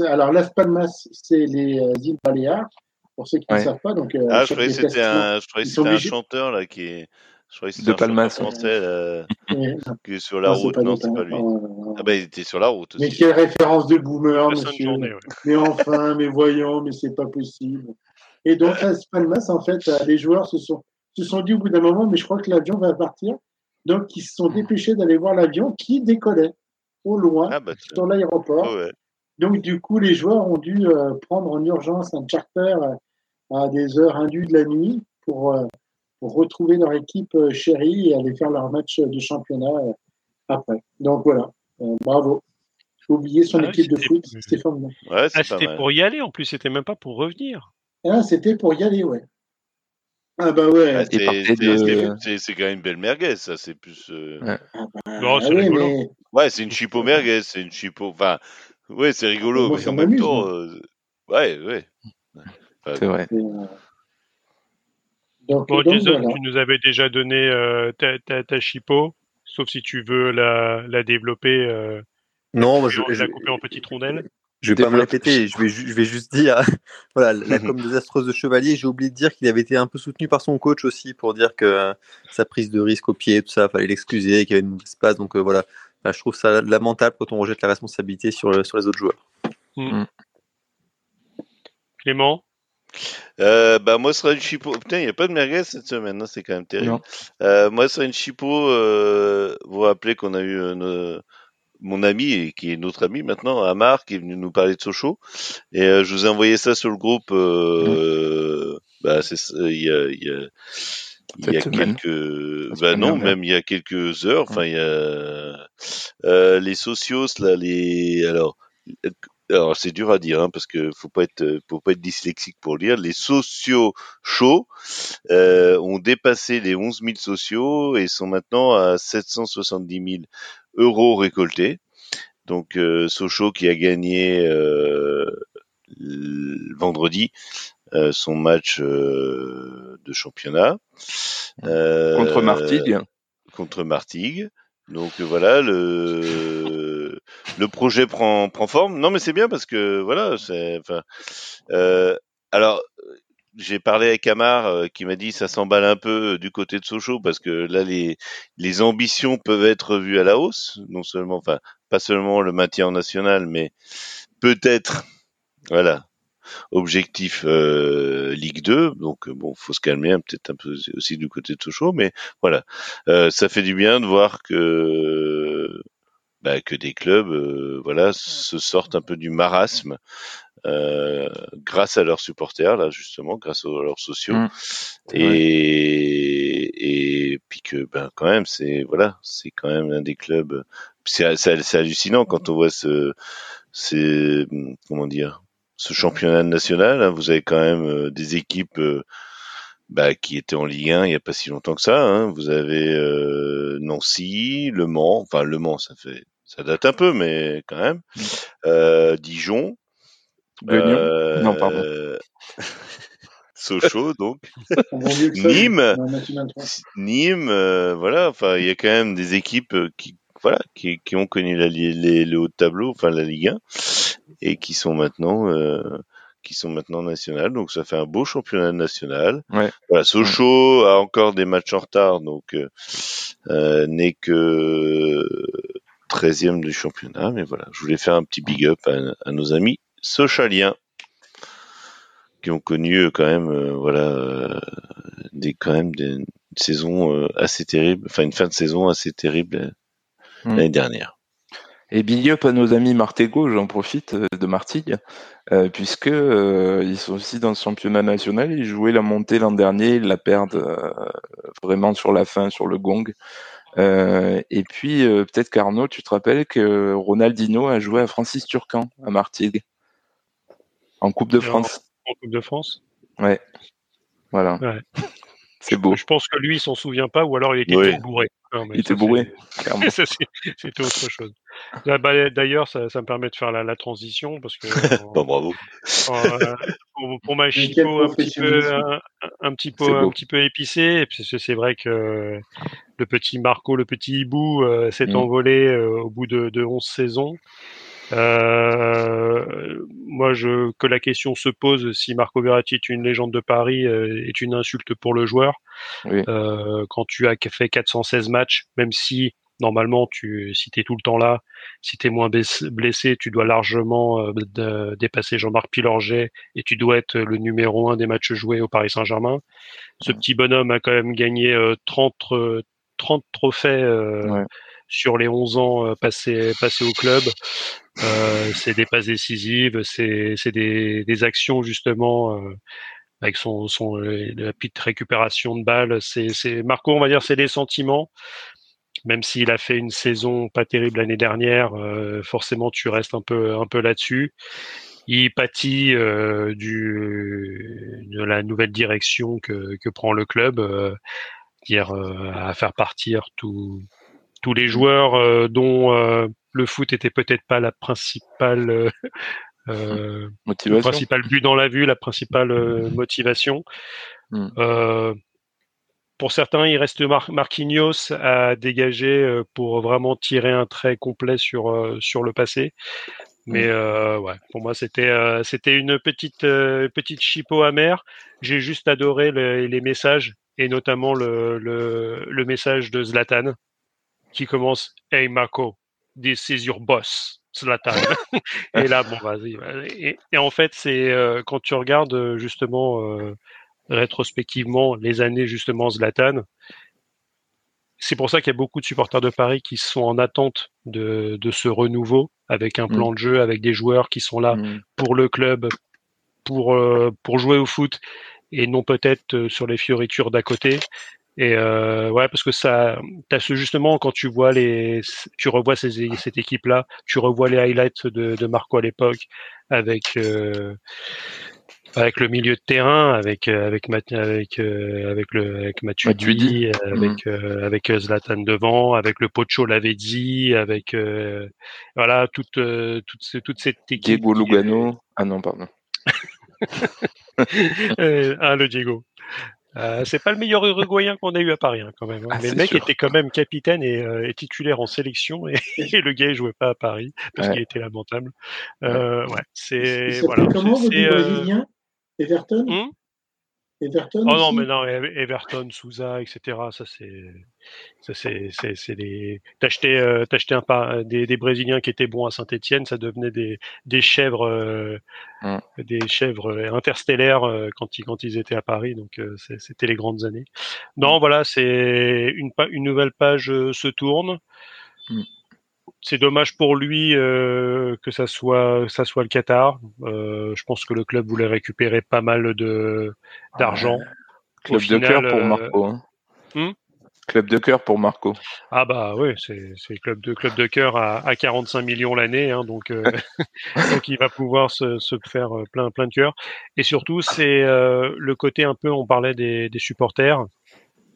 Alors, Las Palmas, c'est les euh, îles Baléares, pour ceux qui ne savent pas. Donc, euh, ah, je croyais que c'était un, un chanteur là qui est. Je croyais que c'était un Palmas, français là, qui est sur la route. non, c'est pas lui. Ah ben, il était sur la route aussi. Mais quelle référence de boomer, monsieur. Journée, ouais. Mais enfin, mais voyons, mais c'est pas possible. Et donc, Las Palmas, en fait, euh, les joueurs se sont, se sont dit au bout d'un moment, mais je crois que l'avion va partir. Donc, ils se sont dépêchés d'aller voir l'avion qui décollait au loin ah bah, sur l'aéroport. Donc, du coup, les joueurs ont dû euh, prendre en urgence un charter euh, à des heures indues de la nuit pour, euh, pour retrouver leur équipe chérie et aller faire leur match de championnat après. Donc, voilà. bravo. Oublier son ah équipe de foot, c'était formidable. Ouais, ah, c'était pour y aller en plus, c'était même pas pour revenir. Ah, c'était pour y aller, ouais. Ah bah ouais. Ah, c'est quand même une belle merguez, ça. C'est plus. Euh... Ouais. Ah bah, non, c'est rigolo. Mais... Ouais, c'est une chipo merguez, c'est une chipo. Enfin, ouais, c'est rigolo, moi, mais en même temps, euh... ouais, ouais. Enfin, c'est vrai. Euh, donc, bon, donc, Jason, voilà. tu nous avais déjà donné euh, ta, ta, ta chipo, sauf si tu veux la, la développer. Euh, non, je, la couper en petites rondelles. Je vais pas me répéter, je vais, je vais juste dire, (laughs) voilà, la (laughs) com désastreuse de Chevalier, j'ai oublié de dire qu'il avait été un peu soutenu par son coach aussi pour dire que sa prise de risque au pied, tout ça, fallait l'excuser, qu'il y avait une mauvaise passe. Donc euh, voilà, bah, je trouve ça lamentable quand on rejette la responsabilité sur, sur les autres joueurs. Mmh. Clément? Euh, bah moi, ce sera une chipot. Putain, il n'y a pas de merguez cette semaine, hein, c'est quand même terrible. Euh, moi, ce sera une chipot. Euh, vous vous rappelez qu'on a eu mon ami, et qui est notre ami maintenant, Amar, qui est venu nous parler de Sochaux. Et je vous ai envoyé ça sur le groupe. Mmh. Bah, c'est il y a, il y a il y a quelques, bah non, même il y a quelques heures. Enfin, il y a euh, les socios là, les alors. Alors c'est dur à dire hein, parce que faut pas être faut pas être dyslexique pour lire. Les sociaux chauds euh, ont dépassé les 11 000 sociaux et sont maintenant à 770 000 euros récoltés. Donc euh, Sochaux qui a gagné euh, vendredi euh, son match euh, de championnat. Euh, contre Martigues. Contre Martigues. Donc voilà, le le projet prend prend forme. Non, mais c'est bien parce que voilà, c'est enfin. alors, j'ai parlé avec Amar qui m'a dit ça s'emballe un peu du côté de Sochaux parce que là les les ambitions peuvent être vues à la hausse, non seulement enfin pas seulement le maintien en national, mais peut-être voilà objectif euh, Ligue 2. Donc euh, bon, faut se calmer peut-être un peu aussi du côté de Sochaux, mais voilà, euh, ça fait du bien de voir que bah, que des clubs voilà se sortent un peu du marasme grâce à leurs supporters là justement grâce à leurs sociaux mmh. et, et puis que ben quand même c'est voilà c'est quand même un des clubs c'est hallucinant quand on voit ce c'est comment dire ce championnat national. Hein, vous avez quand même euh, des équipes euh, bah, qui étaient en Ligue 1 il n'y a pas si longtemps que ça. Hein. Vous avez euh, Nancy, Le Mans, enfin Le Mans, ça fait ça date un peu, mais quand même. Euh, Dijon. Euh, non, pardon. (laughs) Sochaux, donc. (laughs) Nîmes. Nîmes, voilà. Enfin, il y a quand même des équipes qui, voilà, qui, qui ont connu la, les, le haut de tableau, enfin la Ligue 1 et qui sont maintenant euh, qui sont maintenant nationales. Donc ça fait un beau championnat national. Ouais. Voilà, Sochaux a encore des matchs en retard, donc euh, euh n'est que 13e du championnat. Mais voilà, je voulais faire un petit big up à, nos amis sochaliens qui ont connu euh, quand même euh, voilà des quand même des saisons assez terribles, enfin une fin de saison assez terrible mmh. l'année dernière. Et big up à nos amis Martégo, j'en profite euh, de Martigues, euh, puisque euh, ils sont aussi dans le championnat national. Ils jouaient la montée l'an dernier, ils la perdent euh, vraiment sur la fin, sur le gong. et puis peut-être qu'Arnaud, tu te rappelles que Ronaldinho a joué à Francis Turcan à Martigues en Coupe de France. En, Coupe de France. Ouais. Voilà. Ouais. C'est beau. Je pense que lui, il s'en souvient pas, ou alors il était bourré. il était bourré. (laughs) C'était autre chose. Bah, d'ailleurs, ça, me permet de faire la, transition parce que. (laughs) bon, bravo. Euh, pour, ma chico un petit peu, un, petit peu, un petit peu épicé, c'est vrai que le petit Marco, le petit hibou, euh, s'est mm. envolé euh, au bout de, de 11 saisons. Euh, moi, je, que la question se pose si Marco Verratti est une légende de Paris euh, est une insulte pour le joueur. Euh, quand tu as fait 416 matchs, même si normalement, tu, si tu es tout le temps là, si tu es moins blessé, tu dois largement euh, dépasser Jean-Marc Pilorget et tu dois être le numéro un des matchs joués au Paris Saint-Germain. Ce petit bonhomme a quand même gagné 30, 30 trophées sur les 11 ans passés, passés au club. Euh, c'est des passes décisives, c'est des, actions justement euh, avec son, son la petite récupération de balles. C'est Marco, on va dire, c'est des sentiments. Même s'il a fait une saison pas terrible l'année dernière, euh, forcément tu restes un peu là-dessus. Il pâtit euh, de la nouvelle direction que, que prend le club, euh, dire à faire partir tous tous les joueurs dont le foot était peut-être pas la principale euh, euh (laughs) le principal but dans la vue, la principale euh, motivation. Euh, pour certains, il reste Marquinhos à dégager pour vraiment tirer un trait complet sur sur le passé. Mais ouais, pour moi, c'était c'était une petite petite chipot amère. J'ai juste adoré les, les, messages et notamment le, le, le message de Zlatan qui commence Hey Marco, this is your boss. Zlatan. (laughs) et là, bon, vas-y. Et, en fait, c'est quand tu regardes justement rétrospectivement les années justement Zlatan, c'est pour ça qu'il y a beaucoup de supporters de Paris qui sont en attente de, de ce renouveau avec un plan mm. de jeu, avec des joueurs qui sont là mm. pour le club, pour euh, pour jouer au foot et non peut-être euh, sur les fioritures d'à côté. Et euh, ouais, parce que ça, t'as ce justement quand tu vois les, tu revois ces, cette équipe-là, tu revois les highlights de, de Marco à l'époque avec euh, avec le milieu de terrain, avec euh, avec avec euh, avec le avec Matuidi, avec mmh. avec Zlatan devant, avec le Pocho Lavezzi, avec voilà toute toute toute cette équipe. Diego Lugano. (laughs) Ah non, pardon. ah le Diego. C'est pas le meilleur Uruguayen qu'on a eu à Paris hein, quand même. Hein. Ah, Mais le mec était quand même capitaine et, titulaire en sélection et, le gars il jouait pas à Paris parce qu'il était lamentable. Euh, ouais, c'est voilà. Comment Brésilien? Everton? Hmm? Everton Oh non, mais non, Everton, Souza, etc. Ça, c'est. Ça, c'est, c'est, des. T'achetais, euh, un des, des, Brésiliens qui étaient bons à Saint-Etienne, ça devenait des, des chèvres, euh, hmm. des chèvres interstellaires euh, quand, ils, quand ils étaient à Paris. Donc, c'était les grandes années. Non, hmm. voilà, c'est une, une nouvelle page se tourne c'est dommage pour lui euh, que ça soit ça soit le Qatar. Euh, je pense que le club voulait récupérer pas mal de d'argent. club de cœur pour euh, Marco. Hein. Hmm? Club de cœur pour Marco. Ah bah oui, c'est club de club de cœur à, à 45 millions l'année, hein, donc (laughs) donc il va pouvoir se, se, faire plein plein de cœur. Et surtout c'est le côté un peu, on parlait des, des supporters.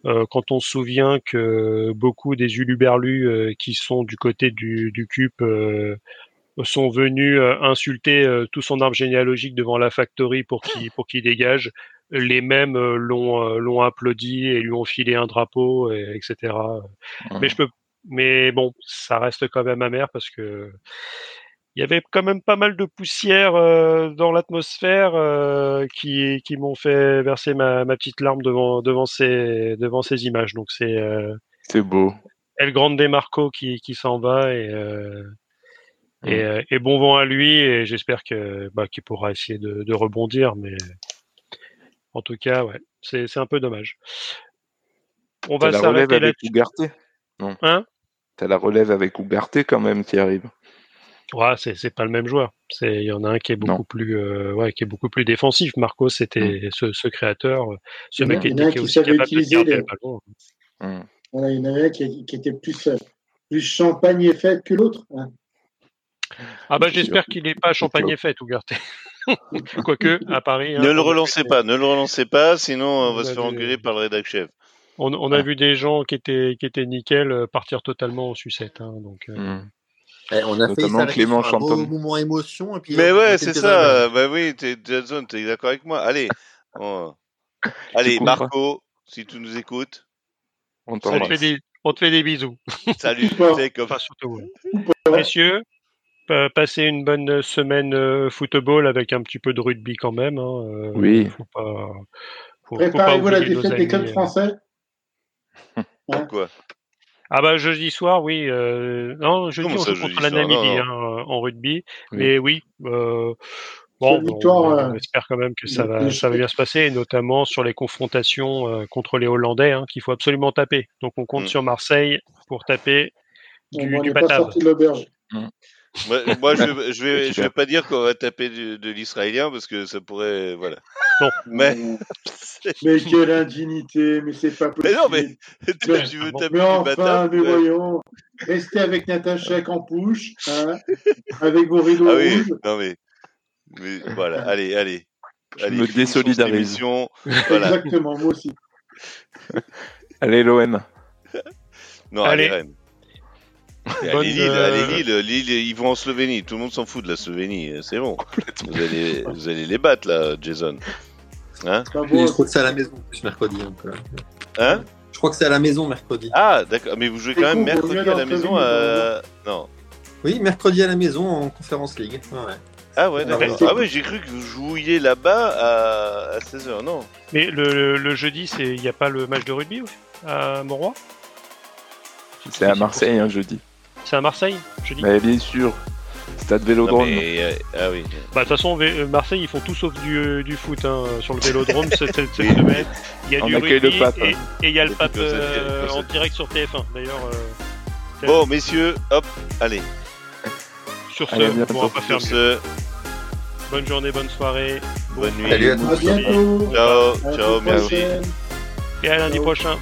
Euh, quand on se souvient que beaucoup des uluberlus euh, qui sont du côté du, du CUP euh, sont venus insulter tout son arbre généalogique devant la factory pour qu'il pour qu'il dégage, les mêmes l'ont l'ont applaudi et lui ont filé un drapeau, et, etc. Mais je peux, mais bon, ça reste quand même amer parce que il y avait quand même pas mal de poussière euh, dans l'atmosphère euh, qui, qui m'ont fait verser ma, ma, petite larme devant devant ces devant ces images. Donc c'est euh, c'est beau. El Grande Marco qui, qui s'en va et, et, mm. et, bon vent à lui et j'espère que bah, qu'il pourra essayer de, de, rebondir. Mais en tout cas, ouais, c'est un peu dommage. On va s'arrêter là. Ugarte Non. Hein? T'as la relève avec Ugarte quand même qui arrive. Ouais, c'est c'est pas le même joueur. C'est il y en a un qui est beaucoup plus euh, ouais qui est beaucoup plus défensif. Marco c'était mm. ce, ce, créateur, ce mec qui était aussi capable de garder le ballon. Mm. Voilà, il y en avait un qui, qui était plus euh, plus champagne et fête que l'autre. Hein. Ah bah j'espère qu'il n'est pas champagne et fête Ougarté. (laughs) Quoique à Paris. Hein, ne le relancez pas, ne le relancez pas, sinon on va se faire engueuler par le rédac chef. On, on a vu des gens qui étaient qui étaient nickel euh, partir totalement en sucette. Hein, donc. Mm. Eh, on a Notamment fait Clément un beau moment émotion. Et puis Mais ouais, c'est ça. Bah oui, Jason, t'es d'accord avec moi. Allez, allez, Marco, si tu nous écoutes, on, te fait des, on te fait des bisous. (laughs) Salut. enfin, surtout, Messieurs, passez une bonne semaine euh, football avec un petit peu de rugby quand même. Hein. Euh, oui. Faut pas. Préparez-vous la défaite des clubs français. (laughs) Pourquoi? Ah bah jeudi soir, oui. Euh, non, jeudi on joue contre la Namibie hein, en rugby, mais oui. Euh, bon, on, euh, espère quand même que ça va, ça va bien se passer, notamment sur les confrontations euh, contre les Hollandais, hein, qu'il faut absolument taper. Donc on compte mm. sur Marseille pour taper du, du moi, je, je vais, je vais pas dire qu'on va taper de l'israélien parce que ça pourrait, voilà. Non. Mais, (laughs) mais quelle indignité, mais c'est pas possible. Mais non, mais tu veux taper mais enfin, mais voyons, restez avec Natacha en pouche, hein, avec vos rideaux ah oui, rouges. Non mais, mais voilà, allez, allez. Je allez, me désolidarise. (laughs) Voilà. Exactement, moi aussi. allez, l'OM. Non, allez, allez Rennes. Allez, Lille, allez Lille, Lille, ils vont en Slovénie. Tout le monde s'en fout de la Slovénie. C'est bon. Vous allez, vous allez les battre là, Jason. Hein Je crois que c'est à la maison plus mercredi. Un peu. Hein Je crois que c'est à la maison mercredi. Ah, d'accord. Mais vous jouez quand même mercredi à la maison à... Non. Oui, mercredi à la maison en Conférence League. Ouais. Ah ouais, d'accord. Ah ouais, j'ai cru que vous jouiez là-bas à, à 16h, non. Mais le, le jeudi, il n'y a pas le match de rugby à Montroy C'est à Marseille, un jeudi. C'est à Marseille, je dis Mais bien sûr. Stade Vélodrome. Euh, ah oui. Bah, de toute façon, euh, Marseille, ils font tout sauf du, du foot hein, sur le Vélodrome cette, cette semaine. Il y a du rugby le pape, et, et, il y a le pape euh, en direct sur TF1. D'ailleurs. Euh, bon, messieurs, hop, allez. Sur ce, on va pas faire ce... Bonne journée, bonne soirée. Bonne nuit. Salut à tous. Ciao, ciao, merci. Et à lundi prochain.